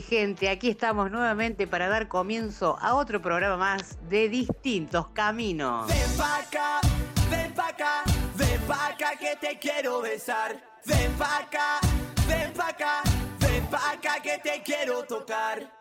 Gente, aquí estamos nuevamente para dar comienzo a otro programa más de distintos caminos. Ven pa' acá, ven pa' acá, ven pa' acá que te quiero besar. Ven pa' acá, ven pa' acá, ven pa' acá que te quiero tocar.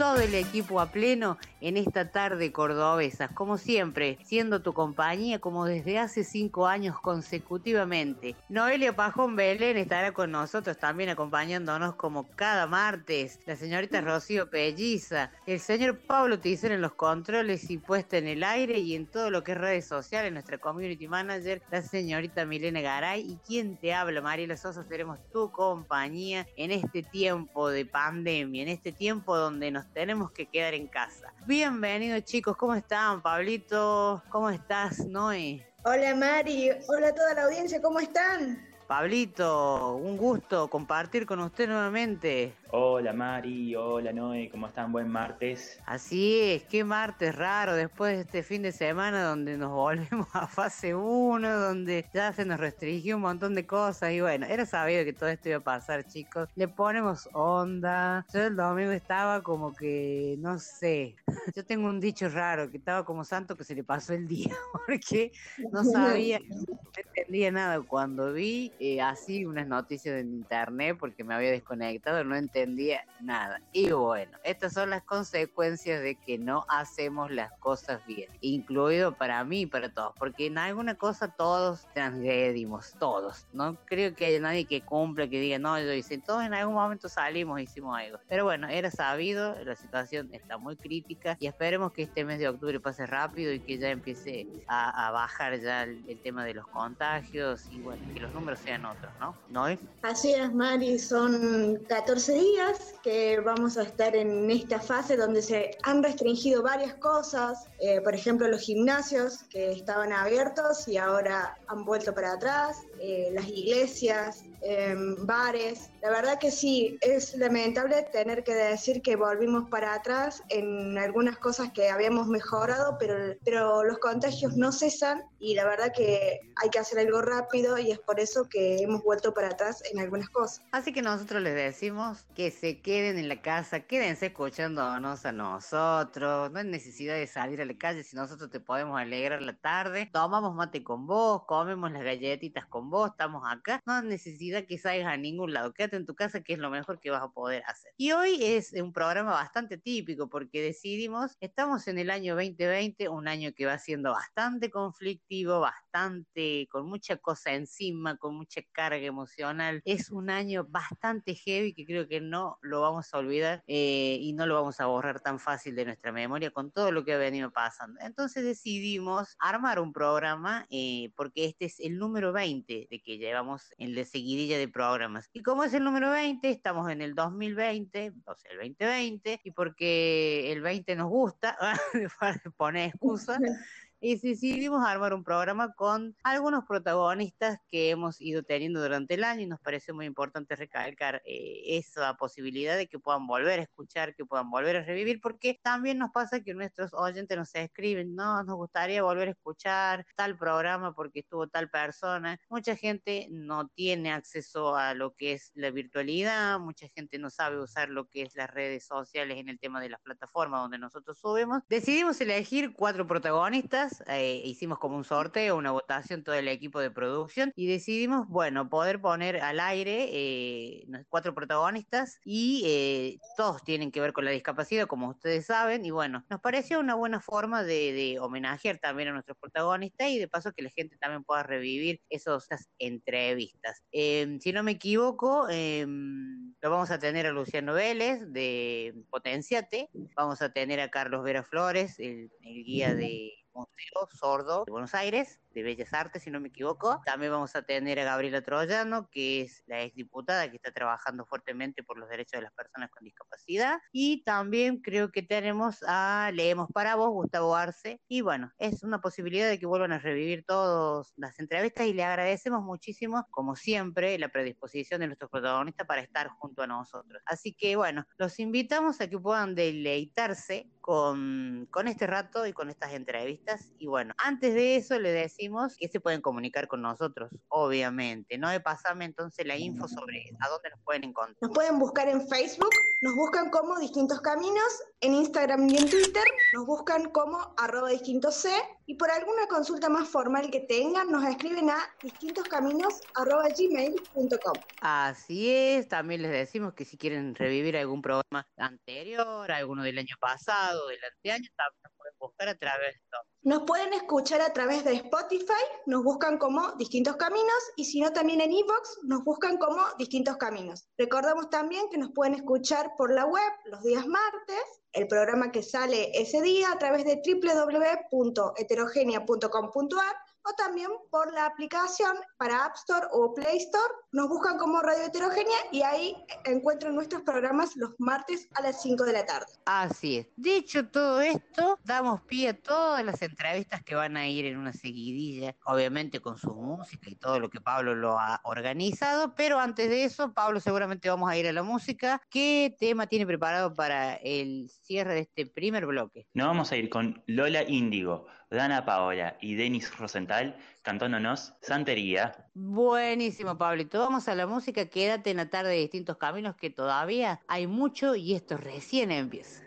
Todo el equipo a pleno en esta tarde cordobesa, como siempre, siendo tu compañía como desde hace cinco años consecutivamente. Noelia Pajón Belén estará con nosotros también acompañándonos como cada martes. La señorita Rocío Pelliza, el señor Pablo Tizer en los controles y puesta en el aire y en todo lo que es redes sociales, nuestra community manager, la señorita Milena Garay y quien te habla, Mariela Sosa, seremos tu compañía en este tiempo de pandemia, en este tiempo donde nos tenemos que quedar en casa. Bienvenidos chicos, ¿cómo están? Pablito, ¿cómo estás, Noé? Hola Mari, hola a toda la audiencia, ¿cómo están? Pablito, un gusto compartir con usted nuevamente. Hola Mari, hola Noé, ¿cómo están? Buen martes. Así es, qué martes raro después de este fin de semana donde nos volvemos a fase 1, donde ya se nos restringió un montón de cosas y bueno, era sabido que todo esto iba a pasar chicos. Le ponemos onda. Yo el domingo estaba como que, no sé, yo tengo un dicho raro, que estaba como santo que se le pasó el día, porque no sabía, no entendía nada cuando vi eh, así unas noticias en internet porque me había desconectado, no entendía nada. Y bueno, estas son las consecuencias de que no hacemos las cosas bien, incluido para mí para todos, porque en alguna cosa todos transgredimos, todos. No creo que haya nadie que cumpla, que diga, no, yo hice, todos en algún momento salimos, hicimos algo. Pero bueno, era sabido, la situación está muy crítica y esperemos que este mes de octubre pase rápido y que ya empiece a, a bajar ya el, el tema de los contagios y bueno, que los números sean otros, ¿no? ¿No es? Así es Mari, son 14 días que vamos a estar en esta fase donde se han restringido varias cosas, eh, por ejemplo los gimnasios que estaban abiertos y ahora han vuelto para atrás, eh, las iglesias, eh, bares. La verdad que sí, es lamentable tener que decir que volvimos para atrás en algunas cosas que habíamos mejorado, pero, pero los contagios no cesan y la verdad que hay que hacer algo rápido y es por eso que hemos vuelto para atrás en algunas cosas. Así que nosotros les decimos que se queden en la casa, quédense escuchándonos a nosotros, no hay necesidad de salir a la calle si nosotros te podemos alegrar la tarde, tomamos mate con vos, comemos las galletitas con vos, estamos acá, no hay necesidad que salgas a ningún lado, quédate en tu casa que es lo mejor que vas a poder hacer. Y hoy es un programa bastante típico porque decidimos, estamos en el año 2020, un año que va siendo bastante conflictivo, bastante, con mucha cosa encima, con mucha carga emocional, es un año bastante heavy que creo que no lo vamos a olvidar eh, y no lo vamos a borrar tan fácil de nuestra memoria con todo lo que ha venido pasando. Entonces decidimos armar un programa eh, porque este es el número 20 de que llevamos en la seguidilla de programas. Y como es el número 20, estamos en el 2020, o sea, el 2020, y porque el 20 nos gusta, para poner excusa, y decidimos armar un programa con algunos protagonistas que hemos ido teniendo durante el año y nos pareció muy importante recalcar eh, esa posibilidad de que puedan volver a escuchar, que puedan volver a revivir, porque también nos pasa que nuestros oyentes nos escriben, no, nos gustaría volver a escuchar tal programa porque estuvo tal persona. Mucha gente no tiene acceso a lo que es la virtualidad, mucha gente no sabe usar lo que es las redes sociales en el tema de las plataformas donde nosotros subimos. Decidimos elegir cuatro protagonistas eh, hicimos como un sorteo, una votación, todo el equipo de producción y decidimos, bueno, poder poner al aire eh, cuatro protagonistas y eh, todos tienen que ver con la discapacidad, como ustedes saben, y bueno, nos pareció una buena forma de, de homenajear también a nuestros protagonistas y de paso que la gente también pueda revivir esos, esas entrevistas. si no me equivoco, lo vamos a tener a Luciano Vélez de Potenciate, vamos a tener a Carlos Vera Flores, el, el guía de Museo Sordo de Buenos Aires, de Bellas Artes, si no me equivoco. También vamos a tener a Gabriela Troyano, que es la exdiputada que está trabajando fuertemente por los derechos de las personas con discapacidad. Y también creo que tenemos a Leemos para vos, Gustavo Arce. Y bueno, es una posibilidad de que vuelvan a revivir todas las entrevistas y le agradecemos muchísimo, como siempre, la predisposición de nuestros protagonistas para estar junto a nosotros. Así que bueno, los invitamos a que puedan deleitarse con, con este rato y con estas entrevistas. Y bueno, antes de eso le decimos que se pueden comunicar con nosotros, obviamente. No de pasarme entonces la info sobre a dónde nos pueden encontrar. Nos pueden buscar en Facebook, nos buscan como Distintos Caminos, en Instagram y en Twitter nos buscan como arroba distintos C y por alguna consulta más formal que tengan nos escriben a distintoscaminos arroba gmail.com. Así es, también les decimos que si quieren revivir algún programa anterior, alguno del año pasado, del anteaño, también nos pueden buscar a través de. Nos pueden escuchar a través de Spotify, nos buscan como Distintos Caminos y si no también en Evox nos buscan como Distintos Caminos. Recordamos también que nos pueden escuchar por la web los días martes, el programa que sale ese día a través de www.heterogenia.com.ar o también por la aplicación para App Store o Play Store. Nos buscan como Radio Heterogenia y ahí encuentran nuestros programas los martes a las 5 de la tarde. Así es. Dicho todo esto, damos pie a todas las entrevistas que van a ir en una seguidilla, obviamente con su música y todo lo que Pablo lo ha organizado, pero antes de eso, Pablo, seguramente vamos a ir a la música. ¿Qué tema tiene preparado para el cierre de este primer bloque? Nos vamos a ir con Lola Índigo, Dana Paola y Denis Rosenthal cantándonos Santería. Buenísimo, Pablito. Vamos a la música. Quédate en la tarde de distintos caminos que todavía hay mucho y esto recién empieza.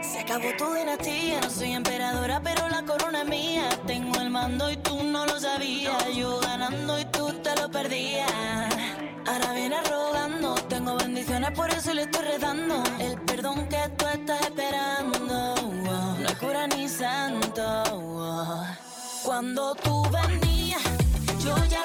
Se acabó tu dinastía, no soy emperadora, pero la corona es mía. Tengo el mando y tú no lo sabías. Yo ganando y tú te lo perdías. Ahora viene rogando, tengo bendiciones, por eso le estoy redando. El perdón que tú estás esperando, no es cura ni santo. Cuando tú venías, yo ya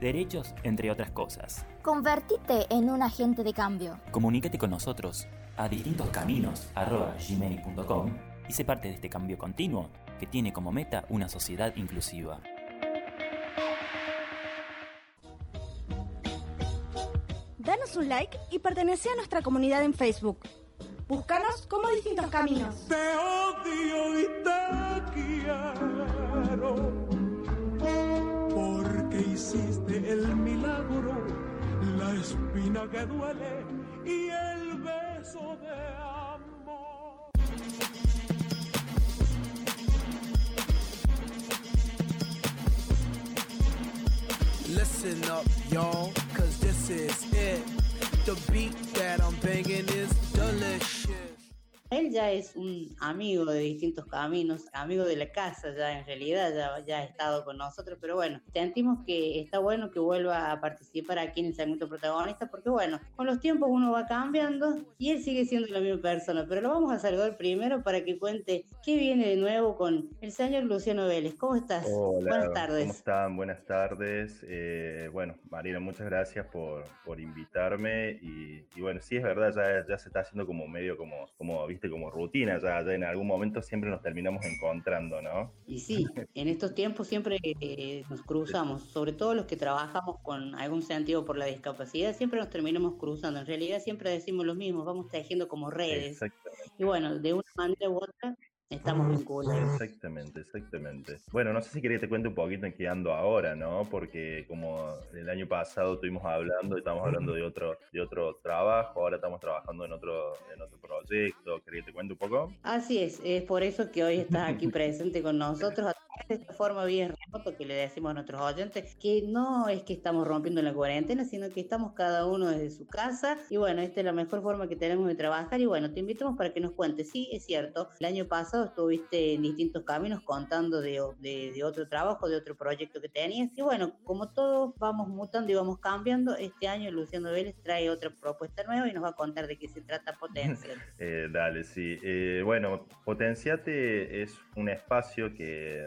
derechos, entre otras cosas. Convertite en un agente de cambio. Comunícate con nosotros a distintoscaminos.gmail.com y sé parte de este cambio continuo que tiene como meta una sociedad inclusiva. Danos un like y pertenece a nuestra comunidad en Facebook. Búscanos como Distintos Caminos. Te odio y te quiero porque hiciste el milagro, la espina que duele y el beso de amor. Listen up, y'all, cause this is it. The beat that I'm banging is delicious. Él ya es un amigo de distintos caminos, amigo de la casa ya en realidad, ya, ya ha estado con nosotros, pero bueno, sentimos que está bueno que vuelva a participar aquí en el segmento protagonista, porque bueno, con los tiempos uno va cambiando y él sigue siendo la misma persona, pero lo vamos a saludar primero para que cuente qué viene de nuevo con el señor Luciano Vélez. ¿Cómo estás? Hola, Buenas tardes. ¿cómo están? Buenas tardes. Eh, bueno, Marina, muchas gracias por, por invitarme y, y bueno, sí es verdad, ya, ya se está haciendo como medio como, como viste, como como rutina, ya, ya en algún momento siempre nos terminamos encontrando, ¿no? Y sí, en estos tiempos siempre eh, nos cruzamos, sobre todo los que trabajamos con algún sentido por la discapacidad, siempre nos terminamos cruzando. En realidad siempre decimos lo mismo, vamos tejiendo como redes. Y bueno, de una manera u otra estamos vinculados. Exactamente, exactamente. Bueno, no sé si quería que te cuente un poquito en qué ando ahora, ¿no? Porque como el año pasado estuvimos hablando, estamos hablando de otro, de otro trabajo, ahora estamos trabajando en otro, en otro proyecto. ¿Quería que te cuente un poco? Así es, es por eso que hoy estás aquí presente con nosotros de esta forma bien remoto que le decimos a nuestros oyentes, que no es que estamos rompiendo la cuarentena, sino que estamos cada uno desde su casa y bueno, esta es la mejor forma que tenemos de trabajar y bueno, te invitamos para que nos cuentes. Sí, es cierto, el año pasado estuviste en distintos caminos contando de, de, de otro trabajo, de otro proyecto que tenías y bueno, como todos vamos mutando y vamos cambiando, este año Luciano Vélez trae otra propuesta nueva y nos va a contar de qué se trata Potencia. Eh, dale, sí. Eh, bueno, Potenciate es un espacio que,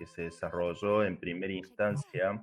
que se desarrolló en primera instancia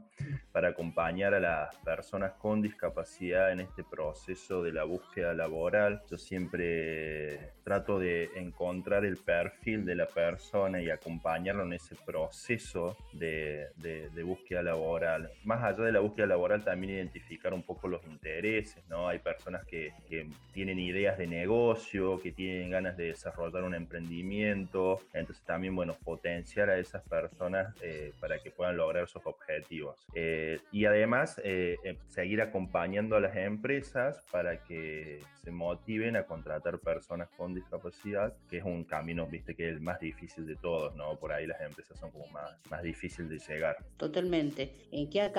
para acompañar a las personas con discapacidad en este proceso de la búsqueda laboral. Yo siempre trato de encontrar el perfil de la persona y acompañarlo en ese proceso de, de, de búsqueda laboral. Más allá de la búsqueda laboral, también identificar un poco los intereses, ¿no? Hay personas que, que tienen ideas de negocio, que tienen ganas de desarrollar un emprendimiento, entonces también, bueno, potenciar a esas personas eh, para que puedan lograr sus objetivos. Eh, y además, eh, seguir acompañando a las empresas para que se motiven a contratar personas con discapacidad, que es un camino, viste, que es el más difícil de todos, ¿no? Por ahí las empresas son como más, más difícil de llegar. Totalmente. ¿En qué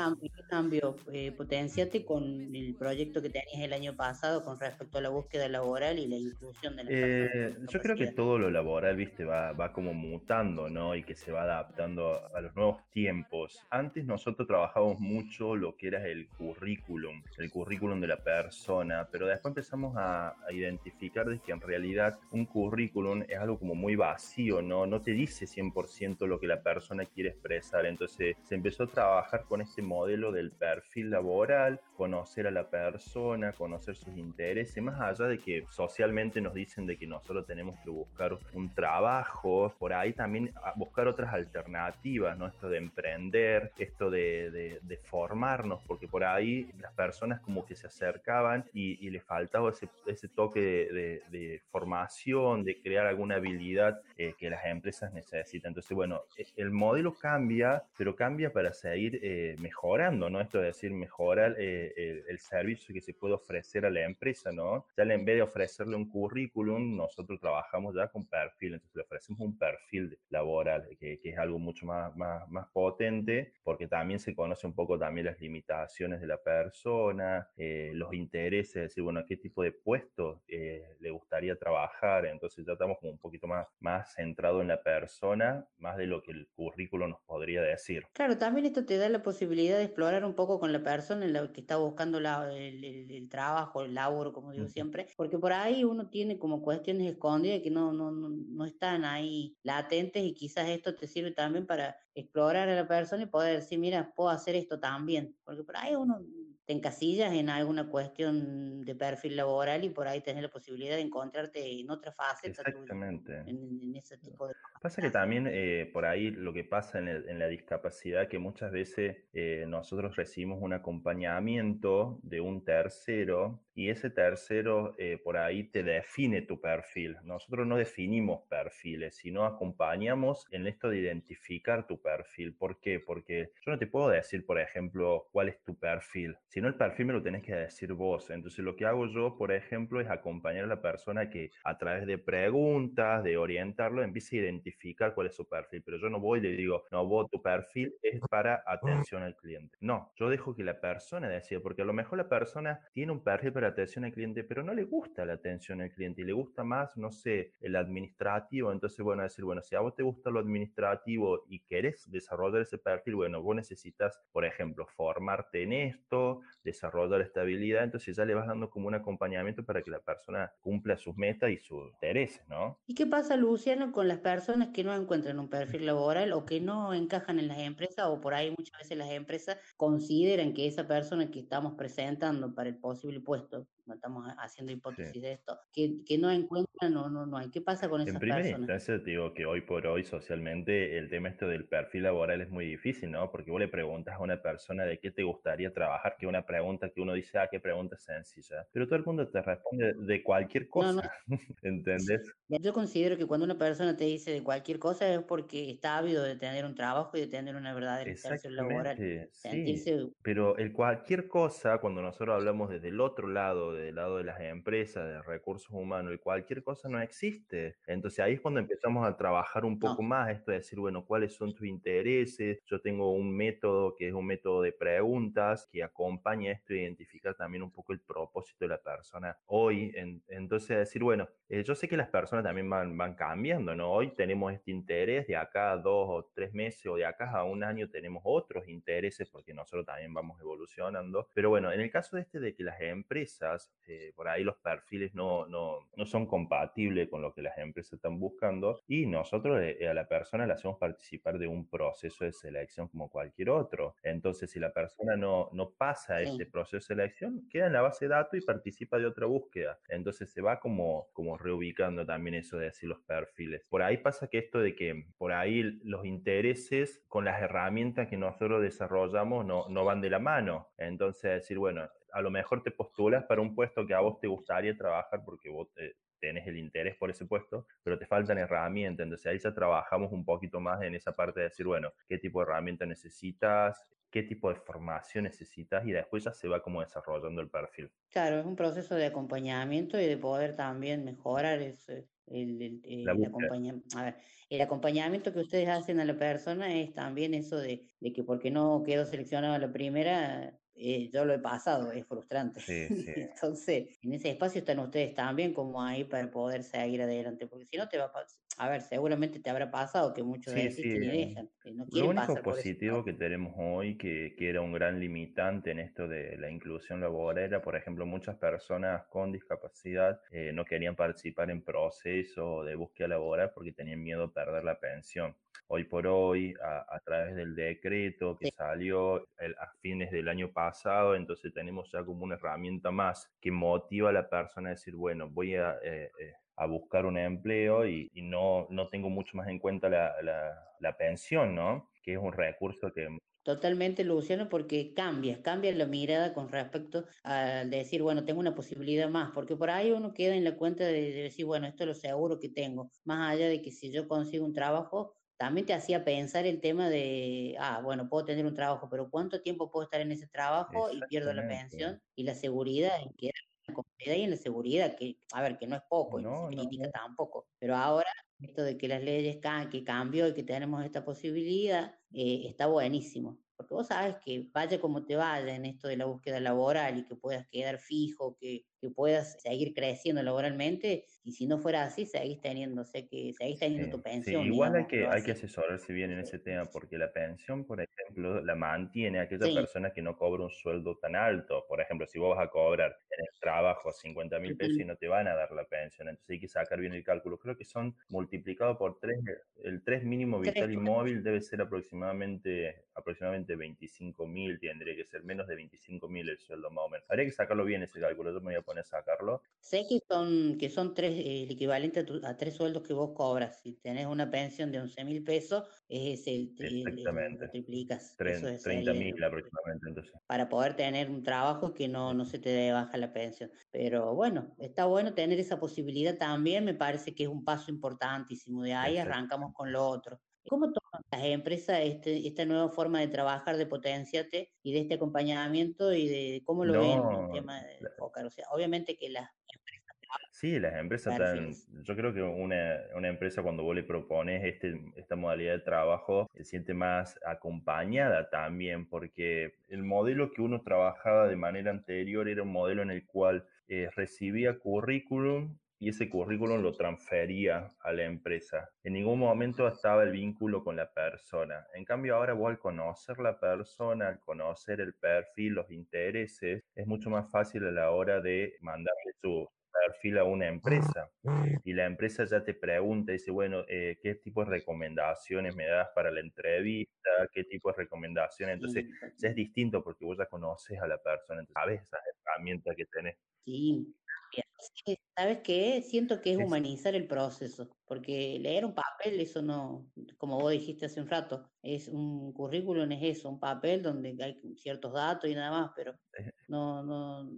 cambio, potenciate con el proyecto que tenías el año pasado con respecto a la búsqueda laboral y la inclusión de las personas? yo creo que todo lo laboral, viste, va, va como mutando, ¿no? Y que se va adaptando a los nuevos tiempos. Antes nosotros trabajábamos mucho lo que era el currículum, el currículum de la persona, pero después empezamos a, a identificar de que en realidad un currículum es algo como muy vacío, ¿no? No te dice 100% lo que la persona quiere expresar. Entonces se empezó a trabajar con este modelo del perfil laboral, conocer a la persona, conocer sus intereses, más allá de que socialmente nos dicen de que nosotros tenemos que buscar un trabajo, por ahí también a buscar otras alternativas, ¿no? Esto de emprender, esto de, de- de formarnos, porque por ahí las personas como que se acercaban y, y les faltaba ese, ese toque de, de- formación, de crear alguna habilidad eh, que las empresas necesitan. Entonces, bueno, e- el modelo cambia, pero cambia para seguir eh, mejorando, ¿no? Esto es decir, mejorar eh, el, el servicio que se puede ofrecer a la empresa, ¿no? Ya en vez de ofrecerle un currículum, nosotros trabajamos ya con perfil, entonces le ofrecemos un perfil laboral, que, que es algo mucho más, más, más potente, porque también se conoce un poco también las limitaciones de la persona, eh, los intereses, es decir, bueno, qué tipo de puesto eh, le gustaría trabajar, entonces ya estamos como un poquito más, más centrado en la persona, más de lo que el currículum nos podría decir. Claro, también esto te da la posibilidad de explorar un poco con la persona en la que está buscando la- el, el- el trabajo, el laburo, como digo Ujú. siempre, porque por ahí uno tiene como cuestiones escondidas que no, no, no, no están ahí latentes y quizás esto te sirve también para explorar a la persona y poder decir, mira, puedo hacer esto también, porque por ahí uno te encasillas en alguna cuestión de perfil laboral y por ahí tenés la posibilidad de encontrarte en otra faceta tuya, Exactamente. en, en ese tipo de Pasa que también eh, por ahí lo que pasa en, el- en la discapacidad, que muchas veces eh, nosotros recibimos un acompañamiento de un tercero y ese tercero eh, por ahí te define tu perfil. Nosotros no definimos perfiles, sino acompañamos en esto de identificar tu perfil. ¿Por qué? Porque yo no te puedo decir, por ejemplo, cuál es tu perfil, sino el perfil me lo tenés que decir vos. Entonces lo que hago yo, por ejemplo, es acompañar a la persona que a través de preguntas, de orientarlo, empiece a identificar cuál es su perfil. Pero yo no voy y le digo, no, vos tu perfil es para atención al cliente. No, yo dejo que la persona decida, porque a lo mejor la persona tiene un perfil para atención al cliente, pero no le gusta la atención al cliente y le gusta más, no sé, el administrativo. Entonces, bueno, decir, bueno, si a vos te gusta lo administrativo y querés desarrollar ese perfil, bueno, vos necesitas, por ejemplo, formarte en esto, desarrollar esta habilidad, entonces ya le vas dando como un acompañamiento para que la persona cumpla sus metas y sus intereses, ¿no? ¿Y qué pasa, Luciano, con las personas que no encuentran un perfil laboral o que no encajan en las empresas o por ahí muchas veces las empresas consideran que esa persona que estamos presentando para el posible puesto esto, no estamos ha- haciendo hipótesis de esto, que, que no encuentran o no, no hay. ¿Qué pasa con En esas primera personas? instancia te digo que hoy por hoy socialmente el tema esto del perfil laboral es muy difícil, ¿no? Porque vos le preguntas a una persona de qué te gustaría trabajar, que una pregunta que uno dice, ah, qué pregunta sencilla. Pero todo el mundo te responde de cualquier No, no. cosa, ¿entendés? Yo considero que cuando una persona te dice de cualquier cosa es porque está ávido de tener un trabajo y de tener una verdadera inserción laboral. Sí. Sentirse Pero el cualquier cosa, cuando nosotros hablamos desde el otro lado, del lado de las empresas, de recursos humanos, el cualquier cosa no existe. Entonces ahí es cuando empezamos a trabajar un poco más esto de decir, bueno, ¿cuáles son tus intereses? Yo tengo un método que es un método de preguntas que acompaña esto e identificar también un poco el propósito de la persona hoy. En- entonces decir, bueno, eh, yo sé que las personas también van, van cambiando, ¿no? Hoy tenemos este interés, de acá a dos o tres meses o de acá a un año tenemos otros intereses porque nosotros también vamos evolucionando. Pero bueno, en el caso de este de que las empresas, eh, por ahí los perfiles no, no, no son compatibles con lo que las empresas están buscando y nosotros eh, a la persona le hacemos participar de un proceso de selección como cualquier otro. Entonces, si la persona no, no pasa Sí. este proceso de selección, queda en la base de datos y participa de otra búsqueda. Entonces se va como, como reubicando también eso de decir los perfiles. Por ahí pasa que esto de que por ahí los intereses con las herramientas que nosotros desarrollamos no, no van de la mano. Entonces decir, bueno, a lo mejor te postulas para un puesto que a vos te gustaría trabajar porque vos te- tenés el interés por ese puesto, pero te faltan herramientas. Entonces ahí ya trabajamos un poquito más en esa parte de decir, bueno, qué tipo de herramienta necesitas, qué tipo de formación necesitas y después ya se va como desarrollando el perfil. Claro, es un proceso de acompañamiento y de poder también mejorar ese- el, el- La el búsqueda. acompaña- a ver, el acompañamiento que ustedes hacen a la persona es también eso de, de que porque no quedó seleccionado a la primera, eh, yo lo he pasado, es frustrante. Sí, sí. Entonces, en ese espacio están ustedes también como ahí para poder seguir adelante, porque si no te va a pasar, a ver, seguramente te habrá pasado que muchos Sí, desisten y sí. dejan, que no Lo único pasar positivo que tenemos hoy, que, que era un gran limitante en esto de la inclusión laboral, era, por ejemplo, muchas personas con discapacidad eh, no querían participar en procesos de búsqueda laboral porque tenían miedo a perder la pensión. Hoy por hoy, a, a través del decreto que salió el- a fines del año pasado, entonces tenemos ya como una herramienta más que motiva a la persona a decir, bueno, voy a... eh, eh, a buscar un empleo y, y no, no tengo mucho más en cuenta la, la- la pensión, ¿no? Que es un recurso que Totalmente, Luciano, porque cambia, cambia la mirada con respecto a decir, bueno, tengo una posibilidad más, porque por ahí uno queda en la cuenta de, de decir, bueno, esto es lo seguro que tengo, más allá de que si yo consigo un trabajo, también te hacía pensar el tema de, ah, bueno, puedo tener un trabajo, pero ¿cuánto tiempo puedo estar en ese trabajo y pierdo la pensión? Y la seguridad en quedar en la comodidad y en la seguridad, que, a ver, que no es poco y no No, se no, critica no. tampoco, pero ahora esto de que las leyes ca- que cambió y que tenemos esta posibilidad, eh, está buenísimo. Porque vos sabes que vaya como te vaya en esto de la búsqueda laboral y que puedas quedar fijo, que, que puedas seguir creciendo laboralmente, y si no fuera así, seguís teniendo, sé que seguís teniendo tu Sí, pensión, igual hay que, hay que asesorarse bien en ese tema, porque la pensión, por ejemplo, la mantiene aquella Sí. persona que no cobra un sueldo tan alto. Por ejemplo, si vos vas a cobrar en el trabajo 50 mil pesos y no te van a dar la pensión, entonces hay que sacar bien el cálculo. Creo que son multiplicado por 3, el 3 mínimo Tres vital y móvil debe ser aproximadamente, aproximadamente 25 mil, tendría que ser menos de 25 mil el sueldo más o menos. Habría que sacarlo bien ese cálculo, yo me voy a poner a sacarlo. Sé que son, que son tres, eh, el equivalente a, tu- a tres sueldos que vos cobras. Si tenés una pensión de 11 mil pesos, es el, tri- el- Exactamente. lo triplicas. Es- 30 sería mil aproximadamente, entonces. para poder tener un trabajo que no, no se te dé baja la pensión. Pero bueno, está bueno tener esa posibilidad también, me parece que es un paso importantísimo. De ahí Exacto. arrancamos con lo otro. ¿Cómo toman las empresas este, esta nueva forma de trabajar, de potenciate y de este acompañamiento y de cómo lo ven el No, tema de enfocar? O sea, obviamente que las Sí, las empresas están, yo creo que una, una empresa cuando vos le propones este, esta modalidad de trabajo se siente más acompañada también, porque el modelo que uno trabajaba de manera anterior era un modelo en el cual eh, recibía currículum y ese currículum lo transfería a la empresa. En ningún momento estaba el vínculo con la persona. En cambio, ahora vos al conocer la persona, al conocer el perfil, los intereses, es mucho más fácil a la hora de mandarle su perfil a una empresa y la empresa ya te pregunta, dice, bueno, eh, ¿qué tipo de recomendaciones me das para la entrevista? ¿Qué tipo de recomendaciones? Entonces, ya es distinto porque vos ya conoces a la persona, entonces sabes esas herramientas que tenés. Sí. Sí, ¿Sabes qué? Siento que es humanizar el proceso, porque leer un papel, eso no, como vos dijiste hace un rato, es un currículum, es eso, un papel donde hay ciertos datos y nada más, pero Eh, no, no,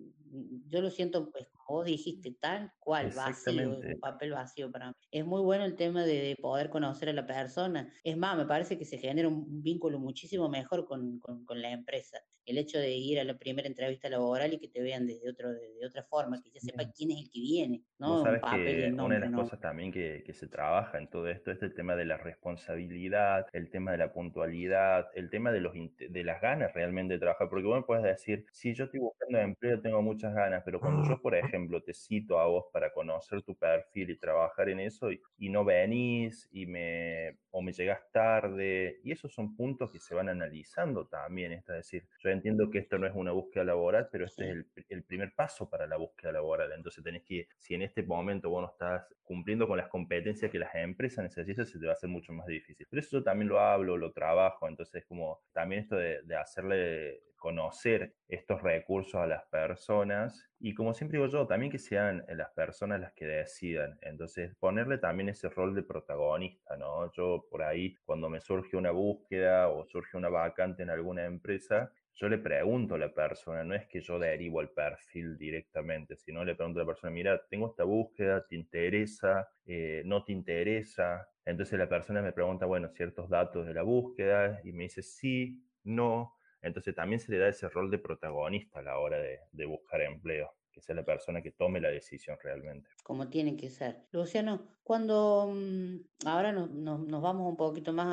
yo lo siento, pues, como vos dijiste, tal cual, vacío, un papel vacío para mí. Es muy bueno el tema de, de poder conocer a la persona. Es más, me parece que se genera un, vínculo muchísimo mejor con, con, con la empresa. El hecho de ir a la primera entrevista laboral y que te vean desde otro, de, de otra forma, que ya sepa quién es el que viene, ¿no? Un papel y que el una de las no. cosas también que, que se trabaja en todo esto es el tema de la responsabilidad, el tema de la puntualidad, el tema de, los, de las ganas realmente de trabajar. Porque vos me puedes decir, si yo estoy buscando empleo, tengo muchas ganas, pero cuando yo, por ejemplo, te cito a vos para conocer tu perfil y trabajar en eso y, y no venís y me, o me llegás tarde, y esos son puntos que se van analizando también. Es decir, yo entiendo que esto no es una búsqueda laboral, pero este es el, el primer paso para la búsqueda laboral. Entonces tenés que, si en este momento vos no estás cumpliendo con las competencias que las empresas necesitan, se te va a hacer mucho más difícil. Pero eso yo también lo hablo, lo trabajo, entonces como también esto de, de hacerle conocer estos recursos a las personas y como siempre digo yo, también que sean eh, las personas las que decidan. Entonces, ponerle también ese rol de protagonista, ¿no? Yo por ahí, cuando me surge una búsqueda o surge una vacante en alguna empresa, yo le pregunto a la persona, no es que yo derivo el perfil directamente, sino le pregunto a la persona, mira, tengo esta búsqueda, ¿te interesa? Eh, ¿No te interesa? Entonces la persona me pregunta, bueno, ciertos datos de la búsqueda y me dice sí, no. Entonces también se le da ese rol de protagonista a la hora de buscar empleo, que sea la persona que tome la decisión realmente. como tiene que ser. Luciano, cuando mm, ahora nos, nos- nos vamos un poquito más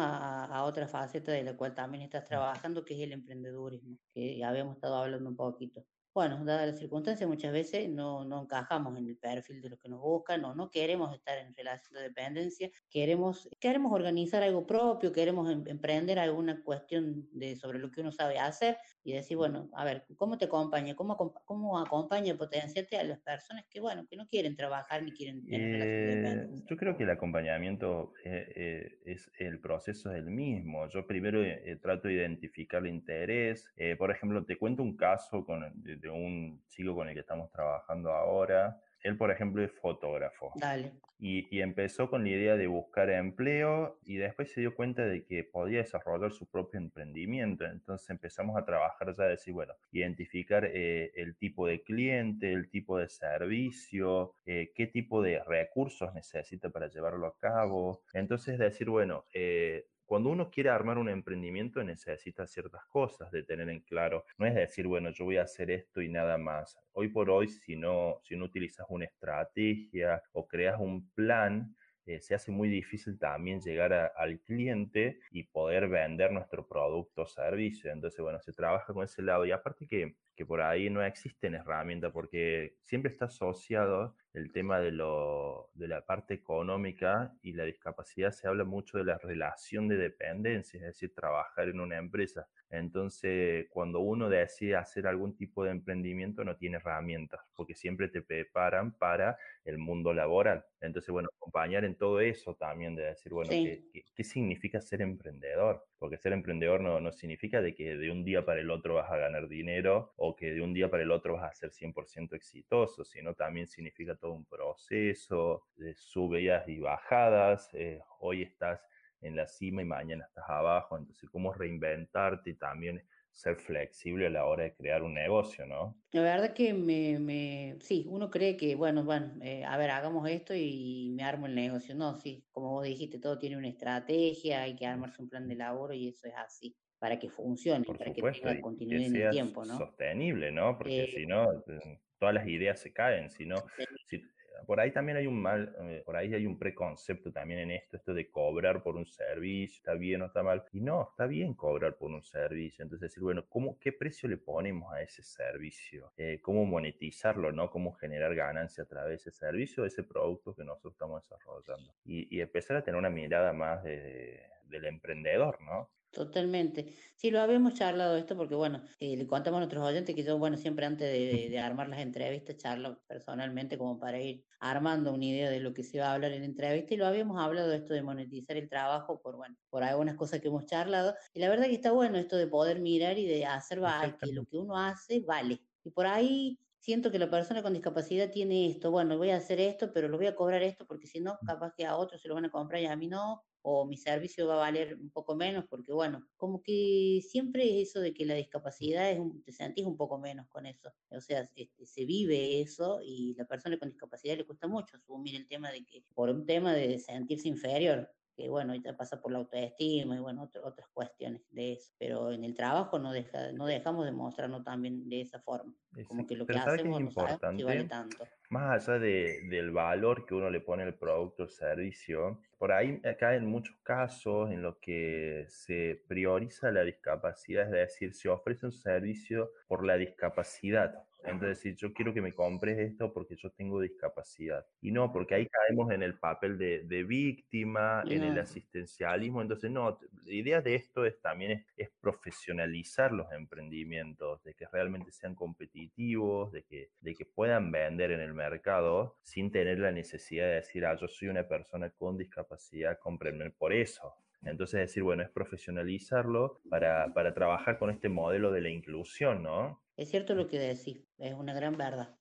a otra faceta de la cual también estás trabajando, que es el emprendedurismo, que ya habíamos estado hablando un poquito. Bueno, dadas las circunstancias, muchas veces no, no encajamos en el perfil de los que nos buscan o no queremos estar en relación de dependencia, queremos, queremos organizar algo propio, queremos em- emprender alguna cuestión de, sobre lo que uno sabe hacer y decir, bueno, a ver, ¿cómo te acompaña? ¿Cómo, cómo acompaña potenciarte a las personas que, bueno, que no quieren trabajar ni quieren tener relación de Eh, dependencia? yo creo que el acompañamiento eh, eh, es el proceso es el mismo. Yo primero eh, eh, trato de identificar el interés. Eh, por ejemplo, te cuento un caso con, de, de un chico con el que estamos trabajando ahora. Él, por ejemplo, es fotógrafo. Dale. Y, y empezó con la idea de buscar empleo y después se dio cuenta de que podía desarrollar su propio emprendimiento. Entonces empezamos a trabajar ya, decir, bueno, identificar eh, el tipo de cliente, el tipo de servicio, eh, qué tipo de recursos necesita para llevarlo a cabo. Entonces decir, bueno, eh, cuando uno quiere armar un emprendimiento necesita ciertas cosas de tener en claro. No es decir, bueno, yo voy a hacer esto y nada más. Hoy por hoy, si no, si no utilizas una estrategia o creas un plan, eh, se hace muy difícil también llegar al cliente y poder vender nuestro producto o servicio. Entonces, bueno, se trabaja con ese lado. Y aparte que, que por ahí no existen herramientas, porque siempre está asociado el tema de, lo, de la parte económica y la discapacidad. Se habla mucho de la relación de dependencia, es decir, trabajar en una empresa. Entonces, cuando uno decide hacer algún tipo de emprendimiento, no tiene herramientas, porque siempre te preparan para el mundo laboral. Entonces, bueno, acompañar en todo eso también, de decir, bueno, Sí. ¿qué, qué, qué significa ser emprendedor? Porque ser emprendedor no, no significa de que de un día para el otro vas a ganar dinero o que de un día para el otro vas a ser 100% exitoso, sino también significa todo un proceso de subidas y bajadas. eh, hoy estás en la cima y mañana estás abajo, entonces cómo reinventarte y también ser flexible a la hora de crear un negocio, ¿no? La verdad que me, me, sí, uno cree que, bueno, bueno, eh, a ver, hagamos esto y me armo el negocio. No, sí, como vos dijiste, todo tiene una estrategia, hay que armarse un plan de laboro y eso es así, para que funcione, Por para que tenga continuidad que en el tiempo, ¿no? sostenible, ¿no? Porque Eh, si no, eh, todas las ideas se caen, si no, si- por ahí también hay un mal, eh, por ahí hay un preconcepto también en esto, esto de cobrar por un servicio, está bien o está mal, y no, está bien cobrar por un servicio, entonces decir, bueno, ¿cómo, ¿qué precio le ponemos a ese servicio? Eh, ¿Cómo monetizarlo, no? ¿Cómo generar ganancia a través de ese servicio, de ese producto que nosotros estamos desarrollando? Y, y empezar a tener una mirada más de- del emprendedor, ¿no? Totalmente. Sí, lo habíamos charlado esto porque, bueno, eh, le contamos a nuestros oyentes que yo, bueno, siempre antes de, de armar las entrevistas charlo personalmente como para ir armando una idea de lo que se va a hablar en la entrevista y lo habíamos hablado esto de monetizar el trabajo por, bueno, por algunas cosas que hemos charlado y la verdad que está bueno esto de poder mirar y de hacer que lo que uno hace vale. Y por ahí siento que la persona con discapacidad tiene esto, bueno, voy a hacer esto, pero lo voy a cobrar esto porque si no, capaz que a otros se lo van a comprar y a mí no, o mi servicio va a valer un poco menos, porque bueno, como que siempre es eso de que la discapacidad es un, te sentís un poco menos con eso, o sea, este, se vive eso y la persona con discapacidad le cuesta mucho asumir el tema de que, por un tema de sentirse inferior, que bueno, ya pasa por la autoestima y bueno, otro- otras cuestiones de eso, pero en el trabajo no, deja, no dejamos de mostrarnos también de esa forma, como que lo que Pero ¿sabes qué es hacemos no sabemos si vale importante? tanto. Más allá de- del valor que uno le pone al producto o servicio, por ahí acá en muchos casos en los que se prioriza la discapacidad, es decir, se ofrece un servicio por la discapacidad. Entonces, si yo quiero que me compres esto porque yo tengo discapacidad. Y no, porque ahí caemos en el papel de, de víctima, en el asistencialismo. Entonces, no, la idea de esto es también es, es profesionalizar los emprendimientos, de que realmente sean competitivos, de que, de que puedan vender en el mercado sin tener la necesidad de decir, ah, yo soy una persona con discapacidad, cómprenme por eso. Entonces, decir, bueno, es profesionalizarlo para, para trabajar con este modelo de la inclusión, ¿no? Es cierto lo que decís, es una gran verdad.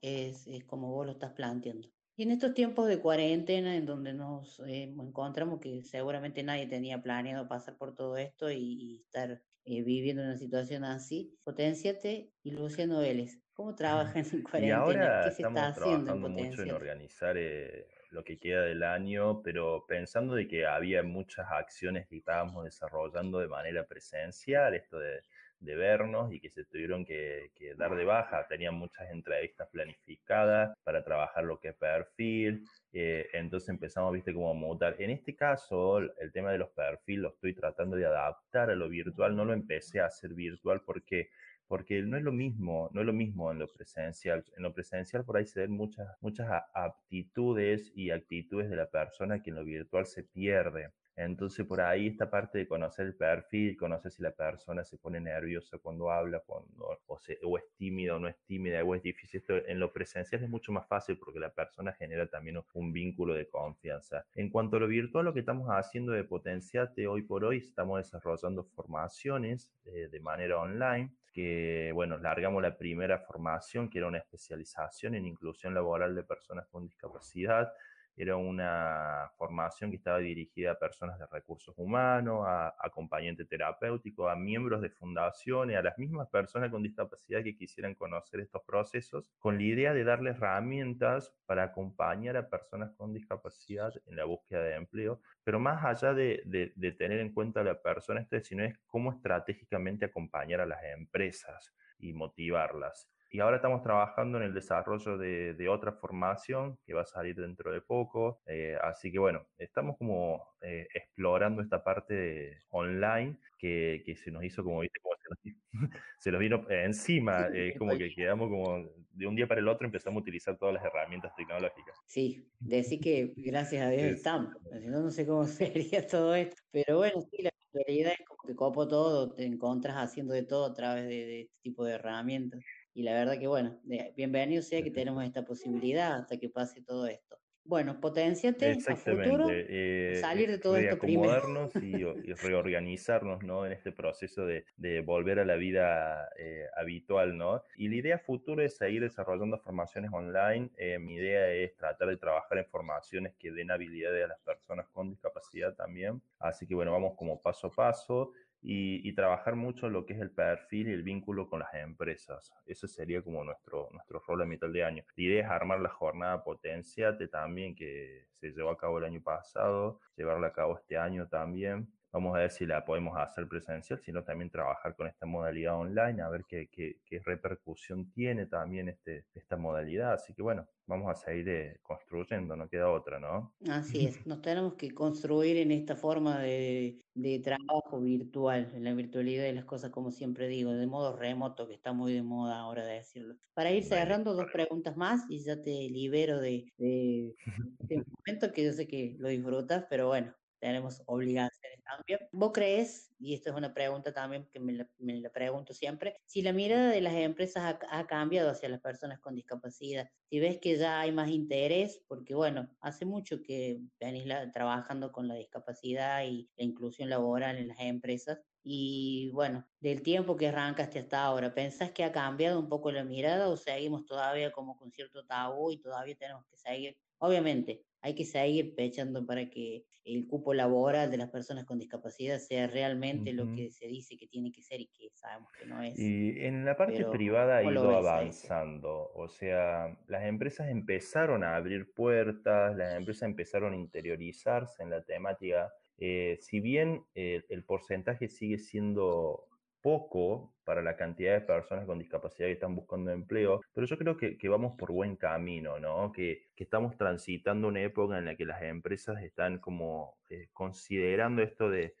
Es, es como vos lo estás planteando. Y en estos tiempos de cuarentena, en donde nos eh, encontramos que seguramente nadie tenía planeado pasar por todo esto y, y estar eh, viviendo una situación así, Potenciate y Luciano Vélez, ¿cómo trabajan en Y cuarentena? ahora ¿Qué se estamos está haciendo en trabajando mucho en organizar eh, lo que queda del año, pero pensando de que había muchas acciones que estábamos desarrollando de manera presencial, esto de, de vernos y que se tuvieron que, dar de baja. Tenían muchas entrevistas planificadas para trabajar lo que es perfil, eh, entonces empezamos, viste, como a mutar. En este caso, el tema de los perfiles lo estoy tratando de adaptar a lo virtual, no lo empecé a hacer virtual porque porque no es lo mismo, no es lo mismo en lo presencial. En lo presencial por ahí se ven muchas, muchas aptitudes y actitudes de la persona que en lo virtual se pierde. Entonces por ahí esta parte de conocer el perfil, conocer si la persona se pone nerviosa cuando habla, cuando, o, se- o es tímida o no es tímida, o es difícil. Esto en lo presencial es mucho más fácil porque la persona genera también un- vínculo de confianza. En cuanto a lo virtual, lo que estamos haciendo de Potenciate hoy por hoy, estamos desarrollando formaciones eh, de manera online que, bueno, largamos la primera formación, que era una especialización en inclusión laboral de personas con discapacidad. Era una formación que estaba dirigida a personas de recursos humanos, a acompañante terapéutico, a miembros de fundaciones, a las mismas personas con discapacidad que quisieran conocer estos procesos, con la idea de darles herramientas para acompañar a personas con discapacidad en la búsqueda de empleo, pero más allá de, de- tener en cuenta a la persona, esto, sino es cómo estratégicamente acompañar a las empresas y motivarlas. Y ahora estamos trabajando en el desarrollo de, de otra formación que va a salir dentro de poco. eh, así que bueno, estamos como eh, explorando esta parte de- online que, que se nos hizo como, viste, como se nos, se nos vino encima. eh, como que quedamos como de un día para el otro empezamos a utilizar todas las herramientas tecnológicas. Sí, decir que gracias a Dios Sí, estamos, si no, no sé cómo sería todo esto. Pero bueno, sí, la realidad es como que copo todo, te encontras haciendo de todo a través de, de este tipo de herramientas. Y la verdad que bueno, bienvenido sea que tenemos esta posibilidad hasta que pase todo esto. Bueno, potenciate a futuro, eh, salir de todo esto primero. y, y reorganizarnos, ¿no? En este proceso de, de volver a la vida eh, habitual, ¿no? Y la idea futura es seguir desarrollando formaciones online. eh, mi idea es tratar de trabajar en formaciones que den habilidades a las personas con discapacidad también. Así que bueno, vamos como paso a paso. Y, y trabajar mucho lo que es el perfil y el vínculo con las empresas. Ese sería como nuestro, nuestro rol a mitad de año. La idea es armar la jornada Potenciate también, que se llevó a cabo el año pasado, llevarla a cabo este año también. Vamos a ver si la podemos hacer presencial, sino también trabajar con esta modalidad online, a ver qué, qué, qué repercusión tiene también este, esta modalidad. Así que bueno, vamos a seguir eh, construyendo, no queda otra, ¿no? Así es, nos tenemos que construir en esta forma de, de trabajo virtual, en la virtualidad de las cosas, como siempre digo, de modo remoto, que está muy de moda ahora de decirlo. Para ir cerrando, dos preguntas más y ya te libero de, de este momento que yo sé que lo disfrutas, pero bueno, tenemos obligaciones también. ¿Vos crees, y esto es una pregunta también que me la, me la pregunto siempre, si la mirada de las empresas ha, ha cambiado hacia las personas con discapacidad? Si ves que ya hay más interés, porque bueno, hace mucho que venís la- trabajando con la discapacidad y la inclusión laboral en las empresas, y bueno, del tiempo que arrancaste hasta ahora, ¿pensás que ha cambiado un poco la mirada o seguimos todavía como con cierto tabú y todavía tenemos que seguir? Obviamente, hay que seguir pechando para que el cupo laboral de las personas con discapacidad sea realmente lo que se dice que tiene que ser y que sabemos que no es. Y en la parte Pero, privada ha ¿cómo lo ido avanzando, o sea, las empresas empezaron a abrir puertas, las empresas empezaron a interiorizarse en la temática. eh, si bien eh, el porcentaje sigue siendo poco para la cantidad de personas con discapacidad que están buscando empleo, pero yo creo que, vamos por buen camino, ¿no? Que, estamos transitando una época en la que las empresas están como eh, considerando esto de,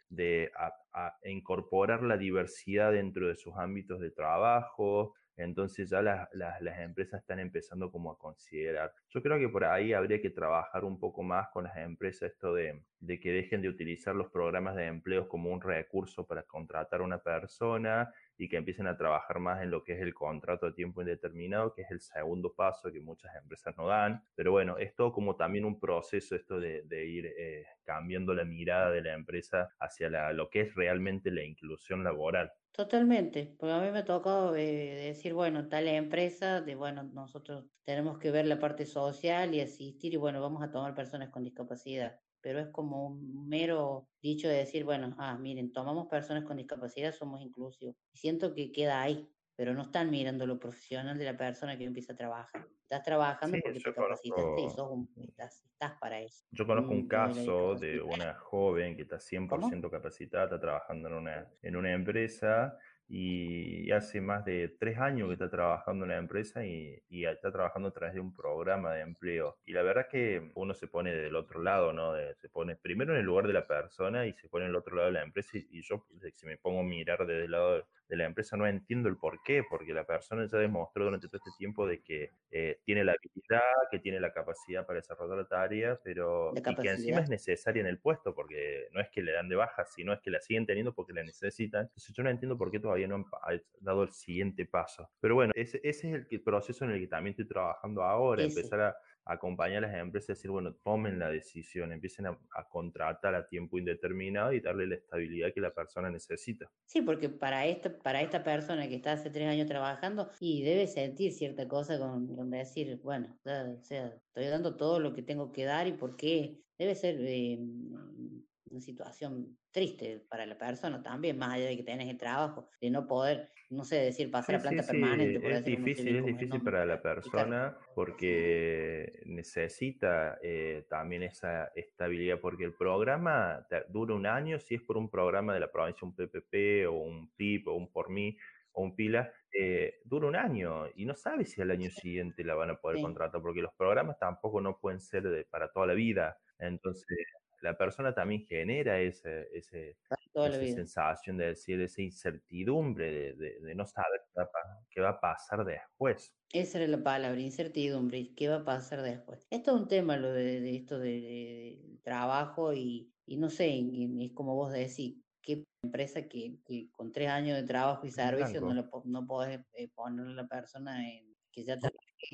a- a incorporar la diversidad dentro de sus ámbitos de trabajo, entonces ya las, las, las empresas están empezando como a considerar. Yo creo que por ahí habría que trabajar un poco más con las empresas esto de, de que dejen de utilizar los programas de empleo como un recurso para contratar a una persona y que empiecen a trabajar más en lo que es el contrato a tiempo indeterminado, que es el segundo paso que muchas empresas no dan. Pero bueno, es todo como también un proceso esto de, de ir eh, cambiando la mirada de la empresa hacia la- lo que es realmente la inclusión laboral. Totalmente, porque a mí me tocado eh, decir, bueno, tal empresa, de bueno, nosotros tenemos que ver la parte social y asistir y bueno, vamos a tomar personas con discapacidad. Pero es como un mero dicho de decir, bueno, ah, miren, tomamos personas con discapacidad, somos inclusivos. Siento que queda ahí, pero no están mirando lo profesional de la persona que empieza a trabajar. Estás trabajando Sí, porque te capacitaste y sos un, estás, estás para eso. Yo conozco un caso de una joven que está 100% capacitada, está trabajando en una, en una empresa y hace más de tres años que está trabajando en la empresa y, y está trabajando a través de un programa de empleo. Y la verdad es que uno se pone del otro lado, ¿no? De- se pone primero en el lugar de la persona y se pone en el otro lado de la empresa y, y yo, si me pongo a mirar desde el lado de, la empresa, no entiendo el por qué, porque la persona ya demostró durante todo este tiempo de que eh, tiene la habilidad, que tiene la capacidad para desarrollar la tarea, pero La y que encima es necesaria en el puesto, porque no es que le dan de baja, sino es que la siguen teniendo porque la necesitan. Entonces yo no entiendo por qué todavía no han dado el siguiente paso. Pero bueno, ese, ese es el proceso en el que también estoy trabajando ahora, Ese. empezar a acompañar a las empresas y decir, bueno, tomen la decisión, empiecen a, a contratar a tiempo indeterminado y darle la estabilidad que la persona necesita. Sí, porque para esta, para esta persona que está hace tres años trabajando y debe sentir cierta cosa con, decir, bueno, estoy dando todo lo que tengo que dar y por qué debe ser eh, una situación triste para la persona también, más allá de que tenés el trabajo, de no poder, no sé, decir pasar a Sí, sí, planta sí, permanente, por es difícil, es difícil para la persona porque necesita eh, también esa estabilidad, porque el programa dura un año, si es por un programa de la provincia, un PPP o un PIP o un Por Mí o un PILA, eh, dura un año y no sabes si al año siguiente la van a poder Sí. contratar, porque los programas tampoco no pueden ser de- para toda la vida. Entonces, la persona también genera ese, ese, esa sensación de decir, esa incertidumbre de, de- de no saber qué va, a pa- qué va a pasar después. Esa era la palabra, incertidumbre, ¿qué va a pasar después? Esto es un tema, lo de, de esto de, trabajo y, y no sé, es como vos decís, qué empresa que, que con tres años de trabajo y servicio no, po- no podés eh, poner a la persona en- que ya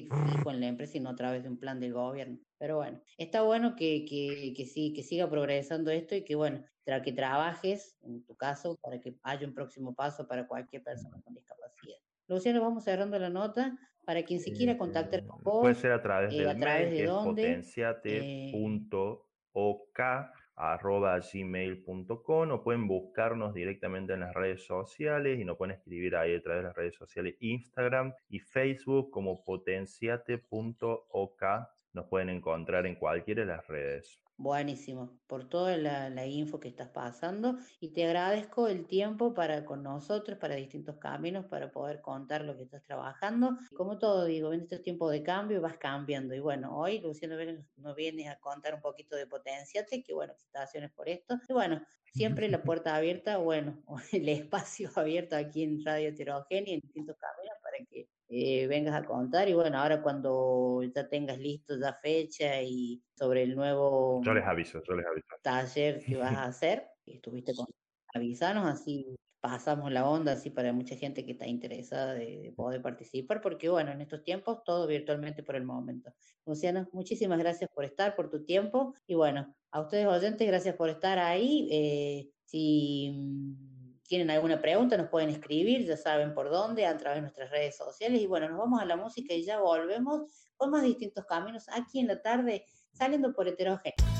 en la empresa y no a través de un plan del gobierno. Pero bueno, está bueno que, que, que sí, que siga progresando esto y que bueno, tra- que trabajes, en tu caso, para que haya un próximo paso para cualquier persona con discapacidad. Luciano, vamos cerrando la nota. Para quien se quiera contactar con vos, Puede ser a través eh, del a través de que es dónde, potenciate.ok.gmail.com o pueden buscarnos directamente en las redes sociales y nos pueden escribir ahí a través de las redes sociales Instagram y Facebook como potenciate.ok. Nos pueden encontrar en cualquiera de las redes. Buenísimo, por toda la, la info que estás pasando y te agradezco el tiempo para con nosotros, para distintos caminos, para poder contar lo que estás trabajando. Como todo digo, en estos tiempos de cambio vas cambiando y bueno, hoy Luciano nos viene a contar un poquito de Potenciate, que bueno, felicitaciones por esto. Y bueno, siempre la puerta abierta, bueno, el espacio abierto aquí en Radio Heterogénea, en distintos caminos para que eh, vengas a contar. Y bueno, ahora cuando ya tengas listo ya fecha y sobre el nuevo Yo les aviso, yo les aviso. taller que vas a hacer, estuviste con avisanos, así pasamos la onda, así para mucha gente que está interesada de, de poder participar, porque bueno, en estos tiempos todo virtualmente por el momento. Luciana, muchísimas gracias por estar, por tu tiempo, y bueno, a ustedes oyentes, gracias por estar ahí. eh, si mm, tienen alguna pregunta, nos pueden escribir, ya saben por dónde, a través de nuestras redes sociales, y bueno, nos vamos a la música y ya volvemos con más distintos caminos aquí en la tarde, saliendo por heterogéneo.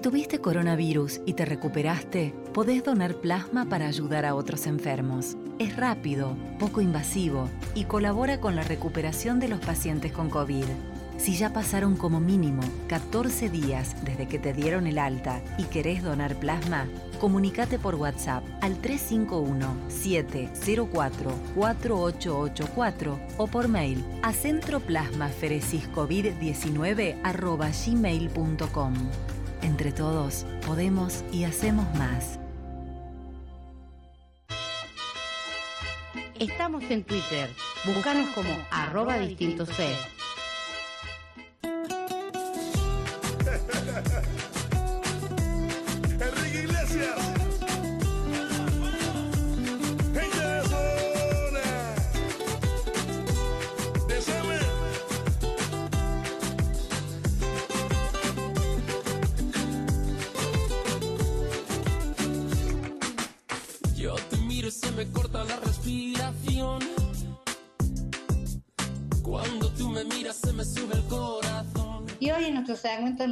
Si tuviste coronavirus y te recuperaste, podés donar plasma para ayudar a otros enfermos. Es rápido, poco invasivo y colabora con la recuperación de los pacientes con COVID. Si ya pasaron como mínimo 14 días desde que te dieron el alta y querés donar plasma, comunicate por WhatsApp al 351-704-4884 o por mail a centroplasmaferesiscovid19 Entre todos, podemos y hacemos más. Estamos en Twitter. Búscanos como arroba distinto C.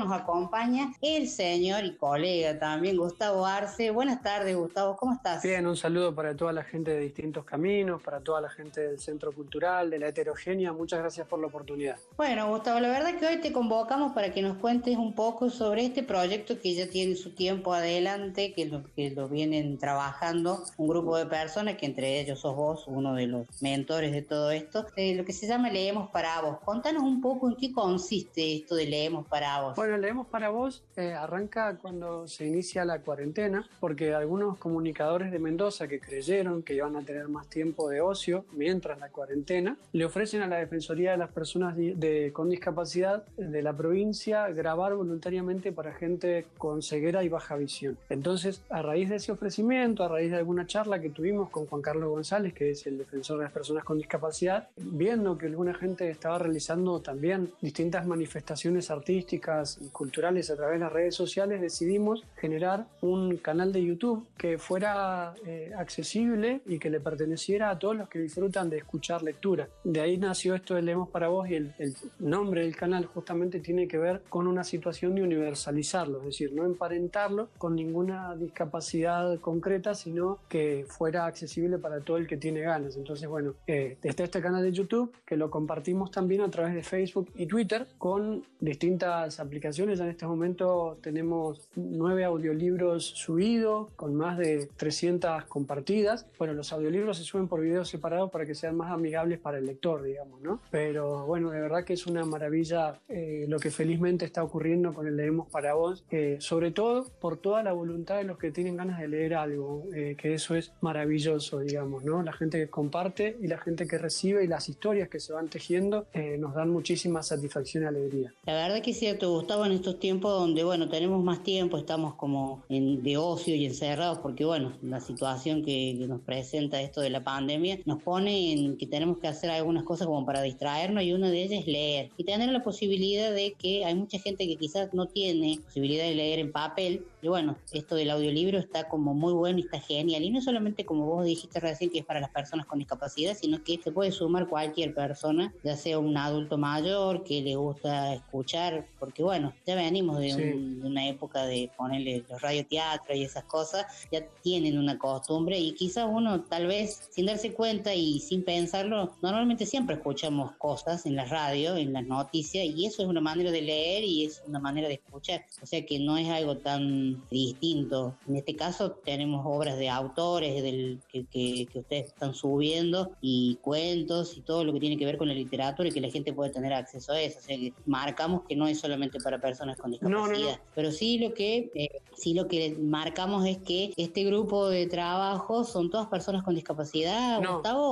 nos acompaña el señor y colega también, Gustavo Arce. Buenas tardes, Gustavo, ¿cómo estás? Bien, un saludo para toda la gente de distintos caminos, para toda la gente del Centro Cultural, de la Heterogénea. Muchas gracias por la oportunidad. Bueno, Gustavo, la verdad que hoy te convocamos para que nos cuentes un poco sobre este proyecto que ya tiene su tiempo adelante, que lo, que lo vienen trabajando un grupo de personas, que entre ellos sos vos, uno de los mentores de todo esto, de lo que se llama Leemos para vos. Contanos un poco en qué consiste esto de Leemos para vos. Bueno, Leemos para vos eh, arranca cuando se inicia la cuarentena, porque algunos comunicadores de Mendoza que creyeron que iban a tener más tiempo de ocio mientras la cuarentena, le ofrecen a la Defensoría de las Personas di- de- con Discapacidad de la provincia grabar voluntariamente para gente con ceguera y baja visión. Entonces, a raíz de ese ofrecimiento, a raíz de alguna charla que tuvimos con Juan Carlos González, que es el defensor de las personas con discapacidad, viendo que alguna gente estaba realizando también distintas manifestaciones artísticas y culturales a través de las redes sociales, decidimos generar un canal de YouTube que fuera eh, accesible y que le perteneciera a todos los que disfrutan de escuchar lectura. De ahí nació esto de Leemos para Vos y el, el nombre del canal justamente tiene que ver con una situación de universalizarlo, es decir, no emparentarlo con ninguna discapacidad concreta, sino que fuera accesible para todo el que tiene ganas. Entonces, bueno, eh, está este canal de YouTube que lo compartimos también a través de Facebook y Twitter con distintas aplicaciones. Ya en este momento tenemos nueve audiolibros subidos con más de 300 compartidas. Bueno, los audiolibros se suben por videos separados para que sean más amigables para el lector, digamos, ¿no? Pero bueno, de verdad que es una maravilla eh, lo que felizmente está ocurriendo con el Leemos para vos, eh, sobre todo por toda la voluntad de los que tienen ganas de leer algo, eh, que eso es maravilloso, digamos, ¿no? La gente que comparte y la gente que recibe y las historias que se van tejiendo eh, nos dan muchísima satisfacción y alegría. La verdad que es cierto, Gustavo, en estos tiempos donde, bueno, tenemos más tiempo, estamos como en, de ocio y encerrados, porque, bueno, la situación que, que nos presenta esto de la pandemia nos pone en que tenemos que hacer algunas cosas como para distraernos y una de ellas es leer. Y tener la posibilidad de que hay mucha gente que quizás no tiene posibilidad de leer en papel y bueno, esto del audiolibro está como muy bueno y está genial y no solamente como vos dijiste recién que es para las personas con discapacidad, sino que se puede sumar cualquier persona, ya sea un adulto mayor que le gusta escuchar, porque bueno, ya venimos de, Sí. un- de una época de ponerle los radioteatros y esas cosas, ya tienen una costumbre y quizás uno tal vez sin darse cuenta y sin pensarlo, normalmente siempre escuchamos cosas en la radio, en las noticias y eso es una manera de leer y es una manera de escuchar, o sea que no es algo tan distinto. En este caso tenemos obras de autores del, que, que- que ustedes están subiendo y cuentos y todo lo que tiene que ver con la literatura y que la gente puede tener acceso a eso, o sea que marcamos que no es solamente para personas con No, no, no. discapacidad, pero sí lo que eh, sí lo que marcamos es que este grupo de trabajo son todas personas con discapacidad, No. Gustavo,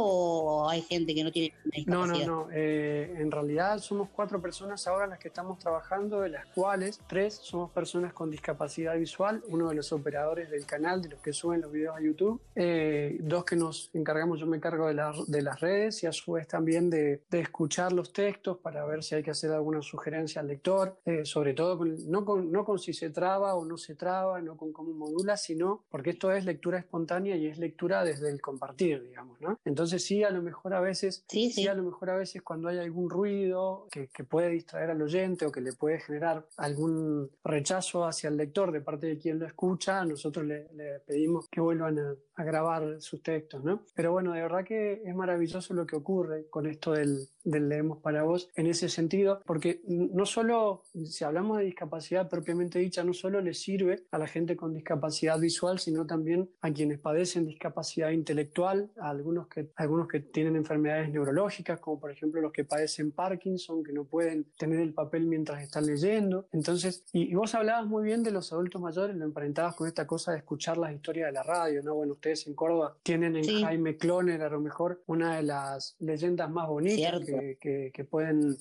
o hay gente que no tiene No, discapacidad. no, no. eh, en realidad somos cuatro personas ahora las que estamos trabajando, de las cuales tres somos personas con discapacidad visual, uno de los operadores del canal, de los que suben los videos a YouTube, eh, dos que nos encargamos, yo me encargo de, la- de las redes y a su vez también de, de escuchar los textos para ver si hay que hacer alguna sugerencia al lector, eh, sobre todo con- no, con, no con si se traba o no se traba, no con cómo modula, sino porque esto es lectura espontánea y es lectura desde el compartir, digamos, ¿no? Entonces sí, a lo mejor a veces, sí, a lo mejor a veces cuando hay algún ruido que, que puede distraer al oyente o que le puede generar algún rechazo hacia el lector de parte de quien lo escucha, nosotros le, le pedimos que vuelvan a, a grabar sus textos, ¿no? Pero bueno, de verdad que es maravilloso lo que ocurre con esto del, del Leemos para vos en ese sentido, porque no solo, si hablamos de discapacidad propiamente dicha, no solo le sirve a la gente con discapacidad visual, sino también a quienes padecen discapacidad intelectual, a algunos que, algunos que tienen enfermedades neurológicas, como por ejemplo los que padecen Parkinson, que no pueden tener el papel mientras están leyendo. Entonces, y, y vos hablabas muy bien de los adultos mayores, lo emparentabas con esta cosa de escuchar las historias de la radio, ¿no? Bueno, ustedes en Córdoba tienen en Sí. Jaime Cloner a lo mejor una de las leyendas más bonitas que- que pueden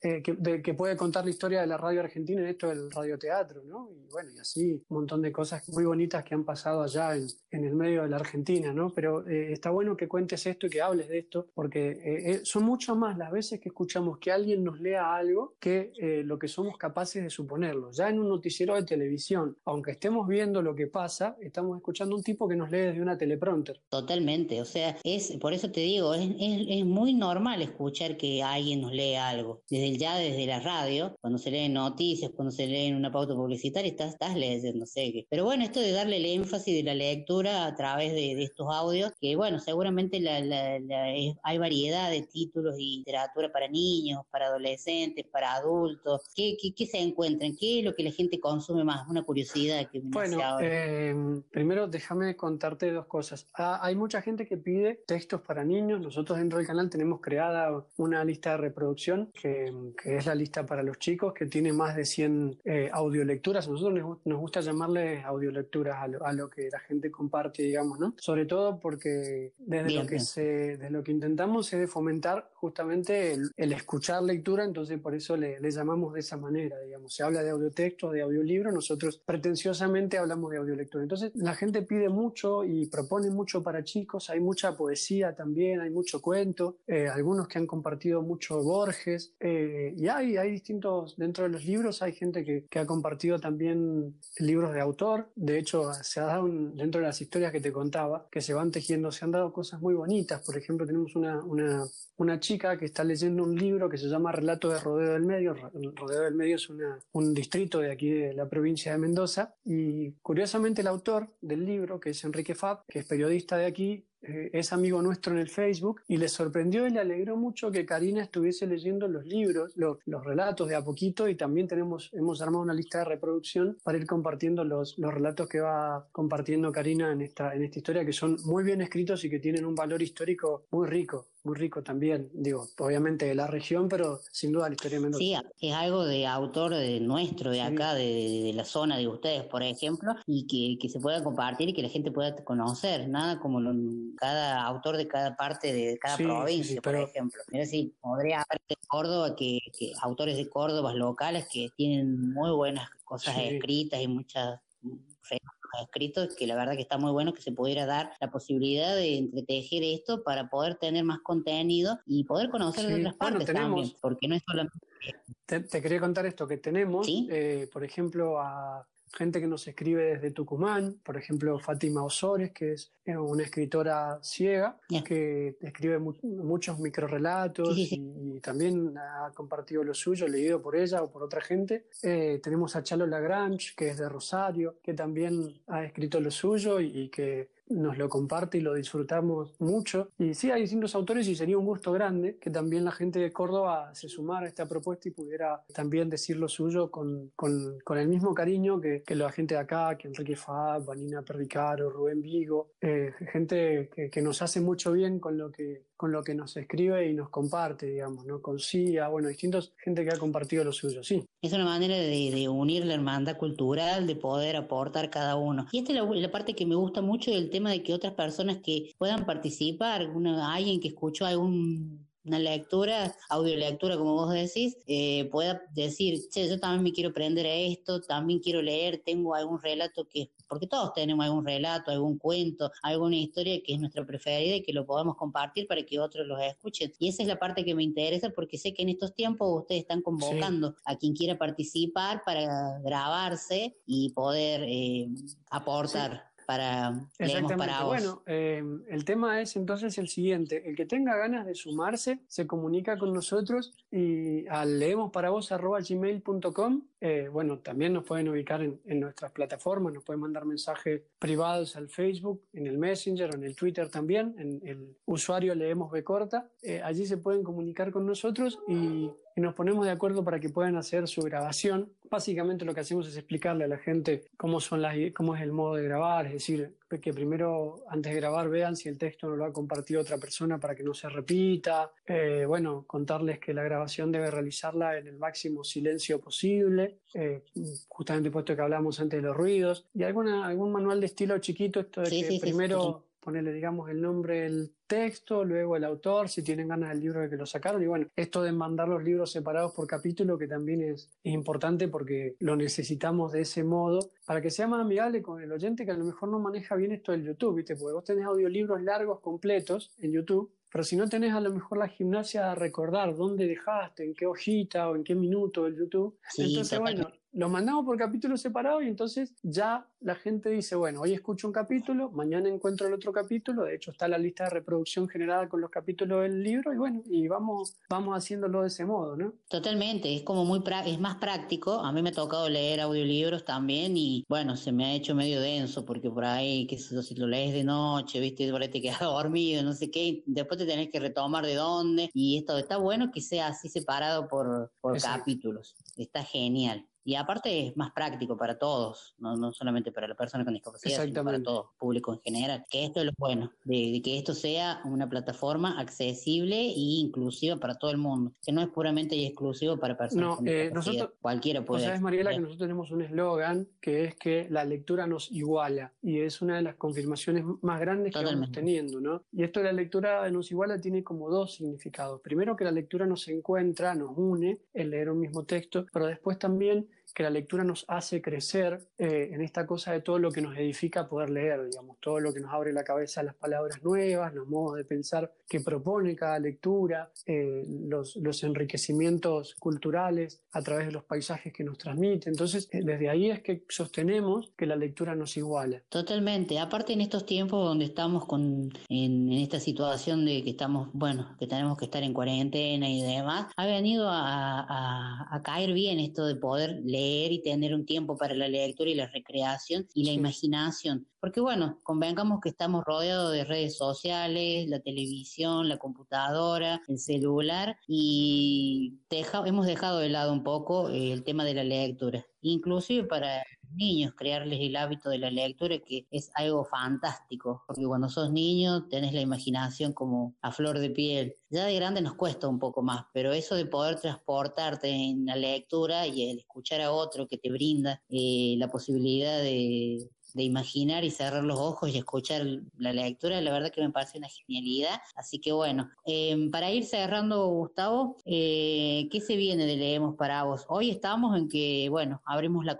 eh, que, de- que puede contar la historia de la radio argentina en esto del radioteatro, ¿no? Y bueno, y así un montón de cosas muy bonitas que han pasado allá en, en el medio de la Argentina, ¿no? Pero eh, está bueno que cuentes esto y que hables de esto, porque eh, eh, son mucho más las veces que escuchamos que alguien nos lea algo que lo que somos capaces de suponerlo. Ya en un noticiero de televisión, aunque estemos viendo lo que pasa, estamos escuchando un tipo que nos lee desde una teleprompter. Totalmente, o sea, es por eso te digo, es, es, muy normal escuchar que alguien nos lea algo. El- ya desde la radio, cuando se leen noticias, cuando se leen una pauta publicitaria, estás, estás leyendo, no sé qué. Pero bueno, esto de darle el énfasis de la lectura a través de, de estos audios, que bueno, seguramente la, la- la- es- hay variedad de títulos y literatura para niños, para adolescentes, para adultos. ¿Qué, qué, qué se encuentran? ¿Qué es lo que la gente consume más? Una curiosidad que me Bueno, ahora. eh, primero déjame contarte dos cosas. Ah, hay mucha gente que pide textos para niños. Nosotros dentro del canal tenemos creada una lista de reproducción que, que es la lista para los chicos, que tiene más de 100 eh, audiolecturas. Nosotros nos, gu- nos gusta llamarle audiolecturas a lo, a lo que la gente comparte, digamos, ¿no? Sobre todo porque desde Bien, lo que bien. se, desde lo que intentamos es de fomentar justamente el, el escuchar lectura, entonces por eso le, le llamamos de esa manera, digamos. Se habla de audiotexto, de audiolibro, nosotros pretenciosamente hablamos de audiolectura. Entonces la gente pide mucho y propone mucho para chicos, hay mucha poesía también, hay mucho cuento, eh, algunos que han compartido mucho Borges, eh, y hay, hay distintos, dentro de los libros hay gente que, ha compartido también libros de autor, de hecho se ha dado dentro de las historias que te contaba, que se van tejiendo, se han dado cosas muy bonitas, por ejemplo tenemos una, una, una chica que está leyendo un libro que se llama Relato de Rodeo del Medio, Ro- Rodeo del Medio es una- un distrito de aquí de la provincia de Mendoza, y curiosamente el autor del libro, que es Enrique Fab, que es periodista de aquí, eh, es amigo nuestro en el Facebook y le sorprendió y le alegró mucho que Karina estuviese leyendo los libros, lo- los relatos de a poquito y también tenemos, hemos armado una lista de reproducción para ir compartiendo los, los relatos que va compartiendo Karina en esta, en esta historia que son muy bien escritos y que tienen un valor histórico muy rico, muy rico también, digo, obviamente de la región, pero sin duda la historia de Mendoza. Sí, es algo de autor de nuestro, de acá, de, de- de la zona de ustedes, por ejemplo, y que, que se pueda compartir y que la gente pueda conocer, nada como lo- cada autor de cada parte de cada Sí, sí, provincia, sí, por pero- ejemplo. Es decir, podría haber de Córdoba, que, que autores de Córdoba locales que tienen muy buenas cosas Sí. escritas y muchas escritos que la verdad que está muy bueno que se pudiera dar la posibilidad de entretejer esto para poder tener más contenido y poder conocer de Sí, otras bueno, partes tenemos- también, porque no es solamente Te, te quería contar esto que tenemos, eh, por ejemplo, a gente que nos escribe desde Tucumán, por ejemplo, Fátima Osores, que es eh, una escritora ciega, que escribe mu- muchos microrelatos y, y también ha compartido lo suyo, leído por ella o por otra gente. Eh, tenemos a Chalo Lagrange, que es de Rosario, que también ha escrito lo suyo y, y que nos lo comparte y lo disfrutamos mucho. Y sí, hay distintos autores y sería un gusto grande que también la gente de Córdoba se sumara a esta propuesta y pudiera también decir lo suyo con, con- el mismo cariño que, que la gente de acá, que Enrique Fab, Vanina Perricaro, Rubén Vigo, eh, gente que, que nos hace mucho bien con lo que con lo que nos escribe y nos comparte, digamos, ¿no? Con CIA, bueno, distintos, gente que ha compartido lo suyo, sí. Es una manera de, de unir la hermandad cultural, de poder aportar cada uno. Y esta es la, parte que me gusta mucho del tema de que otras personas que puedan participar, alguien que escuchó algún una lectura, audiolectura, como vos decís, eh, pueda decir, che, yo también me quiero aprender a esto, también quiero leer, tengo algún relato que, porque todos tenemos algún relato, algún cuento, alguna historia que es nuestra preferida y que lo podamos compartir para que otros los escuchen. Y esa es la parte que me interesa porque sé que en estos tiempos ustedes están convocando a quien quiera participar para grabarse y poder eh, aportar. Para leemos Exactamente. para vos. Bueno, eh, el tema es entonces el siguiente. El que tenga ganas de sumarse se comunica con nosotros y al leemosparavos.gmail.com eh, bueno, también nos pueden ubicar en, en nuestras plataformas, nos pueden mandar mensajes privados al Facebook, en el Messenger o en el Twitter también, en el usuario Leemos B Corta. Eh, allí se pueden comunicar con nosotros y, y nos ponemos de acuerdo para que puedan hacer su grabación. Básicamente lo que hacemos es explicarle a la gente cómo, son las, cómo es el modo de grabar, es decir, que primero antes de grabar vean si el texto no lo ha compartido otra persona para que no se repita. Eh, bueno, contarles que la grabación debe realizarla en el máximo silencio posible, eh, justamente puesto que hablamos antes de los ruidos, y alguna, algún manual de estilo chiquito, esto de Sí, que sí, primero sí. Ponerle, digamos, el nombre del texto, luego el autor, si tienen ganas del libro de que lo sacaron. Y bueno, esto de mandar los libros separados por capítulo, que también es, es importante porque lo necesitamos de ese modo, para que sea más amigable con el oyente que a lo mejor no maneja bien esto del YouTube, ¿viste? Porque vos tenés audiolibros largos, completos en YouTube. Pero si no tenés a lo mejor la gimnasia a recordar dónde dejaste, en qué hojita o en qué minuto del YouTube, Sí, entonces bueno, los mandamos por capítulos separados y entonces ya la gente dice, bueno, hoy escucho un capítulo, mañana encuentro el otro capítulo, de hecho está la lista de reproducción generada con los capítulos del libro y bueno, y vamos, vamos haciéndolo de ese modo, ¿no? Totalmente, es como muy es más práctico. A mí me ha tocado leer audiolibros también y bueno, se me ha hecho medio denso porque por ahí, yo, si lo lees de noche, viste, por ahí te quedas dormido, no sé qué, después te tenés que retomar de dónde. Y esto está bueno que sea así separado por, por Exacto. capítulos. Está genial. Y aparte es más práctico para todos, no, no solamente para la persona con discapacidad, sino para todo público en general. Que esto es lo bueno, de, de que esto sea una plataforma accesible e inclusiva para todo el mundo, que no es puramente y exclusivo para personas No, con eh, discapacidad. nosotros- Cualquiera puede. sabés, Mariela, que nosotros tenemos un eslogan que es que la lectura nos iguala y es una de las confirmaciones más grandes que vamos Totalmente. teniendo, ¿no? Y esto de la lectura nos iguala tiene como dos significados. Primero, que la lectura nos encuentra, nos une, el leer un mismo texto, pero después también que la lectura nos hace crecer eh, en esta cosa de todo lo que nos edifica poder leer, digamos, todo lo que nos abre la cabeza las palabras nuevas, los modos de pensar que propone cada lectura, eh, los, los enriquecimientos culturales a través de los paisajes que nos transmite. Entonces, eh, desde ahí es que sostenemos que la lectura nos iguala. Totalmente. Aparte en estos tiempos donde estamos con en, en esta situación de que estamos, bueno, que tenemos que estar en cuarentena y demás, ha venido a, a- a caer bien esto de poder leer leer y tener un tiempo para la lectura y la recreación y la imaginación. Porque bueno, convengamos que estamos rodeados de redes sociales, la televisión, la computadora, el celular y deja- hemos dejado de lado un poco eh, el tema de la lectura. Inclusive para niños, crearles el hábito de la lectura, que es algo fantástico, porque cuando sos niño tenés la imaginación como a flor de piel. Ya de grande nos cuesta un poco más, pero eso de poder transportarte en la lectura y el escuchar a otro que te brinda eh, la posibilidad de, de imaginar y cerrar los ojos y escuchar la lectura, la verdad que me parece una genialidad. Así que bueno, eh, para ir cerrando, Gustavo, eh, ¿qué se viene de Leemos para vos? Hoy estamos en que, bueno, abrimos la,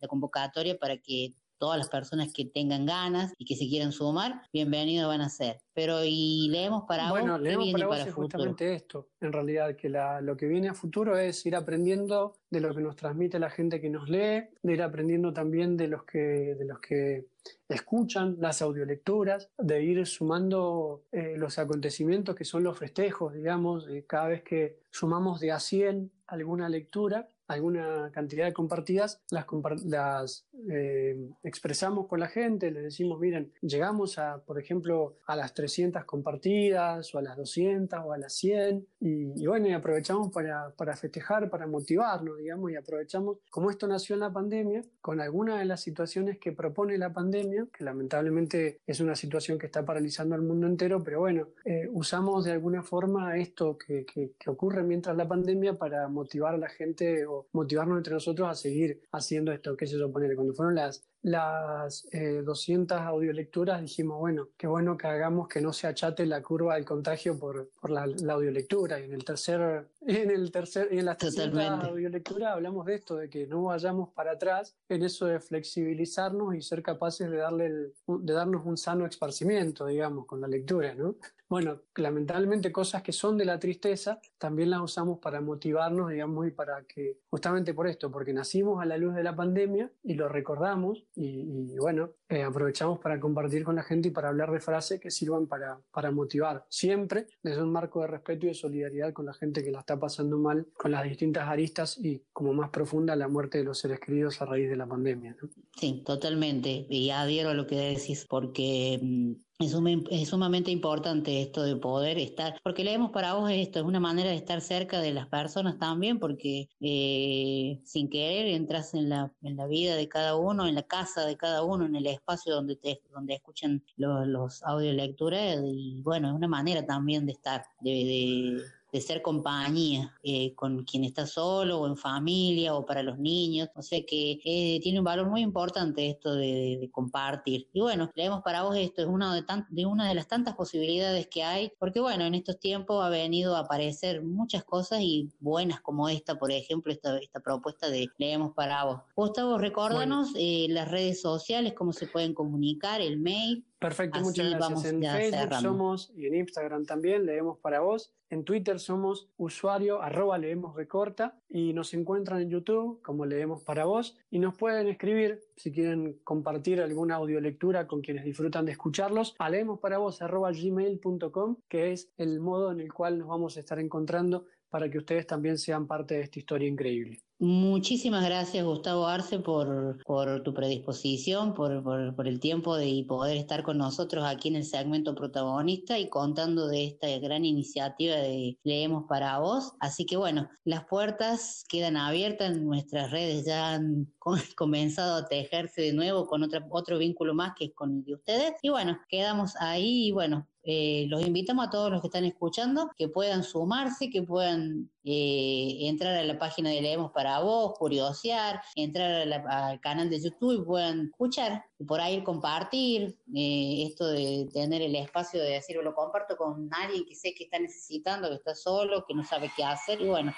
la convocatoria para que todas las personas que tengan ganas y que se quieran sumar, bienvenidos van a ser. Pero y leemos para bueno, vos, ¿qué leemos para vos para es justamente esto, en realidad, que la- lo que viene a futuro es ir aprendiendo de lo que nos transmite la gente que nos lee, de ir aprendiendo también de los que, de los que escuchan las audiolecturas, de ir sumando eh, los acontecimientos que son los festejos, digamos, eh, cada vez que sumamos de a 100 alguna lectura, alguna cantidad de compartidas, las, las eh, expresamos con la gente, les decimos, miren, llegamos a, por ejemplo, a las 300 compartidas o a las 200 o a las 100 y, y bueno, y aprovechamos para, para festejar, para motivarnos, digamos, y aprovechamos, como esto nació en la pandemia, con alguna de las situaciones que propone la pandemia, que lamentablemente es una situación que está paralizando al mundo entero, pero bueno, eh, usamos de alguna forma esto que, que- que ocurre mientras la pandemia para motivar a la gente o motivarnos entre nosotros a seguir haciendo esto, qué sé yo, poner cuando fueron las las eh, 200 audiolecturas dijimos, bueno, qué bueno que hagamos que no se achate la curva del contagio por, por la, la audiolectura. Y en el tercer, en el tercer, y en las 300 Totalmente. audiolecturas hablamos de esto, de que no vayamos para atrás en eso de flexibilizarnos y ser capaces de darle el- de darnos un sano esparcimiento, digamos, con la lectura, ¿no? Bueno, lamentablemente cosas que son de la tristeza también las usamos para motivarnos, digamos, y para que, justamente por esto, porque nacimos a la luz de la pandemia y lo recordamos y, bueno, eh, aprovechamos para compartir con la gente y para hablar de frases que sirvan para, motivar, siempre desde un marco de respeto y de solidaridad con la gente que la está pasando mal, con las distintas aristas y como más profunda la muerte de los seres queridos a raíz de la pandemia. Sí, totalmente. Y adhiero a lo que decís porque mm, es, suma- es sumamente importante esto de poder estar, porque leemos para vos esto, es una manera de estar cerca de las personas también, porque eh, sin querer entras en la, en la vida de cada uno, en la casa de cada uno, en el espacio donde te donde escuchan los, los audiolecturas y bueno, es una manera también de estar, de, de, de ser compañía eh, con quien está solo o en familia o para los niños. O sea que eh, tiene un valor muy importante esto de, de- de compartir. Y bueno, leemos para vos esto, es una de, tan- de una de las tantas posibilidades que hay, porque bueno, en estos tiempos ha venido a aparecer muchas cosas y buenas como esta, por ejemplo, esta, esta propuesta de leemos para vos. Gustavo, recórdanos eh, las redes sociales, cómo se pueden comunicar, el mail. Perfecto, Así muchas gracias. En Facebook somos y en Instagram también leemos para vos. En Twitter somos usuario arroba leemos recorta y nos encuentran en YouTube como leemos para vos y nos pueden escribir si quieren compartir alguna audiolectura con quienes disfrutan de escucharlos a leemos para vos arroba gmail.com que es el modo en el cual nos vamos a estar encontrando para que ustedes también sean parte de esta historia increíble. Muchísimas gracias, Gustavo Arce, por, por tu predisposición, por, por, por el tiempo de y poder estar con nosotros aquí en el segmento protagonista y contando de esta gran iniciativa de Leemos para vos. Así que bueno, las puertas quedan abiertas, nuestras redes ya han co- comenzado a tejerse de nuevo con otra, otro vínculo más que es con el de ustedes. Y bueno, quedamos ahí y bueno, eh, los invitamos a todos los que están escuchando que puedan sumarse, que puedan eh, entrar a la página de Leemos para Vos, curiosear, entrar al canal de YouTube y puedan escuchar y por ahí compartir eh, esto de tener el espacio de decir, lo comparto con alguien que sé que está necesitando, que está solo, que no sabe qué hacer y bueno.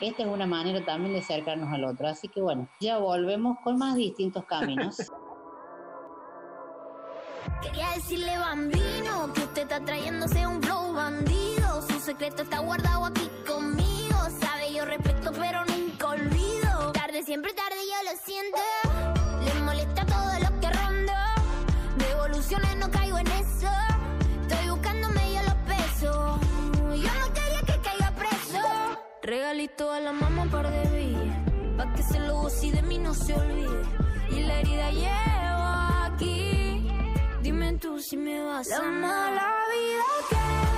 Esta es una manera también de acercarnos al otro. Así que bueno, ya volvemos con más distintos caminos. Quería decirle bambino que usted está trayéndose un flow bandido. Su secreto está guardado aquí conmigo. Sabe, yo respeto, pero nunca olvido. Tarde, siempre tarde, yo lo siento. Le molesta todo lo que ronda. De evoluciones no caigo en eso. Estoy buscándome yo los pesos. Yo no quería que caiga preso. Regalito a la mamá un par de villas. Pa' que se lo goce y se olvide. Y la herida llevo aquí. Tú si me vas a La mala vida que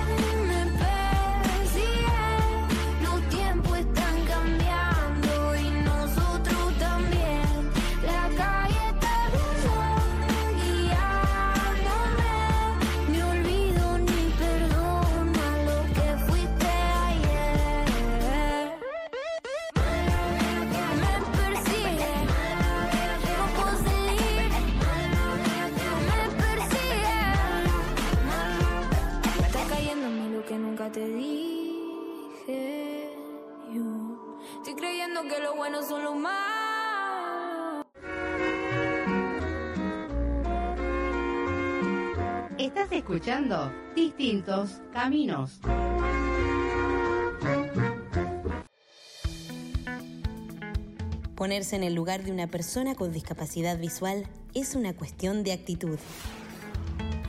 bueno son lo malo. Estás escuchando Distintos Caminos. Ponerse en el lugar de una persona con discapacidad visual es una cuestión de actitud.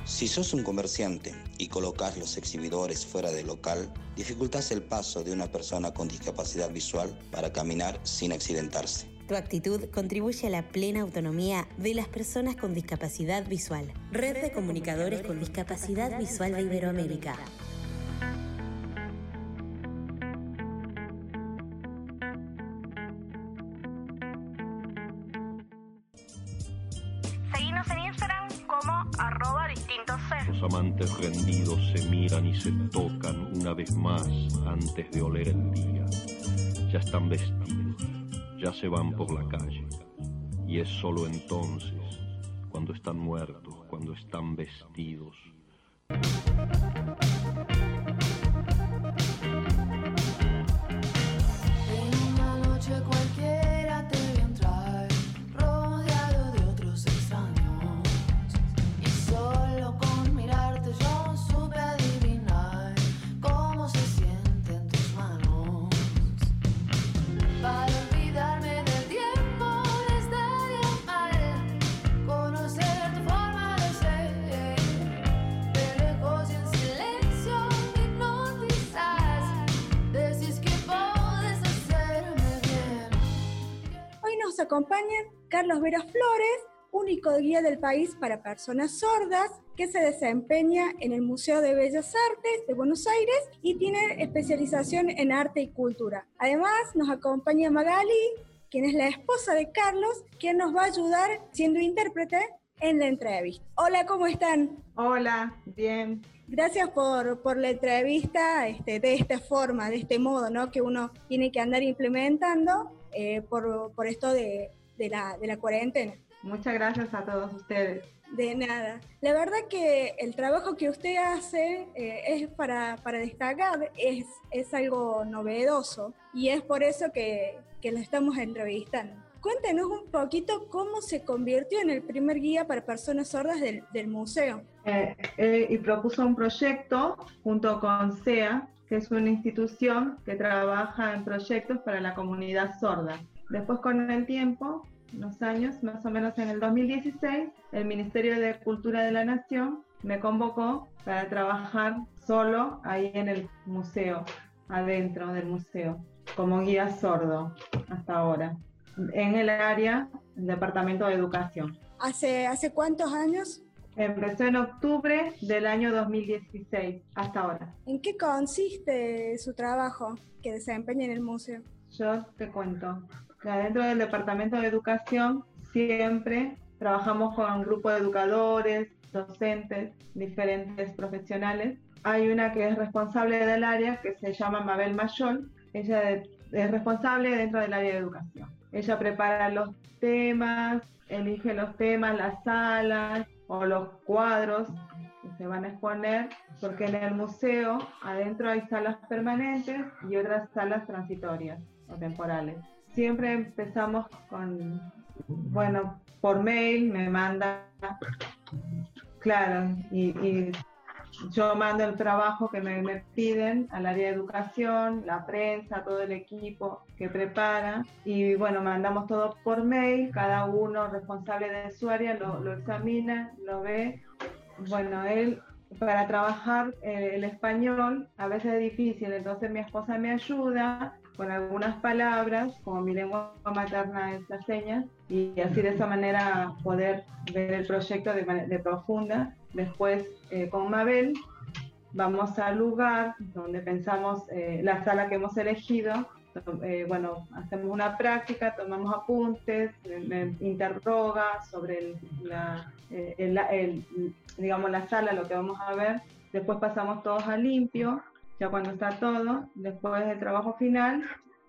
Si sos un comerciante y colocas los exhibidores fuera del local, dificultas el paso de una persona con discapacidad visual para caminar sin accidentarse. Tu actitud contribuye a la plena autonomía de las personas con discapacidad visual. Red de Comunicadores con Discapacidad Visual de Iberoamérica. Amantes rendidos se miran y se tocan una vez más antes de oler el día. Ya están vestidos, ya se van por la calle. Y es solo entonces, cuando están muertos, cuando están vestidos. Acompañan Carlos Vera Flores, único guía del país para personas sordas, que se desempeña en el Museo de Bellas Artes de Buenos Aires y tiene especialización en arte y cultura. Además, nos acompaña Magali, quien es la esposa de Carlos, quien nos va a ayudar siendo intérprete en la entrevista. Hola, ¿cómo están? Hola, bien. Gracias por, por la entrevista este, de esta forma, de este modo, ¿no? Que uno tiene que andar implementando eh, por, por esto de, de la, de la cuarentena. Muchas gracias a todos ustedes. De nada. La verdad que el trabajo que usted hace eh, es para, para destacar, es, es algo novedoso y es por eso que, que lo estamos entrevistando. Cuéntenos un poquito cómo se convirtió en el primer guía para personas sordas del, del museo. Eh, eh, y propuso un proyecto junto con SEA, que es una institución que trabaja en proyectos para la comunidad sorda. Después con el tiempo, unos años, más o menos en el 2016, el Ministerio de Cultura de la Nación me convocó para trabajar solo ahí en el museo, adentro del museo, como guía sordo hasta ahora, en el área del Departamento de Educación. ¿Hace, hace cuántos años? Empezó en octubre del año 2016 hasta ahora. ¿En qué consiste su trabajo que desempeña en el museo? Yo te cuento. Dentro del Departamento de Educación siempre trabajamos con un grupo de educadores, docentes, diferentes profesionales. Hay una que es responsable del área que se llama Mabel Mayol. Ella es responsable dentro del área de educación. Ella prepara los temas, elige los temas, las salas o los cuadros que se van a exponer, porque en el museo adentro hay salas permanentes y otras salas transitorias o temporales. Siempre empezamos con, bueno, por mail me manda, claro, y, y yo mando el trabajo que me, me, piden al área de educación, la prensa, todo el equipo que prepara y bueno, mandamos todo por mail, cada uno responsable de su área lo, lo examina, lo ve. Bueno, él para trabajar eh, el español a veces es difícil, entonces mi esposa me ayuda con algunas palabras, como mi lengua materna es la señas, y así de esa manera poder ver el proyecto de, de profunda. Después, eh, con Mabel, vamos al lugar donde pensamos eh, la sala que hemos elegido. Eh, bueno, hacemos una práctica, tomamos apuntes, interroga sobre la, el, digamos, la sala, lo que vamos a ver. Después pasamos todos a limpio, ya cuando está todo, después del trabajo final,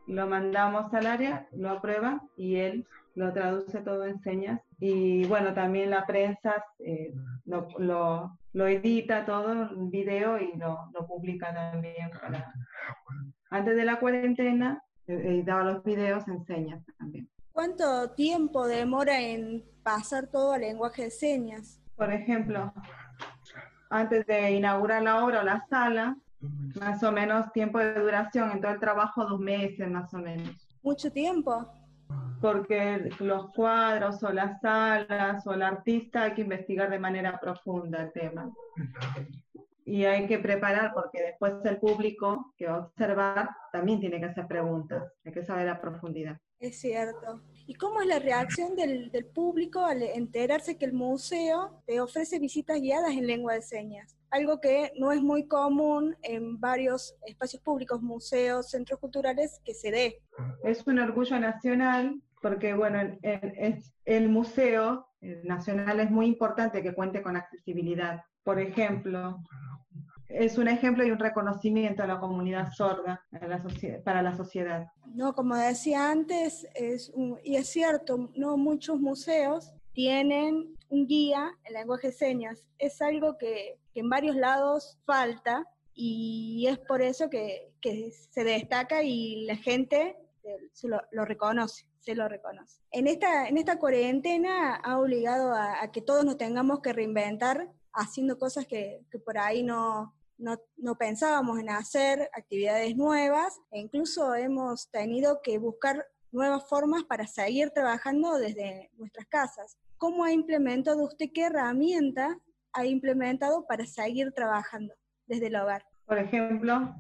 lo mandamos al área, lo aprueba y él lo traduce todo en señas. Y bueno, también la prensa eh, lo, lo, lo, edita todo en video y lo, lo publica también. Para... Antes de la cuarentena, editaba los videos en señas también. ¿Cuánto tiempo demora en pasar todo al lenguaje de señas? Por ejemplo, antes de inaugurar la obra o la sala, más o menos tiempo de duración en todo el trabajo, dos meses más o menos. ¿Mucho tiempo? Porque los cuadros o las salas o el artista hay que investigar de manera profunda el tema. Y hay que preparar porque después el público que va a observar también tiene que hacer preguntas, hay que saber a profundidad. Es cierto. ¿Y cómo es la reacción del, público al enterarse que el museo te ofrece visitas guiadas en lengua de señas? Algo que no es muy común en varios espacios públicos, museos, centros culturales, que se dé. Es un orgullo nacional porque, bueno, el museo nacional es muy importante que cuente con accesibilidad. Por ejemplo, es un ejemplo y un reconocimiento a la comunidad sorda para la, sociedad. No, como decía antes, es y es cierto, no muchos museos tienen un guía en lenguaje de señas. Es algo que, en varios lados falta y es por eso que, que se destaca y la gente se lo, lo, reconoce, se lo reconoce. En esta, en esta cuarentena ha obligado a, a que todos nos tengamos que reinventar haciendo cosas que, que por ahí no, no, pensábamos en hacer, actividades nuevas, e incluso hemos tenido que buscar nuevas formas para seguir trabajando desde nuestras casas. ¿Cómo ha implementado usted, qué herramienta ha implementado para seguir trabajando desde el hogar? Por ejemplo,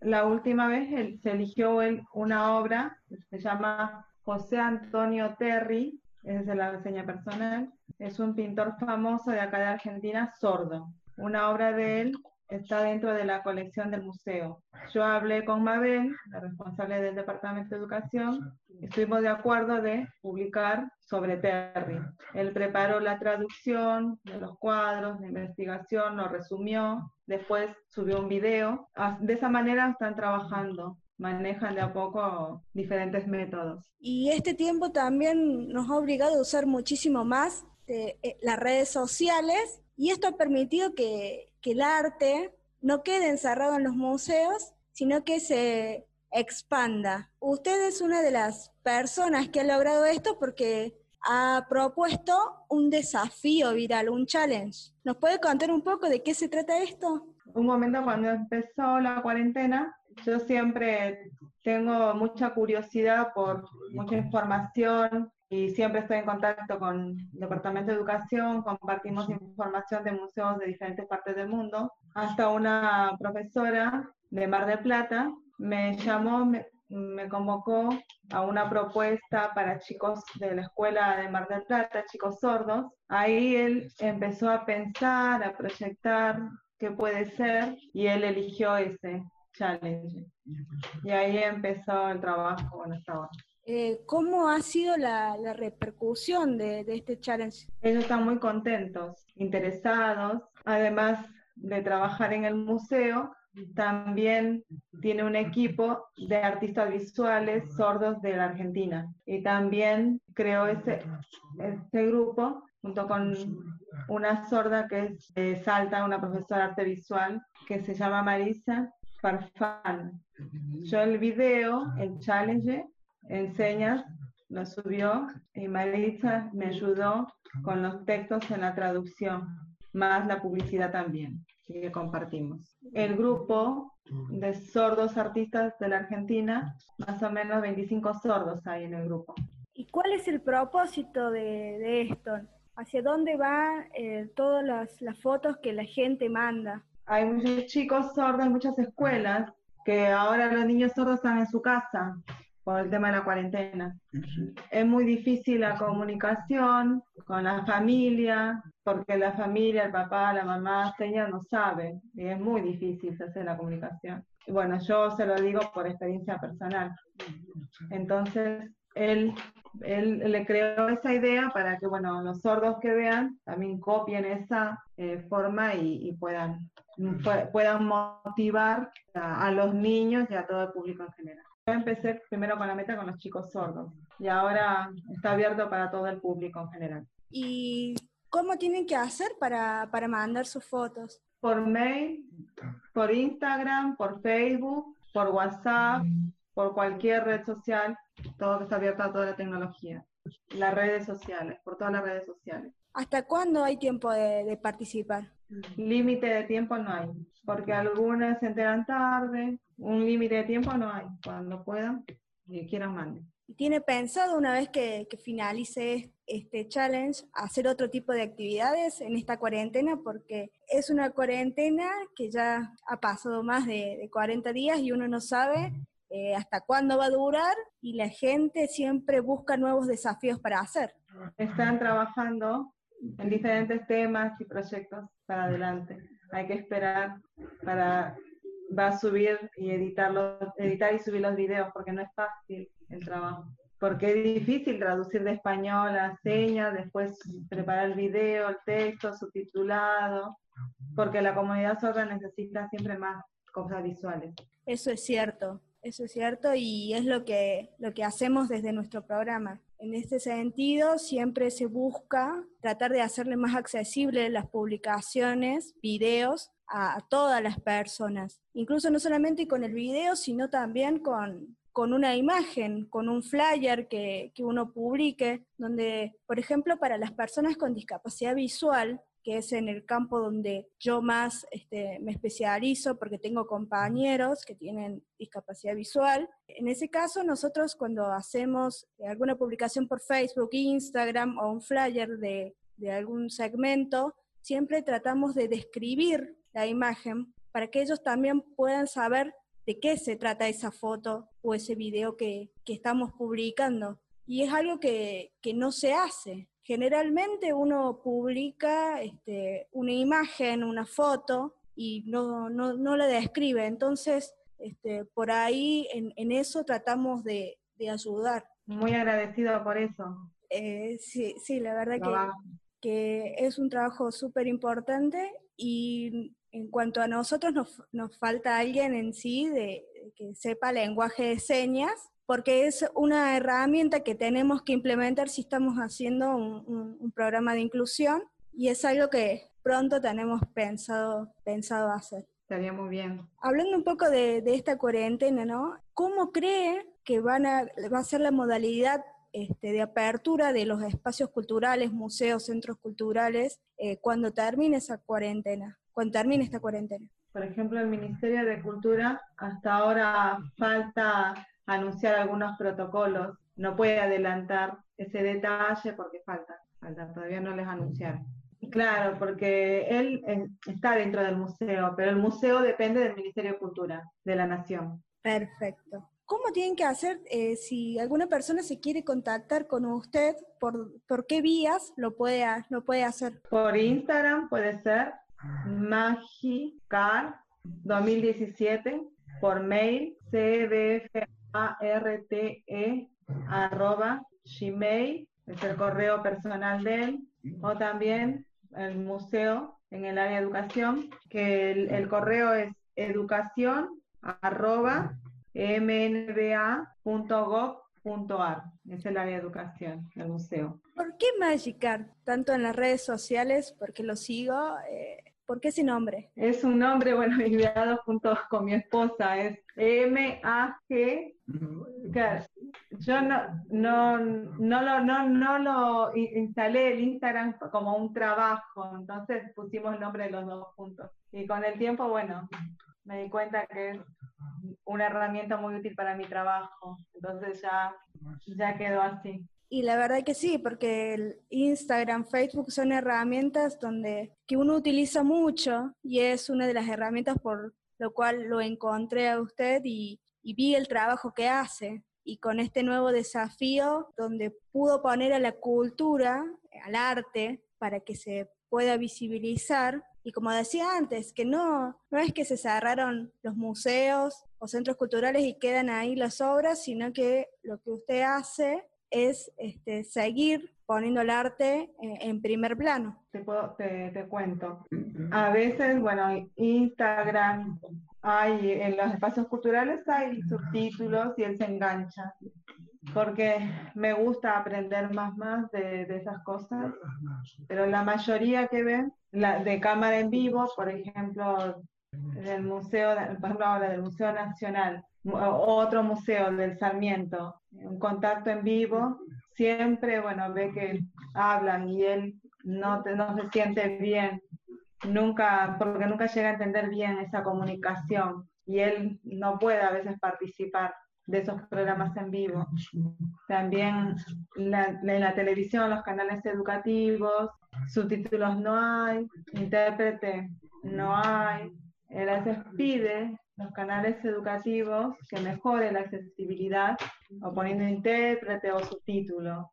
la última vez se eligió una obra que se llama José Antonio Terry, es la reseña personal, es un pintor famoso de acá de Argentina, sordo. Una obra de él está dentro de la colección del museo. Yo hablé con Mabel, la responsable del Departamento de Educación, y estuvimos de acuerdo de publicar sobre Terry. Él preparó la traducción de los cuadros, de investigación, lo resumió, después subió un video. De esa manera están trabajando manejan de a poco diferentes métodos. Y este tiempo también nos ha obligado a usar muchísimo más eh, las redes sociales y esto ha permitido que, que el arte no quede encerrado en los museos, sino que se expanda. Usted es una de las personas que ha logrado esto porque ha propuesto un desafío viral, un challenge. ¿Nos puede contar un poco de qué se trata esto? Un momento cuando empezó la cuarentena, yo siempre tengo mucha curiosidad por mucha información y siempre estoy en contacto con el Departamento de Educación, compartimos información de museos de diferentes partes del mundo. Hasta una profesora de Mar del Plata me llamó, me, me convocó a una propuesta para chicos de la escuela de Mar del Plata, chicos sordos. Ahí él empezó a pensar, a proyectar qué puede ser y él eligió ese challenge. Y ahí empezó el trabajo con esta obra. Eh, ¿Cómo ha sido la, la repercusión de, de, este challenge? Ellos están muy contentos, interesados, además de trabajar en el museo, también tiene un equipo de artistas visuales sordos de la Argentina. Y también creó este, este grupo junto con una sorda que es de Salta, una profesora de arte visual, que se llama Marisa Farfán. Yo el video, el challenge, enseñas, lo subió y Maritza me ayudó con los textos en la traducción, más la publicidad también, que compartimos. El grupo de sordos artistas de la Argentina, más o menos 25 sordos hay en el grupo. ¿Y cuál es el propósito de, de esto? ¿Hacia dónde van eh, todas las, las fotos que la gente manda? Hay muchos chicos sordos en muchas escuelas que ahora los niños sordos están en su casa por el tema de la cuarentena. Es muy difícil la comunicación con la familia, porque la familia, el papá, la mamá, señas no saben, y es muy difícil hacer la comunicación. Y bueno, yo se lo digo por experiencia personal. Entonces, él, él le creó esa idea para que, bueno, los sordos que vean también copien esa eh, forma y, y puedan, pu- puedan motivar a, a los niños y a todo el público en general. Yo empecé primero con la meta con los chicos sordos y ahora está abierto para todo el público en general. ¿Y cómo tienen que hacer para, para mandar sus fotos? Por mail, por Instagram, por Facebook, por WhatsApp, por cualquier red social, todo que está abierto a toda la tecnología. Las redes sociales, por todas las redes sociales. ¿Hasta cuándo hay tiempo de, de participar? Límite de tiempo no hay, porque algunas se enteran tarde, un límite de tiempo no hay, cuando puedan y quieran manden. ¿Y ¿Tiene pensado una vez que, que finalice este challenge hacer otro tipo de actividades en esta cuarentena? Porque es una cuarentena que ya ha pasado más de, de 40 días y uno no sabe eh, hasta cuándo va a durar y la gente siempre busca nuevos desafíos para hacer. Están trabajando en diferentes temas y proyectos para adelante. Hay que esperar para va a subir y editarlo, editar y subir los videos porque no es fácil el trabajo. Porque es difícil traducir de español a señas, después preparar el video, el texto, subtitulado, porque la comunidad sorda necesita siempre más cosas visuales. Eso es cierto, eso es cierto y es lo que, lo que hacemos desde nuestro programa. En este sentido, siempre se busca tratar de hacerle más accesible las publicaciones, videos a, todas las personas. Incluso no solamente con el video, sino también con, con una imagen, con un flyer que, que uno publique, donde, por ejemplo, para las personas con discapacidad visual, que es en el campo donde yo más este, me especializo porque tengo compañeros que tienen discapacidad visual. En ese caso, nosotros cuando hacemos alguna publicación por Facebook, Instagram o un flyer de, de algún segmento, siempre tratamos de describir la imagen para que ellos también puedan saber de qué se trata esa foto o ese video que, que estamos publicando. Y es algo que, que no se hace. Generalmente uno publica este, una imagen, una foto y no, no, no la describe. Entonces, este, por ahí en, en eso tratamos de, de, ayudar. Muy agradecido por eso. Eh, sí, sí, la verdad que, que es un trabajo súper importante y en cuanto a nosotros nos, nos falta alguien en sí de, que sepa lenguaje de señas porque es una herramienta que tenemos que implementar si estamos haciendo un, un, un, programa de inclusión y es algo que pronto tenemos pensado, pensado hacer. Estaría muy bien. Hablando un poco de, de esta cuarentena, ¿no? ¿Cómo cree que van a, va a ser la modalidad este, de apertura de los espacios culturales, museos, centros culturales, eh, cuando termine esa cuarentena, cuando termine esta cuarentena? Por ejemplo, el Ministerio de Cultura hasta ahora falta anunciar algunos protocolos. No puede adelantar ese detalle porque falta, falta todavía no les anunciaron. Claro, porque él eh, está dentro del museo, pero el museo depende del Ministerio de Cultura de la Nación. Perfecto. ¿Cómo tienen que hacer eh, si alguna persona se quiere contactar con usted? ¿Por, por qué vías lo puede, lo puede hacer? Por Instagram puede ser magicar 2017, por mail cbf arte arroba gmail, es el correo personal de él, o también el museo en el área de educación, que el, el correo es educación arroba mnba.gov.ar, es el área de educación, el museo. ¿Por qué Magicar? Tanto en las redes sociales, porque lo sigo, eh, ¿Por qué ese nombre? Es un nombre, bueno, ideado junto con mi esposa, es M-A-G. Yo no, no, no, lo, no, no lo instalé el Instagram como un trabajo, entonces pusimos el nombre de los dos juntos. Y con el tiempo, bueno, me di cuenta que es una herramienta muy útil para mi trabajo, entonces ya, ya quedó así. Y la verdad que sí, porque el Instagram, Facebook son herramientas donde que uno utiliza mucho y es una de las herramientas por lo cual lo encontré a usted y, y vi el trabajo que hace. Y con este nuevo desafío, donde pudo poner a la cultura, al arte, para que se pueda visibilizar. Y como decía antes, que no, no es que se cerraron los museos o centros culturales y quedan ahí las obras, sino que lo que usted hace es este, seguir poniendo el arte en, en primer plano. Te, puedo- te, te cuento. A veces, bueno, Instagram, hay, en los espacios culturales hay subtítulos y él se engancha, porque me gusta aprender más, más de, de esas cosas, pero la mayoría que ven, la, de cámara en vivo, por ejemplo, del museo, por ejemplo ahora del Museo Nacional, otro museo del Sarmiento, un contacto en vivo, siempre, bueno, ve que hablan y él no, no se siente bien, nunca, porque nunca llega a entender bien esa comunicación y él no puede a veces participar de esos programas en vivo. También la- en la televisión, los canales educativos, subtítulos no hay, intérprete no hay. Él a veces pide los canales educativos que mejore la accesibilidad o poniendo intérprete o subtítulo.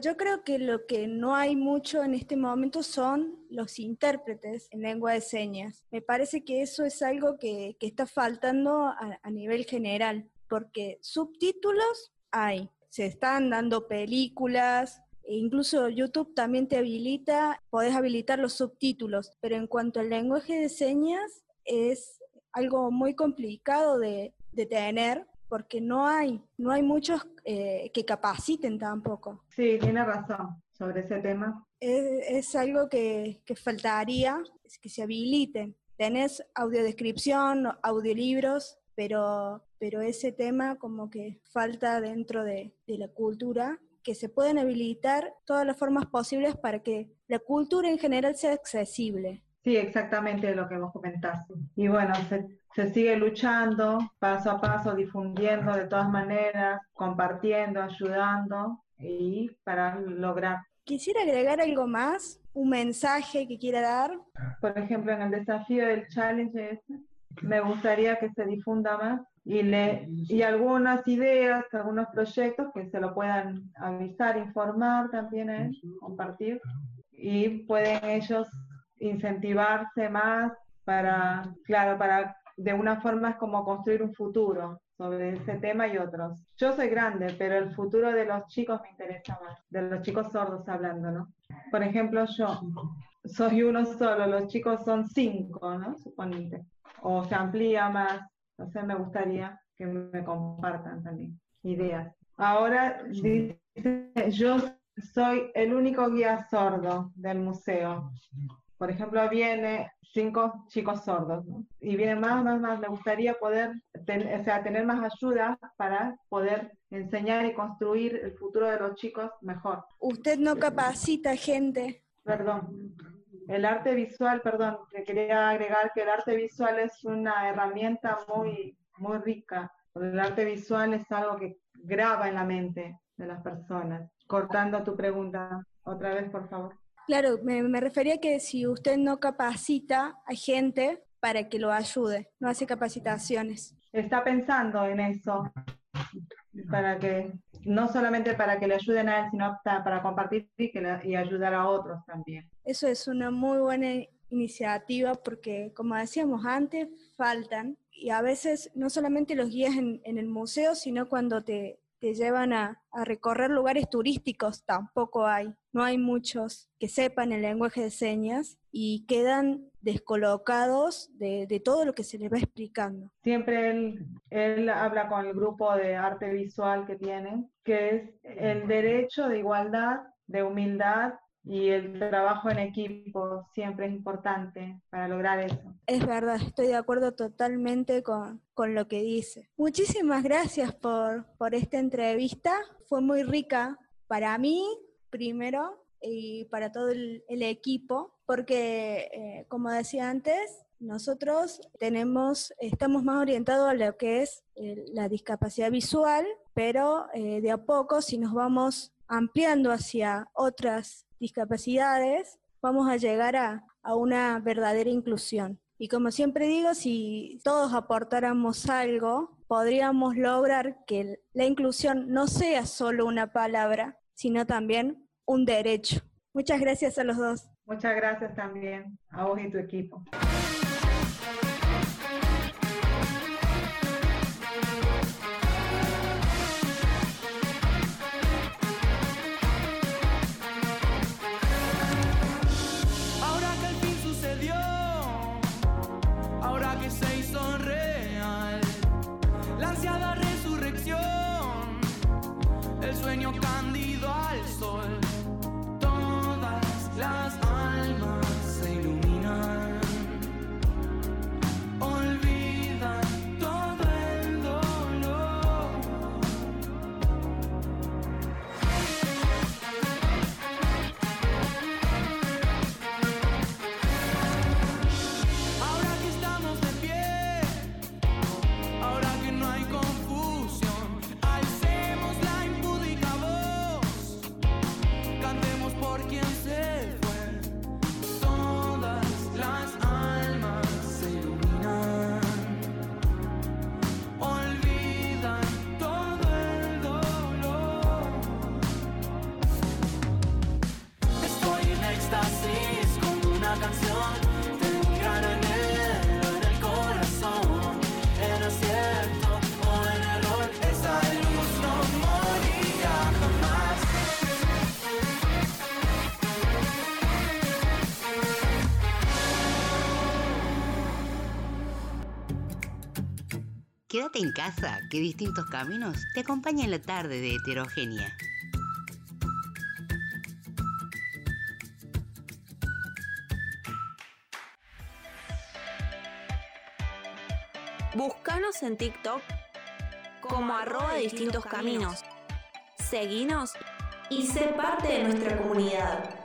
Yo, creo que lo que no hay mucho en este momento son los intérpretes en lengua de señas. Me parece que eso es algo que, que está faltando a, a nivel general, porque subtítulos hay, se están dando películas, e incluso YouTube también te habilita, podés habilitar los subtítulos, pero en cuanto al lenguaje de señas es algo muy complicado de, de tener porque no hay, no hay muchos eh, que capaciten tampoco. Sí, tiene razón sobre ese tema. Es, es algo que, que faltaría, que se habiliten. Tenés audiodescripción, audiolibros, pero, pero ese tema como que falta dentro de, de la cultura, que se pueden habilitar todas las formas posibles para que la cultura en general sea accesible. Sí, exactamente lo que vos comentaste. Y bueno, se, se sigue luchando paso a paso, difundiendo de todas maneras, compartiendo, ayudando y para lograr. Quisiera agregar algo más, un mensaje que quiera dar. Por ejemplo, en el desafío del challenge este, me gustaría que se difunda más y, le, y algunas ideas, algunos proyectos que se lo puedan avisar, informar también compartir y pueden ellos incentivarse más para, claro, para de una forma es como construir un futuro sobre ese tema y otros. Yo soy grande, pero el futuro de los chicos me interesa más, de los chicos sordos hablando, ¿no? Por ejemplo, yo soy uno solo, los chicos son cinco, ¿no? Suponete. O se amplía más, entonces me gustaría que me compartan también ideas. Ahora dice, yo soy el único guía sordo del museo. Por ejemplo, viene cinco chicos sordos, ¿no? Y viene más, más, más. Me gustaría poder, ten- o sea, tener más ayuda para poder enseñar y construir el futuro de los chicos mejor. Usted no capacita gente. Perdón. El arte visual, perdón, que quería agregar que el arte visual es una herramienta muy, muy rica. El arte visual es algo que graba en la mente de las personas. Cortando tu pregunta, otra vez, por favor. Claro, me, me refería que si usted no capacita a gente para que lo ayude, no hace capacitaciones. Está pensando en eso, para que, no solamente para que le ayuden a él, sino pa- para compartir y, que le- y ayudar a otros también. Eso es una muy buena iniciativa porque, como decíamos antes, faltan y a veces no solamente los guías en, en el museo, sino cuando te, te llevan a, a recorrer lugares turísticos tampoco hay. No hay muchos que sepan el lenguaje de señas y quedan descolocados de, de todo lo que se les va explicando. Siempre él, él habla con el grupo de arte visual que tiene, que es el derecho de igualdad, de humildad y el trabajo en equipo siempre es importante para lograr eso. Es verdad, estoy de acuerdo totalmente con, con lo que dice. Muchísimas gracias por, por esta entrevista. Fue muy rica para mí, primero, y para todo el, equipo, porque, eh, como decía antes, nosotros tenemos, estamos más orientados a lo que es eh, la discapacidad visual, pero eh, de a poco, si nos vamos ampliando hacia otras discapacidades, vamos a llegar a, a una verdadera inclusión. Y como siempre digo, si todos aportáramos algo, podríamos lograr que la inclusión no sea solo una palabra, sino también un derecho. Muchas gracias a los dos. Muchas gracias también a vos y tu equipo. Quédate en casa, que distintos caminos te acompañan en la tarde de heterogénea. Búscanos en TikTok como arroba distintos caminos. Seguinos y sé parte de nuestra comunidad.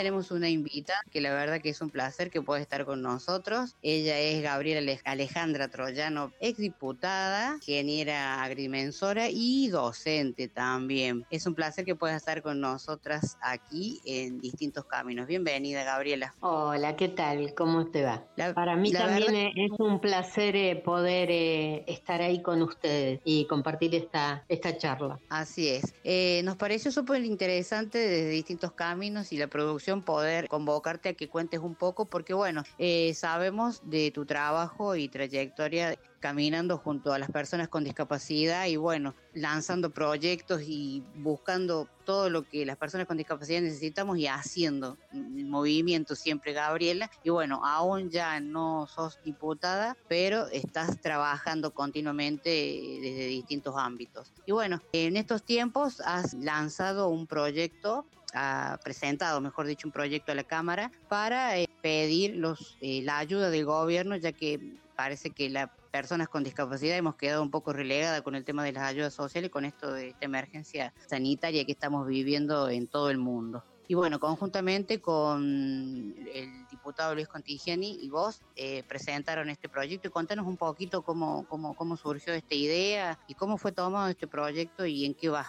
Tenemos una invitada que la verdad que es un placer que pueda estar con nosotros. Ella es Gabriela Ale- Alejandra Troyano, exdiputada, ingeniera agrimensora y docente también. Es un placer que pueda estar con nosotras aquí en distintos caminos. Bienvenida, Gabriela. Hola, ¿qué tal? ¿Cómo te va? La- Para mí también verdad- es un placer eh, poder eh, estar ahí con ustedes y compartir esta, esta charla. Así es. Eh, nos pareció súper interesante desde distintos caminos y la producción poder convocarte a que cuentes un poco porque bueno, eh, sabemos de tu trabajo y trayectoria caminando junto a las personas con discapacidad y bueno, lanzando proyectos y buscando todo lo que las personas con discapacidad necesitamos y haciendo movimiento siempre, Gabriela. Y bueno, aún ya no sos diputada, pero estás trabajando continuamente eh, desde distintos ámbitos. Y bueno, en estos tiempos has lanzado un proyecto ha presentado, mejor dicho, un proyecto a la Cámara para eh, pedir los, eh, la ayuda del gobierno, ya que parece que las personas con discapacidad hemos quedado un poco relegadas con el tema de las ayudas sociales, con esto de esta emergencia sanitaria que estamos viviendo en todo el mundo. Y bueno, conjuntamente con el diputado Luis Contigiani y vos eh, presentaron este proyecto y contanos un poquito cómo, cómo, cómo surgió esta idea y cómo fue tomado este proyecto y en qué va.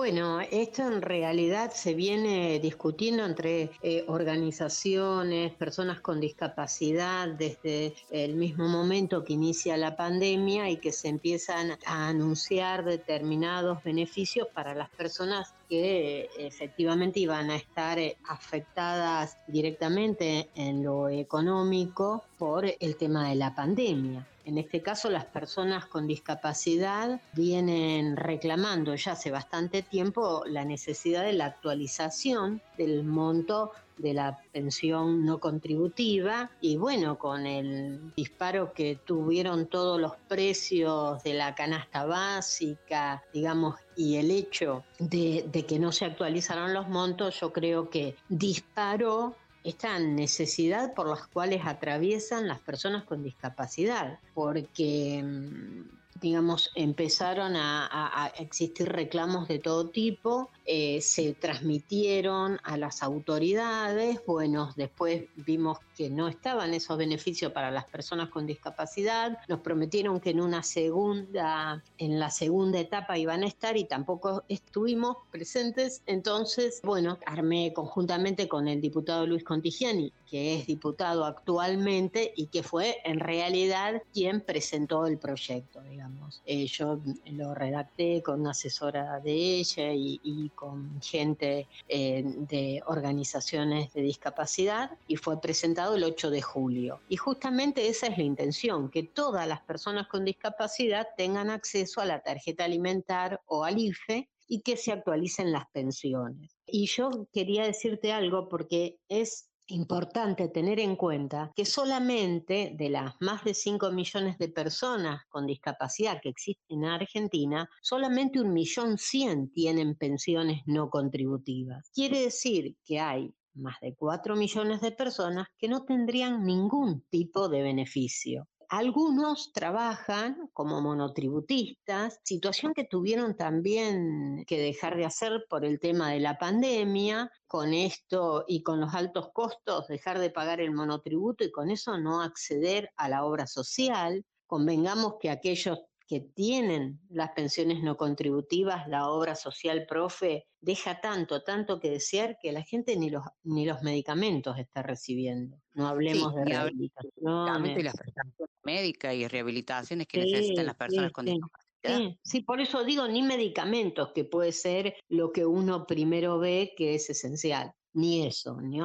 Bueno, esto en realidad se viene discutiendo entre eh, organizaciones, personas con discapacidad desde el mismo momento que inicia la pandemia y que se empiezan a anunciar determinados beneficios para las personas que efectivamente iban a estar eh, afectadas directamente en lo económico por el tema de la pandemia. En este caso, las personas con discapacidad vienen reclamando ya hace bastante tiempo la necesidad de la actualización del monto de la pensión no contributiva. Y bueno, con el disparo que tuvieron todos los precios de la canasta básica, digamos, y el hecho de, que no se actualizaron los montos, yo creo que disparó esta necesidad por las cuales atraviesan las personas con discapacidad, porque mm, digamos, empezaron a, existir reclamos de todo tipo, eh, se transmitieron a las autoridades, bueno, después vimos que no estaban esos beneficios para las personas con discapacidad, nos prometieron que en una segunda, en la segunda etapa iban a estar y tampoco estuvimos presentes, entonces, bueno, armé conjuntamente con el diputado Luis Contigiani, que es diputado actualmente y que fue en realidad quien presentó el proyecto. Eh, yo lo redacté con una asesora de ella y, y con gente eh, de organizaciones de discapacidad y fue presentado el 8 de julio. Y justamente esa es la intención, que todas las personas con discapacidad tengan acceso a la tarjeta alimentar o al IFE y que se actualicen las pensiones. Y yo quería decirte algo porque es importante tener en cuenta que solamente de las más de 5 millones de personas con discapacidad que existen en Argentina, solamente un millón cien tienen pensiones no contributivas. Quiere decir que hay más de 4 millones de personas que no tendrían ningún tipo de beneficio. Algunos trabajan como monotributistas, situación que tuvieron también que dejar de hacer por el tema de la pandemia, con esto y con los altos costos, dejar de pagar el monotributo y con eso no acceder a la obra social. Convengamos que aquellos que tienen las pensiones no contributivas, la obra social profe deja tanto, tanto que desear que la gente ni los, ni los medicamentos está recibiendo. No hablemos Sí, de Justamente de las rehabilitaciones. prestaciones médicas y rehabilitaciones que Sí, necesitan las personas sí, con discapacidad. Sí, sí, por eso digo ni medicamentos, que puede ser lo que uno primero ve que es esencial. Ni eso, ni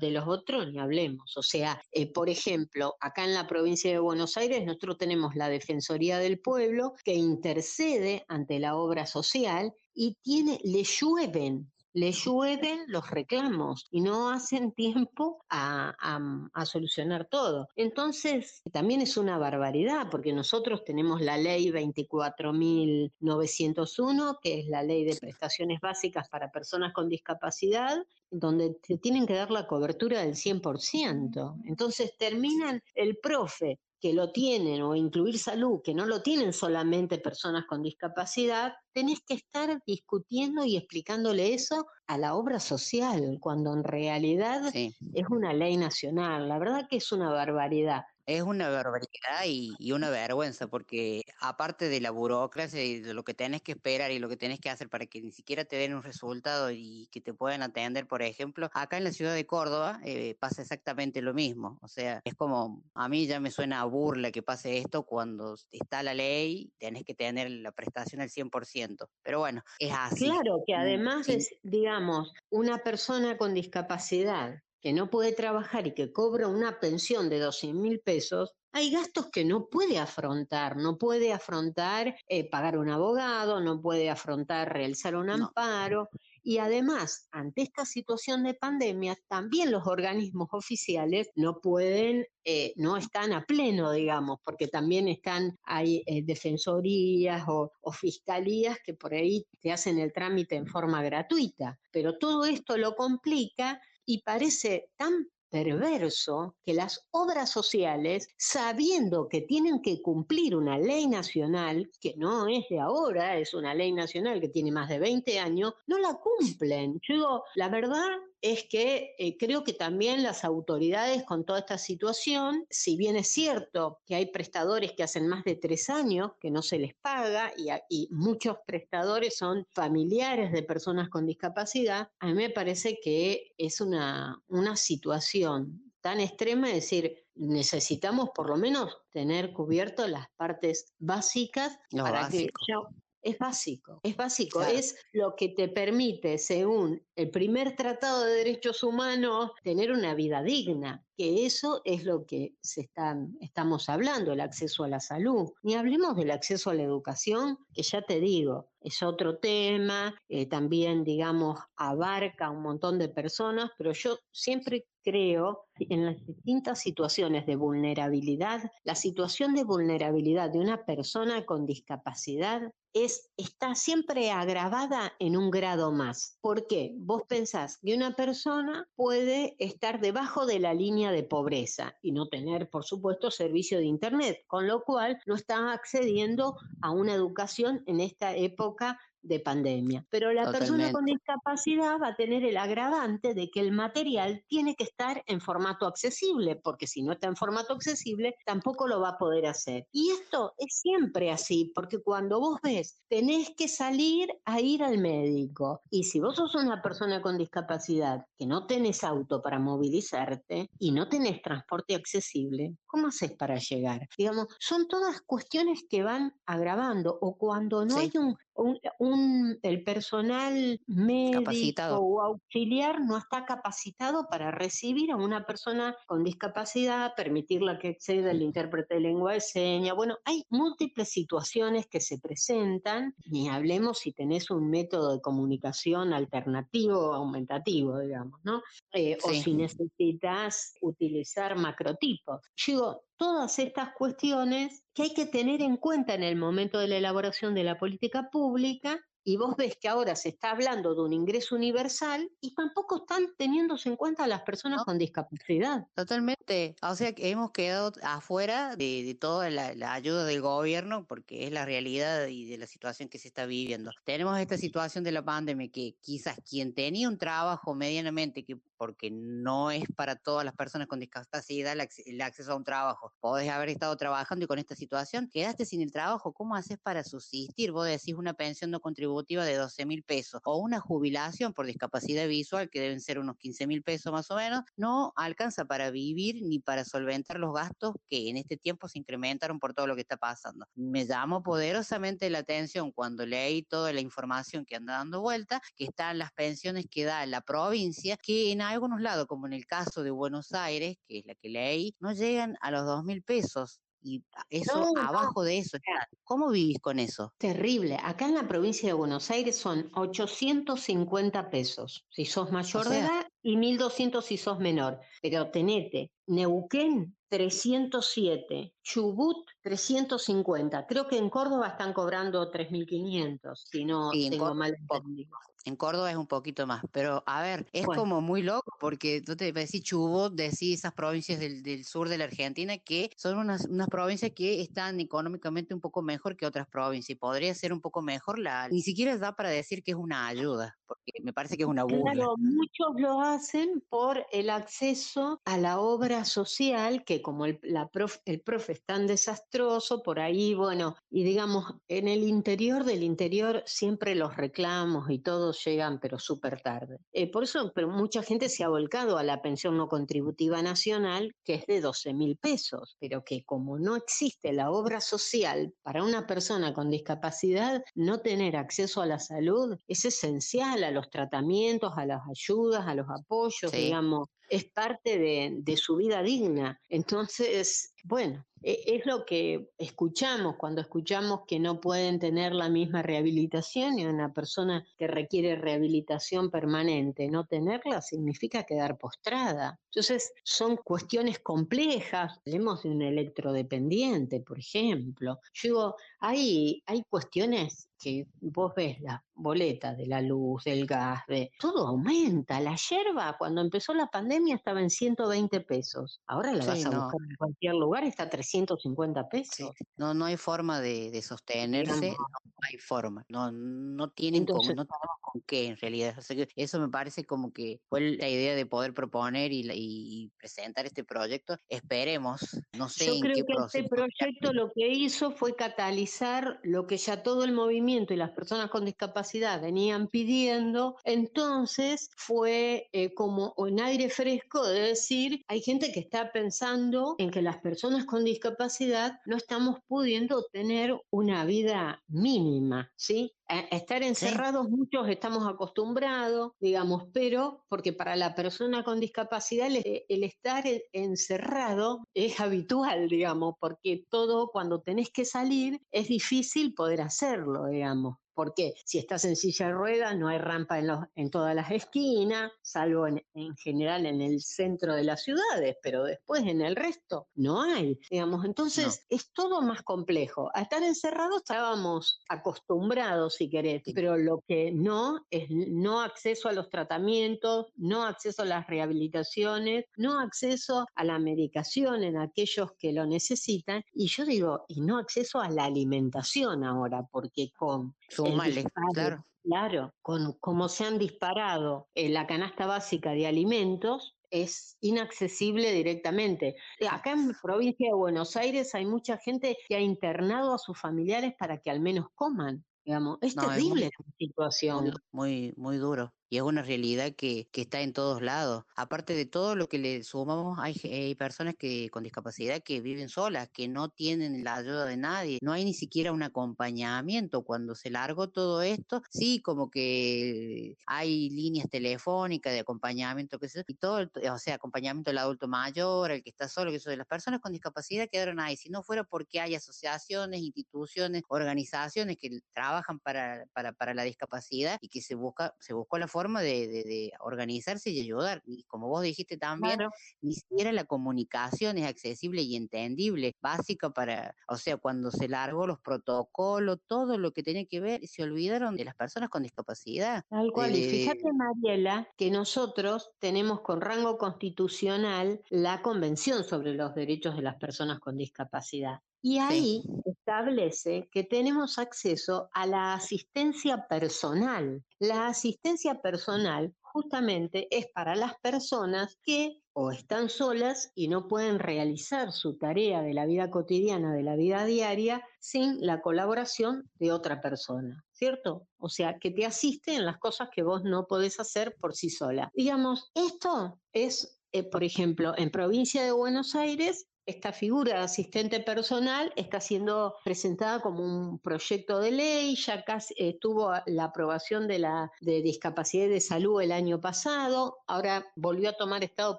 de los otros ni hablemos. O sea, eh, por ejemplo, acá en la provincia de Buenos Aires nosotros tenemos la Defensoría del Pueblo que intercede ante la obra social y tiene, le llueven, le llueven los reclamos y no hacen tiempo a, a- a solucionar todo. Entonces, también es una barbaridad porque nosotros tenemos la ley 24.901, que es la ley de prestaciones básicas para personas con discapacidad, donde te tienen que dar la cobertura del 100%. Entonces terminan el profe que lo tienen o incluir salud, que no lo tienen solamente personas con discapacidad, tenés que estar discutiendo y explicándole eso a la obra social, cuando en realidad Sí. es una ley nacional. La verdad que es una barbaridad. Es una barbaridad y, y una vergüenza, porque aparte de la burocracia y de lo que tenés que esperar y lo que tenés que hacer para que ni siquiera te den un resultado y que te puedan atender, por ejemplo, acá en la ciudad de Córdoba eh, pasa exactamente lo mismo. O sea, es como, a mí ya me suena a burla que pase esto cuando está la ley, tenés que tener la prestación al 100%. Pero bueno, es así. Claro, que Mm, además sí. es, digamos, una persona con discapacidad que no puede trabajar y que cobra una pensión de 12 mil pesos, hay gastos que no puede afrontar, no puede afrontar eh, pagar un abogado, no puede afrontar realizar un amparo. Y además, ante esta situación de pandemia, también los organismos oficiales no pueden, eh, no están a pleno, digamos, porque también están, hay eh, defensorías o, o fiscalías que por ahí te hacen el trámite en forma gratuita. Pero todo esto lo complica y parece tan perverso que las obras sociales, sabiendo que tienen que cumplir una ley nacional, que no es de ahora, es una ley nacional que tiene más de 20 años, no la cumplen. Yo digo, la verdad es que eh, creo que también las autoridades con toda esta situación, si bien es cierto que hay prestadores que hacen más de tres años que no se les paga y, a- y muchos prestadores son familiares de personas con discapacidad, a mí me parece que es una, una situación tan extrema, es decir, necesitamos por lo menos tener cubierto las partes básicas Lo para básico. que yo es básico, es básico, es lo que te permite, según el primer Tratado de Derechos Humanos, tener una vida digna, que eso es lo que se están, estamos hablando, el acceso a la salud. Ni hablemos del acceso a la educación, que ya te digo, es otro tema, eh, también, digamos, abarca un montón de personas, pero yo siempre creo en las distintas situaciones de vulnerabilidad, la situación de vulnerabilidad de una persona con discapacidad es, está siempre agravada en un grado más. ¿Por qué? Vos pensás que una persona puede estar debajo de la línea de pobreza y no tener, por supuesto, servicio de Internet, con lo cual no está accediendo a una educación en esta época de pandemia. Pero la persona con Totalmente. discapacidad va a tener el agravante de que el material tiene que estar en formato accesible, porque si no está en formato accesible, tampoco lo va a poder hacer. Y esto es siempre así, porque cuando vos ves, tenés que salir a ir al médico. Y si vos sos una persona con discapacidad que no tenés auto para movilizarte y no tenés transporte accesible, ¿cómo haces para llegar? Digamos, son todas cuestiones que van agravando. O cuando no Sí. hay un, un- un- el personal médico Capacitado. o auxiliar no está capacitado para recibir a una persona con discapacidad, permitirla que acceda al intérprete de lengua de señas. Bueno, hay múltiples situaciones que se presentan, ni hablemos si tenés un método de comunicación alternativo o aumentativo, digamos, ¿no? Eh, O si necesitas utilizar macrotipos. Digo, todas estas cuestiones que hay que tener en cuenta en el momento de la elaboración de la política pública y vos ves que ahora se está hablando de un ingreso universal y tampoco están teniéndose en cuenta a las personas con discapacidad. Totalmente. O sea que hemos quedado afuera de, de toda la, la ayuda del gobierno porque es la realidad y de la situación que se está viviendo. Tenemos esta situación de la pandemia que quizás quien tenía un trabajo medianamente, que porque no es para todas las personas con discapacidad el acceso a un trabajo, podés haber estado trabajando y con esta situación quedaste sin el trabajo. ¿Cómo haces para subsistir? Vos decís una pensión no contributiva de 12 mil pesos o una jubilación por discapacidad visual que deben ser unos 15 mil pesos más o menos, no alcanza para vivir ni para solventar los gastos que en este tiempo se incrementaron por todo lo que está pasando. Me llamó poderosamente la atención cuando leí toda la información que anda dando vuelta, que están las pensiones que da la provincia, que en algunos lados, como en el caso de Buenos Aires, que es la que leí, no llegan a los dos mil pesos. Y eso, No, abajo de eso. ¿cómo vivís con eso? Terrible. Acá en la provincia de Buenos Aires son 850 pesos si sos mayor de sea- edad y 1200 si sos menor. Pero tenete, Neuquén 307, Chubut 350. Creo que en Córdoba están cobrando 3500, si no Sí, en tengo mal entendido. En Córdoba es un poquito más, pero a ver, es Bueno. como muy loco porque tú te decís Chubut, decís esas provincias del, del sur de la Argentina que son unas, unas provincias que están económicamente un poco mejor que otras provincias y podría ser un poco mejor la, ni siquiera da para decir que es una ayuda, porque me parece que es una burla. Claro, muchos lo hacen por el acceso a la obra social, que como el, la prof- el profe es tan desastroso, por ahí, bueno, y digamos, en el interior del interior siempre los reclamos y llegan, pero súper tarde. Eh, por eso, pero mucha gente se ha volcado a la pensión no contributiva nacional, que es de 12 mil pesos, pero que como no existe la obra social para una persona con discapacidad, no tener acceso a la salud es esencial, a los tratamientos, a las ayudas, a los apoyos, Sí. digamos, es parte de, de su vida digna. Entonces, bueno, e- es lo que escuchamos cuando escuchamos que no pueden tener la misma rehabilitación y una persona que requiere rehabilitación permanente, no tenerla significa quedar postrada. Entonces, son cuestiones complejas. Hablemos de un electrodependiente, por ejemplo. Yo digo, hay, hay cuestiones que vos ves la boleta de la luz, del gas, de todo aumenta. La yerba, cuando empezó la pandemia, estaba en 120 pesos. Ahora la Sí, vas a no. buscar en cualquier lugar, está a 350 pesos. No, no hay forma de, de sostenerse, no hay forma, no, no tienen Entonces- no tenemos con qué en realidad. O sea que eso me parece como que fue la idea de poder proponer y, y presentar este proyecto. Esperemos, no sé Yo en creo qué que este proceso. proyecto lo que hizo fue catalizar lo que ya todo el movimiento y las personas con discapacidad venían pidiendo, entonces fue eh, como un aire fresco de decir, hay gente que está pensando en que las personas con discapacidad no estamos pudiendo tener una vida mínima, ¿sí? A estar encerrados muchos estamos acostumbrados, digamos, pero porque para la persona con discapacidad el, el estar encerrado es habitual, digamos, porque todo cuando tenés que salir es difícil poder hacerlo, digamos. Porque si estás en silla de ruedas no hay rampa en, los, en todas las esquinas, salvo en, en general en el centro de las ciudades, pero después en el resto no hay, digamos. Entonces es todo más complejo. A estar encerrados estábamos acostumbrados, si querés, pero lo que no es no acceso a los tratamientos, no acceso a las rehabilitaciones, no acceso a la medicación en aquellos que lo necesitan. Y yo digo, y no acceso a la alimentación ahora, porque con Sumale, disparo- claro. Claro, con como se han disparado en la canasta básica de alimentos, es inaccesible directamente. Eh, Acá en provincia de Buenos Aires hay mucha gente que ha internado a sus familiares para que al menos coman. Digamos, es No, es terrible muy- la situación. Muy, muy duro. Y es una realidad que, que está en todos lados. Aparte de todo lo que le sumamos, hay, personas que con discapacidad que viven solas, que no tienen la ayuda de nadie. No hay ni siquiera un acompañamiento. Cuando se largó todo esto, sí, como que hay líneas telefónicas de acompañamiento, que y todo, o sea, acompañamiento del adulto mayor, el que está solo, que eso de las personas con discapacidad quedaron ahí. Si no fuera porque hay asociaciones, instituciones, organizaciones que trabajan para, para, para la discapacidad y que se busca, se buscó la forma de, de- de organizarse y ayudar. Y como vos dijiste también, Claro. ni siquiera la comunicación es accesible y entendible, básica para, o sea, cuando se largó los protocolos, todo lo que tenía que ver, se olvidaron de las personas con discapacidad. Tal de- cual. Y de- fíjate, Mariela, que nosotros tenemos con rango constitucional la Convención sobre los Derechos de las Personas con Discapacidad. Y ahí establece que tenemos acceso a la asistencia personal. La asistencia personal justamente es para las personas que o están solas y no pueden realizar su tarea de la vida cotidiana, de la vida diaria, sin la colaboración de otra persona, ¿cierto? O sea, que te asiste en las cosas que vos no podés hacer por sí sola. Digamos, esto es, eh, por ejemplo, en provincia de Buenos Aires, esta figura de asistente personal está siendo presentada como un proyecto de ley, ya casi eh, tuvo la aprobación de la de discapacidad y de salud el año pasado, ahora volvió a tomar estado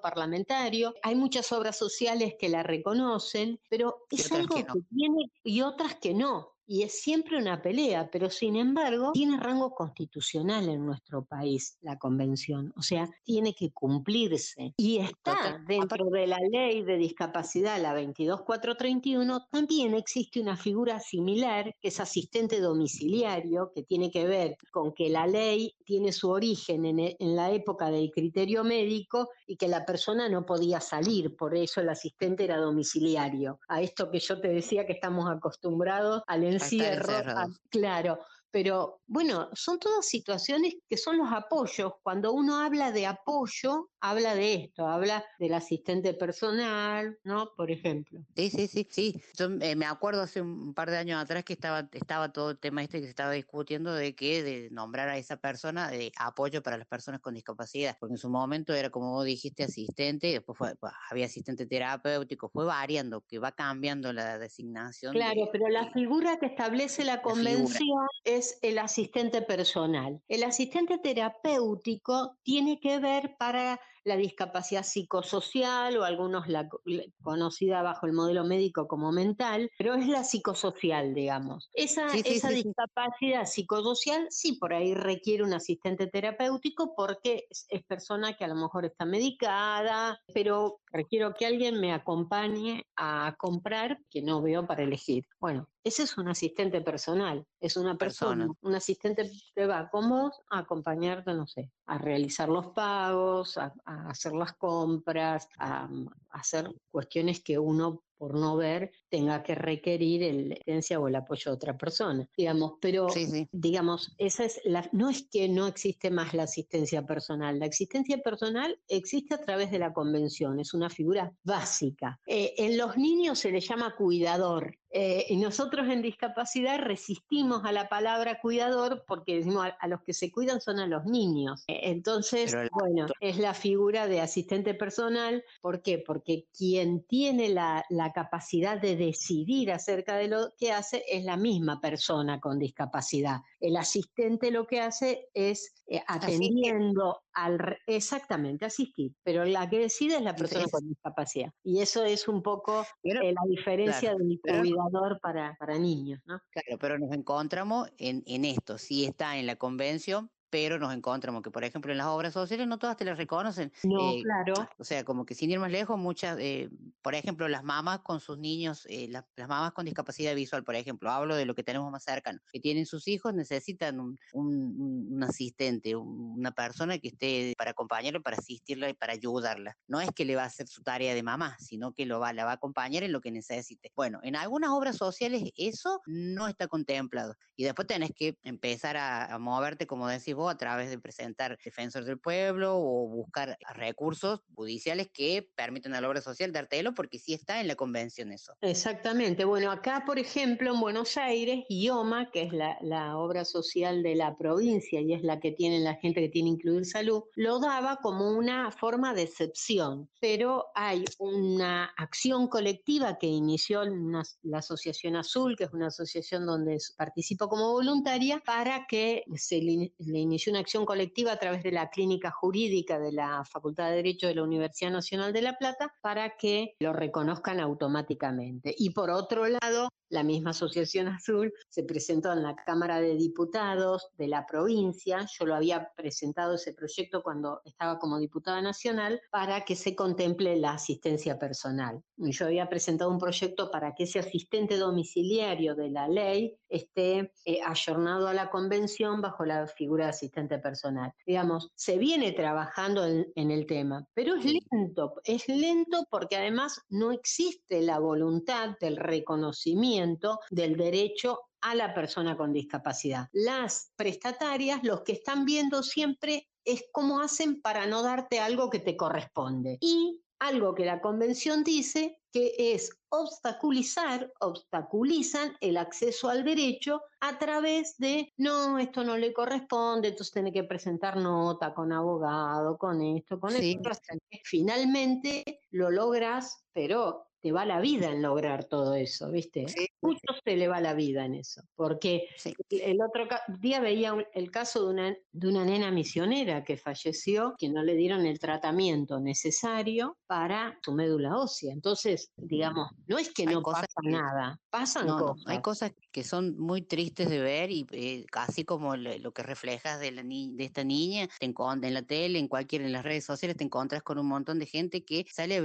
parlamentario. Hay muchas obras sociales que la reconocen, pero es algo que tiene y otras que no. Y es siempre una pelea, pero sin embargo tiene rango constitucional en nuestro país la convención, o sea, tiene que cumplirse. Y está dentro de la ley de discapacidad, la 22431, también existe una figura similar que es asistente domiciliario, que tiene que ver con que la ley tiene su origen en, e- en la época del criterio médico y que la persona no podía salir, por eso el asistente era domiciliario. A esto que yo te decía que estamos acostumbrados al encierro, a- encerrados. claro. Pero bueno, son todas situaciones que son los apoyos. Cuando uno habla de apoyo, habla de esto, habla del asistente personal, ¿no? Por ejemplo. Sí, sí, sí, sí. Yo eh, me acuerdo hace un par de años atrás que estaba, estaba todo el tema este que se estaba discutiendo de que de nombrar a esa persona de apoyo para las personas con discapacidad, porque en su momento era como vos dijiste asistente, después fue- pues, había asistente terapéutico, fue variando, que va cambiando la designación. de- Claro, pero la figura que establece la convención es el asistente personal. El asistente terapéutico tiene que ver para la discapacidad psicosocial o algunos la, la- conocida bajo el modelo médico como mental, pero es la psicosocial, digamos. Esa, Sí, sí, esa sí, discapacidad psicosocial sí por ahí requiere un asistente terapéutico porque es, es persona que a lo mejor está medicada, pero requiero que alguien me acompañe a comprar que no veo para elegir. Bueno, ese es un asistente personal, es una persona, Persona. un asistente que va con vos a acompañarte, no sé, a realizar los pagos, a, a hacer las compras, a, hacer cuestiones que uno por no ver tenga que requerir el- la asistencia o el apoyo de otra persona, digamos, pero Sí, sí. digamos, esa es la, no es que no existe más la asistencia personal, la asistencia personal existe a través de la convención, es una figura básica. Eh, en los niños se le llama cuidador, Eh, y nosotros en discapacidad resistimos a la palabra cuidador porque decimos a, a los que se cuidan son a los niños. Eh, Entonces, el- bueno, es la figura de asistente personal. ¿Por qué? Porque quien tiene la, la capacidad de decidir acerca de lo que hace es la misma persona con discapacidad. El asistente lo que hace es eh, atendiendo al... Exactamente, asistir. Pero la que decide es la persona con discapacidad. Y eso es un poco eh, la diferencia claro, del pero- cuidador para, para niños, ¿no? Claro, pero nos encontramos en, en esto, sí está en la convención, pero nos encontramos que, por ejemplo, en las obras sociales no todas te las reconocen. No, Eh, claro. O sea, como que sin ir más lejos, muchas, eh, por ejemplo, las mamás con sus niños, eh, las, las mamás con discapacidad visual, por ejemplo, hablo de lo que tenemos más cercano, que tienen sus hijos, necesitan un, un- un- asistente, un- una persona que esté para acompañarla, para asistirla y para ayudarla. No es que le va a hacer su tarea de mamá, sino que lo va, la va a acompañar en lo que necesite. Bueno, en algunas obras sociales eso no está contemplado. Y después tenés que empezar a, a moverte, como decís vos, a través de presentar defensores del pueblo o buscar recursos judiciales que permitan a la obra social dártelo, porque sí está en la convención eso. Exactamente. Bueno, acá, por ejemplo, en Buenos Aires, IOMA, que es la, la obra social de la provincia y es la que tiene la gente que tiene incluir salud, lo daba como una forma de excepción. Pero hay una acción colectiva que inició una- la Asociación Azul, que es una asociación donde participo como voluntaria, para que se le, le inició una acción colectiva a través de la clínica jurídica de la Facultad de Derecho de la Universidad Nacional de La Plata para que lo reconozcan automáticamente. Y por otro lado, la misma Asociación Azul se presentó en la Cámara de Diputados de la provincia. Yo lo había presentado ese proyecto cuando estaba como diputada nacional para que se contemple la asistencia personal. Yo había presentado un proyecto para que ese asistente domiciliario de la ley esté eh, ayornado a la convención bajo la figura de asistente personal. Digamos, se viene trabajando en, en el tema, pero es lento, es lento porque además no existe la voluntad del reconocimiento del derecho a la persona con discapacidad. Las prestatarias, los que están viendo siempre es cómo hacen para no darte algo que te corresponde. Y algo que la convención dice que es obstaculizar, obstaculizan el acceso al derecho a través de, no, esto no le corresponde, entonces tiene que presentar nota con abogado, con esto, con Sí. esto, finalmente lo logras, pero te va la vida en lograr todo eso, ¿viste? Mucho se le va la vida en eso, porque el otro día veía un- el caso de una, de una nena misionera que falleció, que no le dieron el tratamiento necesario para su médula ósea. Entonces, digamos, no es que Hay no pasa nada, pasan No, no, cosas. hay cosas que son muy tristes de ver y eh, casi como lo, lo que reflejas de, la ni- de esta niña, te en la tele, en cualquier, en las redes sociales, te encuentras con un montón de gente que sale a,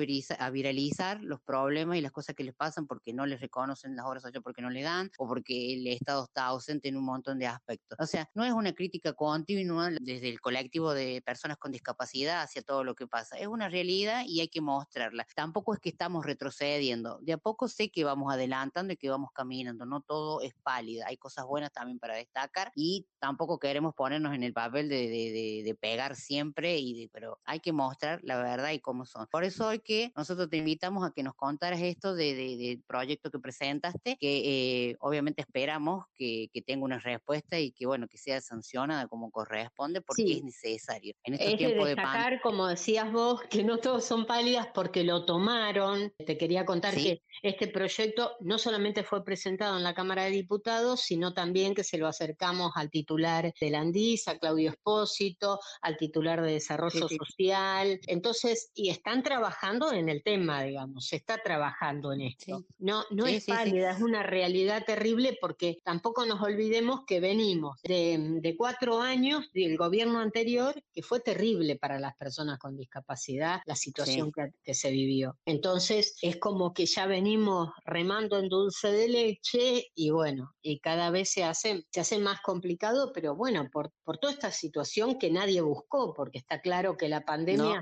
a viralizar los problemas y las cosas que les pasan porque no les reconocen las obras sociales, porque no le dan o porque el Estado está ausente en un montón de aspectos. O sea, no es una crítica continua desde el colectivo de personas con discapacidad hacia todo lo que pasa, es una realidad y hay que mostrarla. Tampoco es que estamos retrocediendo, de a poco sé que vamos adelantando y que vamos caminando, no todo es pálida, hay cosas buenas también para destacar y tampoco queremos ponernos en el papel de, de- de- de pegar siempre, y pero hay que mostrar la verdad y cómo son. Por eso hoy que nosotros te invitamos a que nos contaras esto de- de- del proyecto que presentaste, que eh, obviamente esperamos que, que tenga una respuesta y que bueno, que sea sancionada como corresponde porque Sí. es necesario. En estos Es de de destacar, como decías vos, que no todos son pálidas porque lo tomaron. Te quería contar Sí. que este proyecto no solamente fue presentado en la Cámara de Diputados, sino también que se lo acercamos al titular de la ANDIS, a Claudio Espósito, al titular de Desarrollo sí. Social. Entonces, y están trabajando en el tema, digamos, se está trabajando en esto. No, no Sí, es sí, pálida, es una realidad terrible porque tampoco nos olvidemos que venimos de, de cuatro años del gobierno anterior que fue terrible para las personas con discapacidad, la situación que, que se vivió. Entonces es como que ya venimos remando en dulce de leche y bueno, y cada vez se hace, se hace más complicado, pero bueno, por, por toda esta situación que nadie buscó, porque está claro que la pandemia no,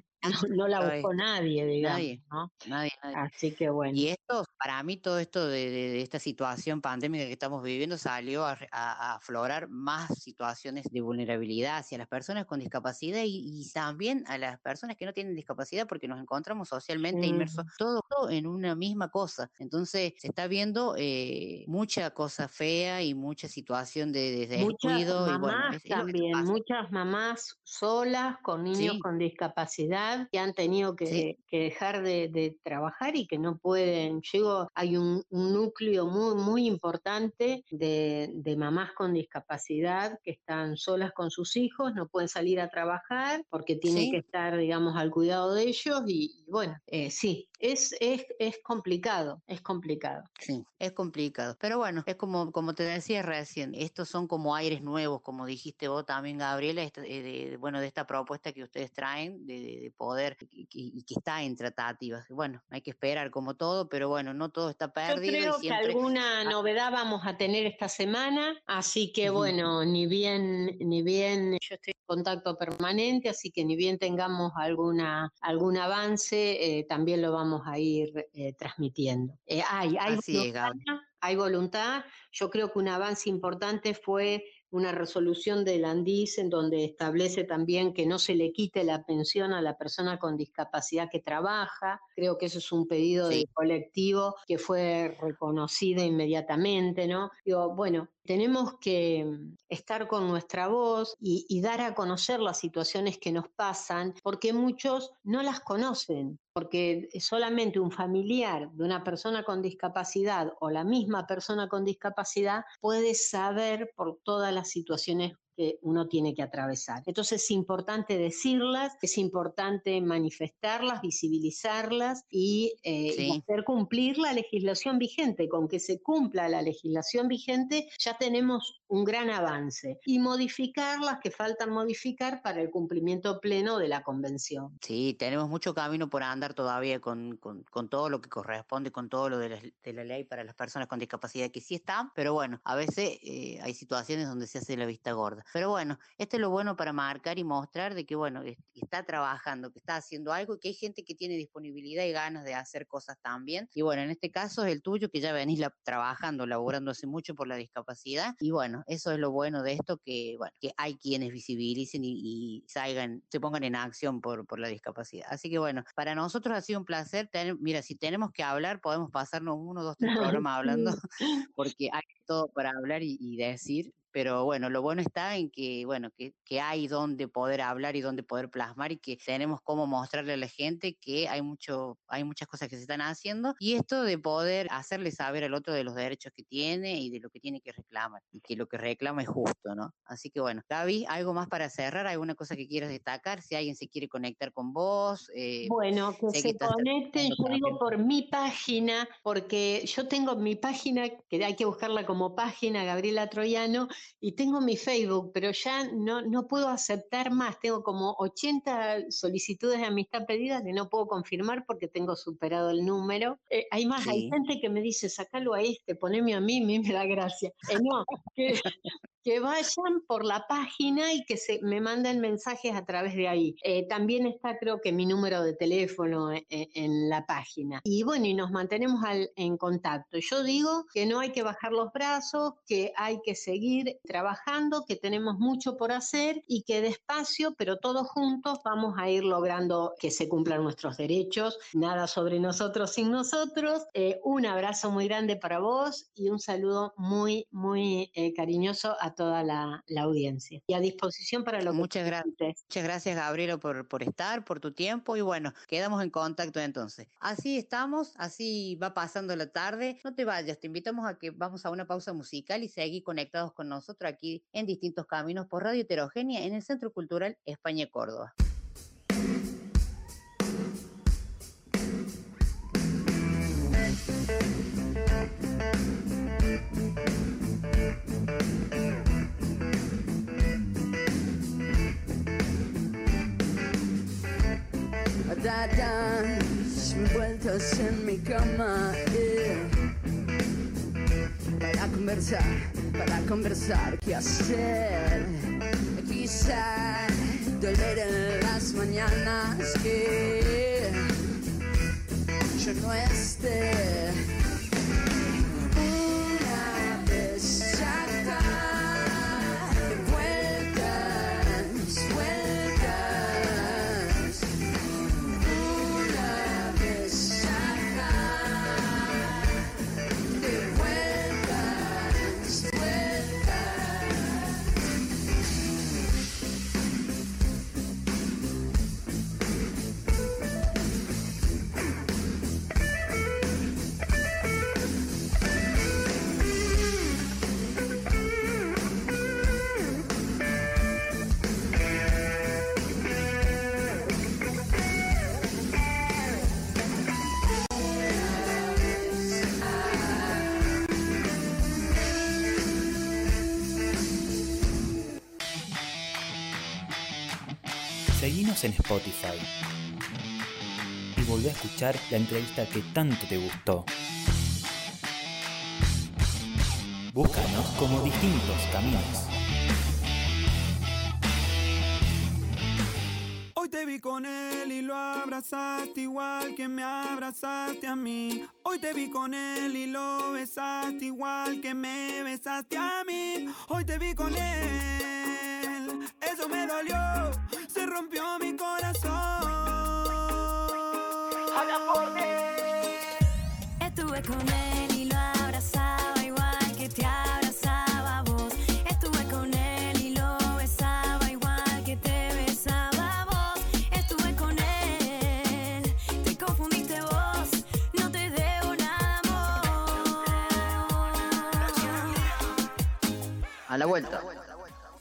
no la buscó nadie, digamos, Nadie, ¿no? nadie, nadie. Así que bueno. Y esto, para mí, todo esto de, de- de esta situación pandémica que estamos viviendo salió a, a- a aflorar más situaciones de vulnerabilidad hacia las personas con discapacidad y, y también a las personas que no tienen discapacidad porque nos encontramos socialmente inmersos Ujú. todo, todo en una misma cosa. Entonces, se está viendo eh, mucha cosa fea y mucha situación de, de Muchas descuido y bueno, mamás es, es también, muchas mamás solas con niños Sí. con discapacidad que han tenido que, que dejar de, de trabajar y que no pueden. Llego, hay un, un núcleo muy, muy importante de, de mamás con discapacidad que están solas con sus hijos, no pueden salir a trabajar porque tienen Sí. que estar, digamos, al cuidado de ellos y, y bueno, eh, sí, es, es, es complicado, es complicado. Sí, es complicado. Pero bueno, es como, como te decía recién, estos son como aires nuevos, como dijiste vos también, Gabriela, eh, de, de- bueno, de esta propuesta que ustedes traen de poder y, que está en tratativas. Bueno, hay que esperar como todo, pero bueno, no todo está Yo perdido y que siempre... alguna novedad vamos a tener esta semana, así que bueno, ni bien, ni bien yo estoy en contacto permanente, así que ni bien tengamos alguna, algún avance, eh, también lo vamos a ir eh, transmitiendo. Eh, hay, hay Así voluntad, hay voluntad. Yo creo que un avance importante fue una resolución del ANDIS en donde establece también que no se le quite la pensión a la persona con discapacidad que trabaja. Creo que eso es un pedido del colectivo que fue reconocido inmediatamente, ¿no? Digo, bueno, tenemos que mm, estar con nuestra voz y, y dar a conocer las situaciones que nos pasan, porque muchos no las conocen, porque solamente un familiar de una persona con discapacidad o la misma persona con discapacidad puede saber por todas las situaciones que uno tiene que atravesar. Entonces es importante decirlas, es importante manifestarlas, visibilizarlas y, eh, y hacer cumplir la legislación vigente. Con que se cumpla la legislación vigente ya tenemos un gran avance. Y modificar las que faltan modificar para el cumplimiento pleno de la convención. Sí, tenemos mucho camino por andar todavía con, con- todo lo que corresponde, con todo lo de la, ley para las personas con discapacidad que sí están, pero bueno, a veces eh, hay situaciones donde se hace la vista gorda. Pero bueno, esto es lo bueno para marcar y mostrar de que, bueno, es- está trabajando, que está haciendo algo y que hay gente que tiene disponibilidad y ganas de hacer cosas también. Y bueno, en este caso es el tuyo, que ya venís la- trabajando, laborando hace mucho por la discapacidad. Y bueno, eso es lo bueno de esto, que, bueno, que hay quienes visibilicen y, y salgan, se pongan en acción por, por la discapacidad. Así que bueno, para nosotros ha sido un placer. Ten- mira, si tenemos que hablar, podemos pasarnos uno, dos, tres programas hablando, porque hay todo para hablar y, y decir. Pero bueno, lo bueno está en que, bueno, que, que hay donde poder hablar y donde poder plasmar y que tenemos cómo mostrarle a la gente que hay mucho, hay muchas cosas que se están haciendo y esto de poder hacerle saber al otro de los derechos que tiene y de lo que tiene que reclamar y que lo que reclama es justo, ¿no? Así que bueno, Gaby, ¿algo más para cerrar? ¿Alguna cosa que quieras destacar? Si alguien se quiere conectar con vos. eh, Bueno, que se conecten, yo digo por mi página, porque yo tengo mi página, que hay que buscarla como página, Gabriela Troyano, y tengo mi Facebook, pero ya no, no puedo aceptar más. Tengo como 80 solicitudes de amistad pedidas que no puedo confirmar porque tengo superado el número. Eh, hay más, hay gente que me dice, sacalo a este, poneme a mí, a mí me da gracia. Eh, no, que, que vayan por la página y que se me manden mensajes a través de ahí. Eh, también está, creo que mi número de teléfono e- e- en, la página. Y bueno, y nos mantenemos en contacto. Yo digo que no hay que bajar los brazos, que hay que seguir trabajando, que tenemos mucho por hacer y que despacio, pero todos juntos, vamos a ir logrando que se cumplan nuestros derechos. Nada sobre nosotros sin nosotros. Eh, un abrazo muy grande para vos y un saludo muy, muy eh, cariñoso a toda la, la audiencia. Y a disposición para lo Muchas que gracias. Muchas gracias, Gabriela, por, por estar, por tu tiempo y bueno, quedamos en contacto entonces. Así estamos, así va pasando la tarde. No te vayas, te invitamos a que vamos a una pausa musical y seguir conectados con nosotros aquí en distintos caminos por Radio Heterogénea en el Centro Cultural España Córdoba. Das vueltas en mi cama yeah. para conversar, para conversar qué hacer. Quizá doler en las mañanas que yo no esté. En Spotify y volvé a escuchar la entrevista que tanto te gustó. Búscanos como distintos caminos. Hoy te vi con él abrazaste igual que me abrazaste a mí. Hoy te vi con él y lo besaste igual que me besaste a mí. Hoy te vi con él, eso me dolió, se rompió mi corazón. Estuve con él La vuelta.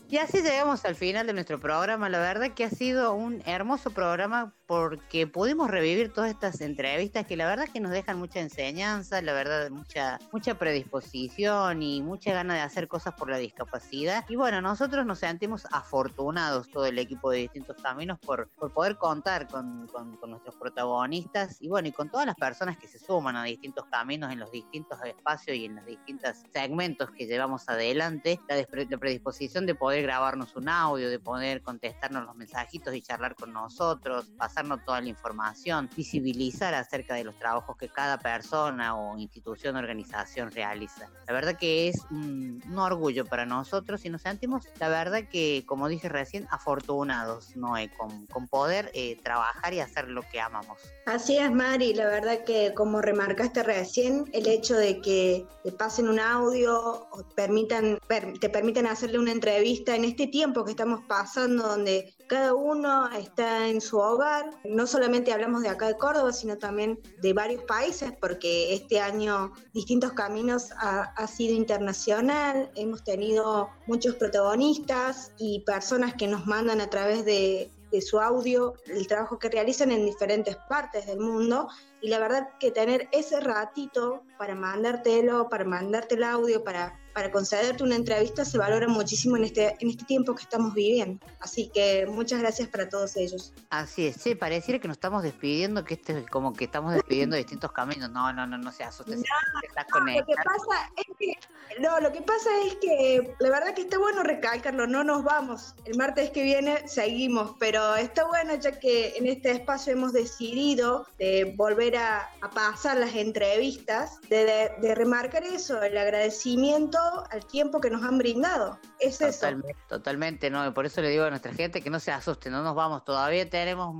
Y así llegamos al final de nuestro programa. La verdad que ha sido un hermoso programa porque pudimos revivir todas estas entrevistas que la verdad que nos dejan mucha enseñanza, la verdad mucha mucha predisposición y mucha gana de hacer cosas por la discapacidad. Y bueno, nosotros nos sentimos afortunados, todo el equipo de Distintos Caminos, por, por poder contar con, con- nuestros protagonistas y bueno, y con todas las personas que se suman a Distintos Caminos en los distintos espacios y en los distintos segmentos que llevamos adelante. La, la predisposición de poder grabarnos un audio, de poder contestarnos los mensajitos y charlar con nosotros, pasarnos toda la información, visibilizar acerca de los trabajos que cada persona o institución organización realiza. La verdad que es un, un orgullo para nosotros y nos sentimos, la verdad que, como dije recién, afortunados, Noé, con, con poder eh, trabajar y hacer lo que amamos. Así es, Mari, la verdad que como remarcaste recién, el hecho de que te pasen un audio o permitan, per- te permiten hacerle una entrevista en este tiempo que estamos pasando, donde cada uno está en su hogar, no solamente hablamos de acá de Córdoba, sino también de varios países, porque este año Distintos Caminos ha, sido internacional, hemos tenido muchos protagonistas y personas que nos mandan a través de su audio el trabajo que realizan en diferentes partes del mundo. Y la verdad que tener ese ratito para mandártelo, para mandarte el audio, para, para concederte una entrevista se valora muchísimo en este, en este tiempo que estamos viviendo. Así que muchas gracias para todos ellos. Así es, sí, pareciera que nos estamos despidiendo, que este es como que estamos despidiendo distintos caminos. No, no, no, no se asusten. estás No, lo que pasa es que no, lo que pasa es que la verdad que está bueno recalcarlo, no nos vamos. El martes que viene seguimos, pero está bueno ya que en este espacio hemos decidido de volver a, a pasar las entrevistas, de, de- remarcar eso, el agradecimiento al tiempo que nos han brindado. Es eso. Totalmente, totalmente, ¿no? Por eso le digo a nuestra gente que no se asusten, no nos vamos, todavía tenemos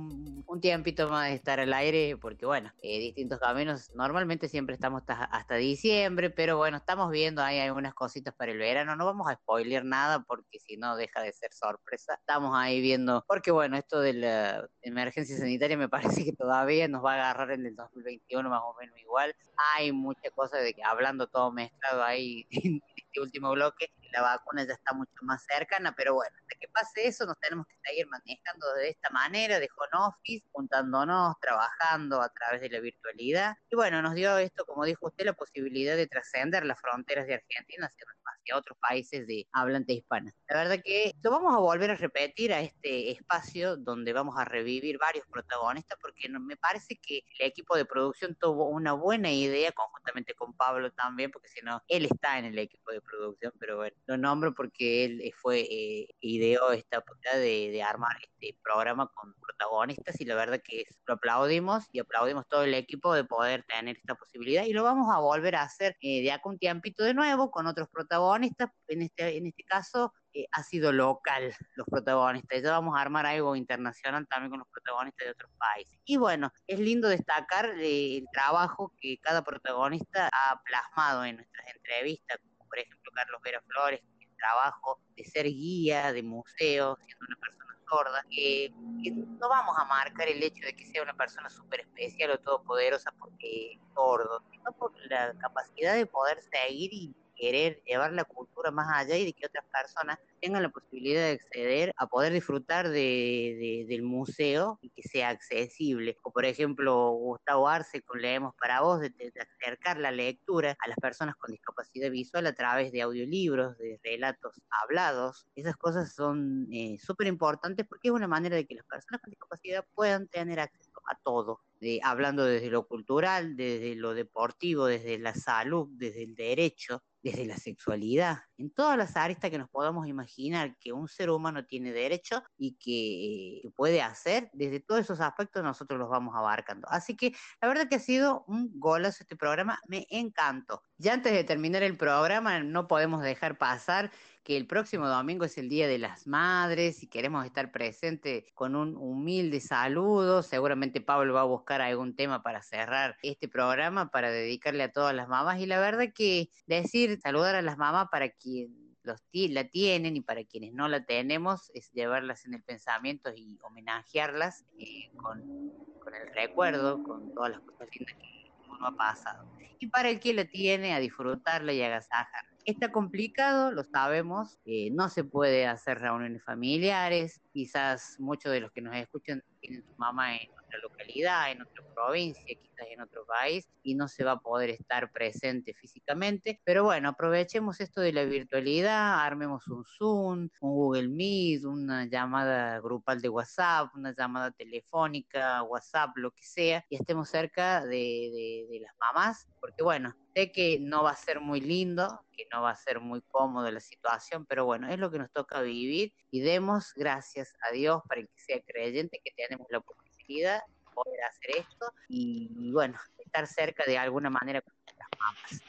un tiempito más de estar al aire, porque bueno, eh, distintos caminos, normalmente siempre estamos hasta, hasta diciembre, pero bueno, estamos viendo ahí algunas cositas para el verano, no vamos a spoilear nada porque si no deja de ser sorpresa, estamos ahí viendo, porque bueno, esto de la emergencia sanitaria me parece que todavía nos va a agarrar en el 2021 más o menos igual, hay muchas cosas de que hablando todo mezclado ahí en este último bloque, la vacuna ya está mucho más cercana, pero bueno, hasta que pase eso nos tenemos que seguir manejando de esta manera, de home office, juntándonos, trabajando a través de la virtualidad. Y bueno, nos dio esto, como dijo usted, la posibilidad de trascender las fronteras de Argentina hacia, hacia otros países de hablante hispana. La verdad que lo vamos a volver a repetir a este espacio donde vamos a revivir varios protagonistas porque me parece que el equipo de producción tuvo una buena idea conjuntamente con Pablo también, porque si no, él está en el equipo de producción, pero bueno, lo nombro porque él eh, fue eh, ideó esta de, de armar este programa con protagonistas y la verdad que es- lo aplaudimos y aplaudimos todo el equipo de poder tener esta posibilidad y lo vamos a volver a hacer eh, de acá un tiempito de nuevo con otros protagonistas, en este, en este caso eh, ha sido local los protagonistas, ya vamos a armar algo internacional también con los protagonistas de otros países. Y bueno, es lindo destacar eh, el trabajo que cada protagonista ha plasmado en nuestras entrevistas, como por ejemplo Carlos Vera Flores, trabajo de ser guía de museo, siendo una persona sorda, que, que no vamos a marcar el hecho de que sea una persona súper especial o todopoderosa porque es sordo, sino por la capacidad de poder seguir y querer llevar la cultura más allá y de que otras personas tengan la posibilidad de acceder a poder disfrutar de, de- del museo y que sea accesible. O por ejemplo, Gustavo Arce con Leemos para Vos, de, de acercar la lectura a las personas con discapacidad visual a través de audiolibros, de relatos hablados. Esas cosas son eh, súper importantes porque es una manera de que las personas con discapacidad puedan tener acceso a todo. de- hablando desde lo cultural, desde lo deportivo, desde la salud, desde el derecho, desde la sexualidad, en todas las aristas que nos podamos imaginar que un ser humano tiene derecho y que, eh, que puede hacer, desde todos esos aspectos nosotros los vamos abarcando. Así que la verdad que ha sido un golazo este programa, me encantó. Ya antes de terminar el programa, no podemos dejar pasar que el próximo domingo es el Día de las Madres y queremos estar presentes con un humilde saludo. Seguramente Pablo va a buscar algún tema para cerrar este programa, para dedicarle a todas las mamás. Y la verdad que decir, saludar a las mamás para quien los la tienen y para quienes no la tenemos es llevarlas en el pensamiento y homenajearlas eh, con, con el recuerdo, con todas las cosas lindas que uno ha pasado. Y para el que la tiene, a disfrutarla y agasajar. Está complicado, lo sabemos, eh, no se puede hacer reuniones familiares, quizás muchos de los que nos escuchan tienen su mamá en otra localidad, en otra provincia, quizás en otro país, y no se va a poder estar presente físicamente, pero bueno, aprovechemos esto de la virtualidad, armemos un Zoom, un Google Meet, una llamada grupal de WhatsApp, una llamada telefónica, WhatsApp, lo que sea, y estemos cerca de, de- de las mamás, porque bueno, sé que no va a ser muy lindo, que no va a ser muy cómodo la situación, pero bueno, es lo que nos toca vivir y demos gracias a Dios para el que sea creyente que tenemos la oportunidad de poder hacer esto y, bueno, estar cerca de alguna manera con las mamás.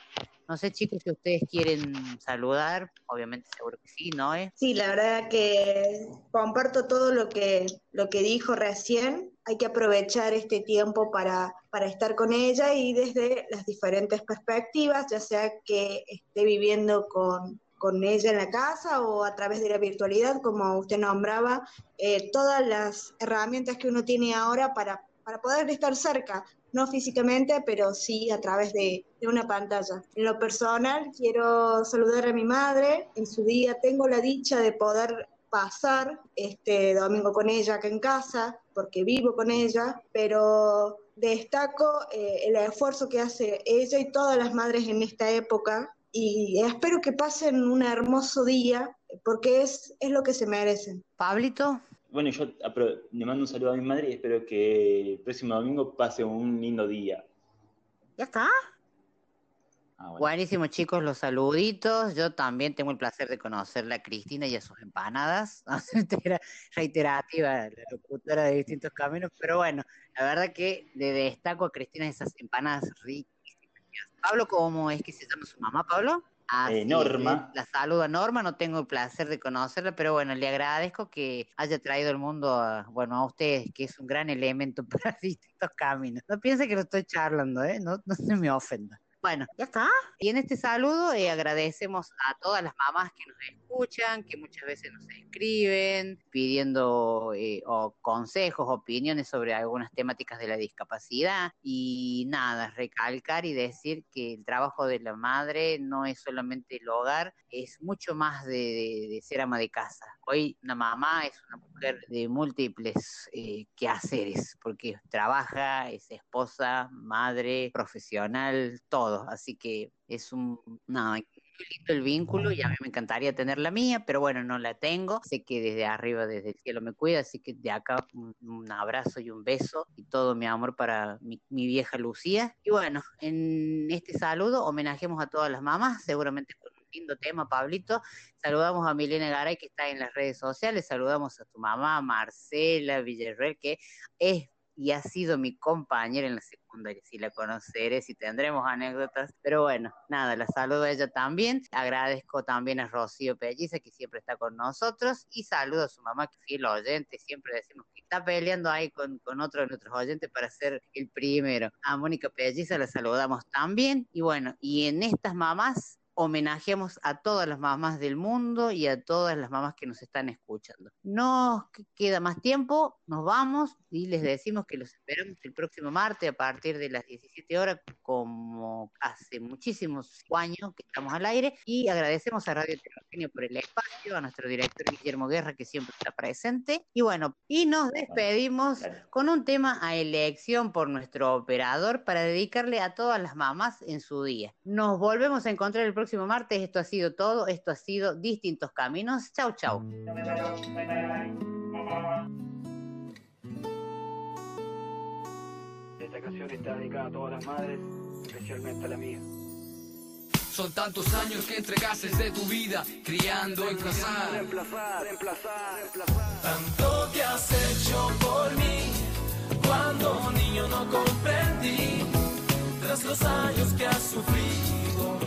No sé, chicos, si ustedes quieren saludar, obviamente seguro que sí, ¿no? Eh? Sí, la verdad que comparto todo lo que, lo que dijo recién. Hay que aprovechar este tiempo para, para estar con ella y desde las diferentes perspectivas, ya sea que esté viviendo con, con ella en la casa o a través de la virtualidad, como usted nombraba, eh, todas las herramientas que uno tiene ahora para, para poder estar cerca, no físicamente, pero sí a través de, de una pantalla. En lo personal, quiero saludar a mi madre. En su día tengo la dicha de poder pasar este domingo con ella acá en casa, porque vivo con ella, pero destaco eh, el esfuerzo que hace ella y todas las madres en esta época y espero que pasen un hermoso día porque es, es lo que se merecen. Pablito. Bueno, yo le mando un saludo a mi madre y espero que el próximo domingo pase un lindo día. ¿Ya está? Buenísimo, chicos, los saluditos. Yo también tengo el placer de conocerla a Cristina y a sus empanadas. Era reiterativa la locutora de distintos caminos, pero bueno, la verdad que le destaco a Cristina esas empanadas ricas. Pablo, ¿cómo es que se llama su mamá, Pablo? Ah, Eh, sí, Norma. La saludo a Norma, no tengo el placer de conocerla, pero bueno, le agradezco que haya traído al mundo, a, bueno, a ustedes, que es un gran elemento para distintos caminos. No piense que lo estoy charlando, ¿eh? No, no se me ofenda. Bueno, ya está. Y en este saludo eh, agradecemos a todas las mamás que nos escuchan, que muchas veces nos escriben pidiendo eh, o consejos, opiniones sobre algunas temáticas de la discapacidad. Y nada, recalcar y decir que el trabajo de la madre no es solamente el hogar, es mucho más de, de- de ser ama de casa. Hoy una mamá es una mujer de múltiples eh, quehaceres, porque trabaja, es esposa, madre, profesional, todo. Así que es un, lindo el vínculo y a mí me encantaría tener la mía, pero bueno, no la tengo. Sé que desde arriba, desde el cielo me cuida, así que de acá un, un abrazo y un beso y todo mi amor para mi, mi vieja Lucía. Y bueno, en este saludo homenajemos a todas las mamás, seguramente con un lindo tema, Pablito. Saludamos a Milena Garay, que está en las redes sociales. Saludamos a tu mamá, Marcela Villarreal, que es y ha sido mi compañera en la secundaria. Si la conoceré, si tendremos anécdotas. Pero bueno, nada, la saludo a ella también. Agradezco también a Rocío Pelliza, que siempre está con nosotros. Y saludo a su mamá, que fiel oyente. Siempre decimos que está peleando ahí con, con otro de nuestros oyentes para ser el primero. A Mónica Pelliza la saludamos también. Y bueno, y en estas mamás homenajeamos a todas las mamás del mundo y a todas las mamás que nos están escuchando. No queda más tiempo, nos vamos y les decimos que los esperamos el próximo martes a partir de las 17 horas, como hace muchísimos años que estamos al aire, y agradecemos a Radio Heterogéneo por el espacio, a nuestro director Guillermo Guerra, que siempre está presente, y bueno, y nos despedimos con un tema a elección por nuestro operador para dedicarle a todas las mamás en su día. Nos volvemos a encontrar el próximo martes, esto ha sido todo, esto ha sido Distintos Caminos, chau chau. Esta canción está dedicada a todas las madres, especialmente a la mía. Son tantos años que entregaste de tu vida, criando, Reemplazar, reemplazar, reemplazar, reemplazar. Tanto que has hecho por mí cuando niño no comprendí tras los años que has sufrido,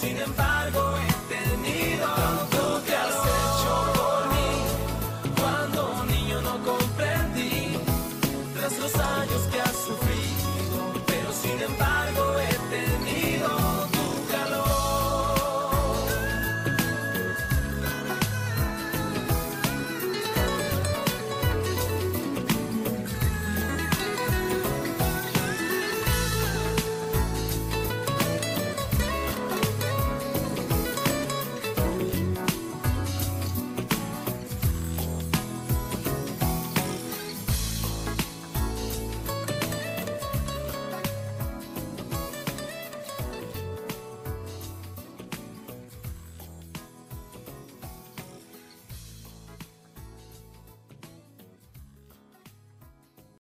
sin embargo he tenido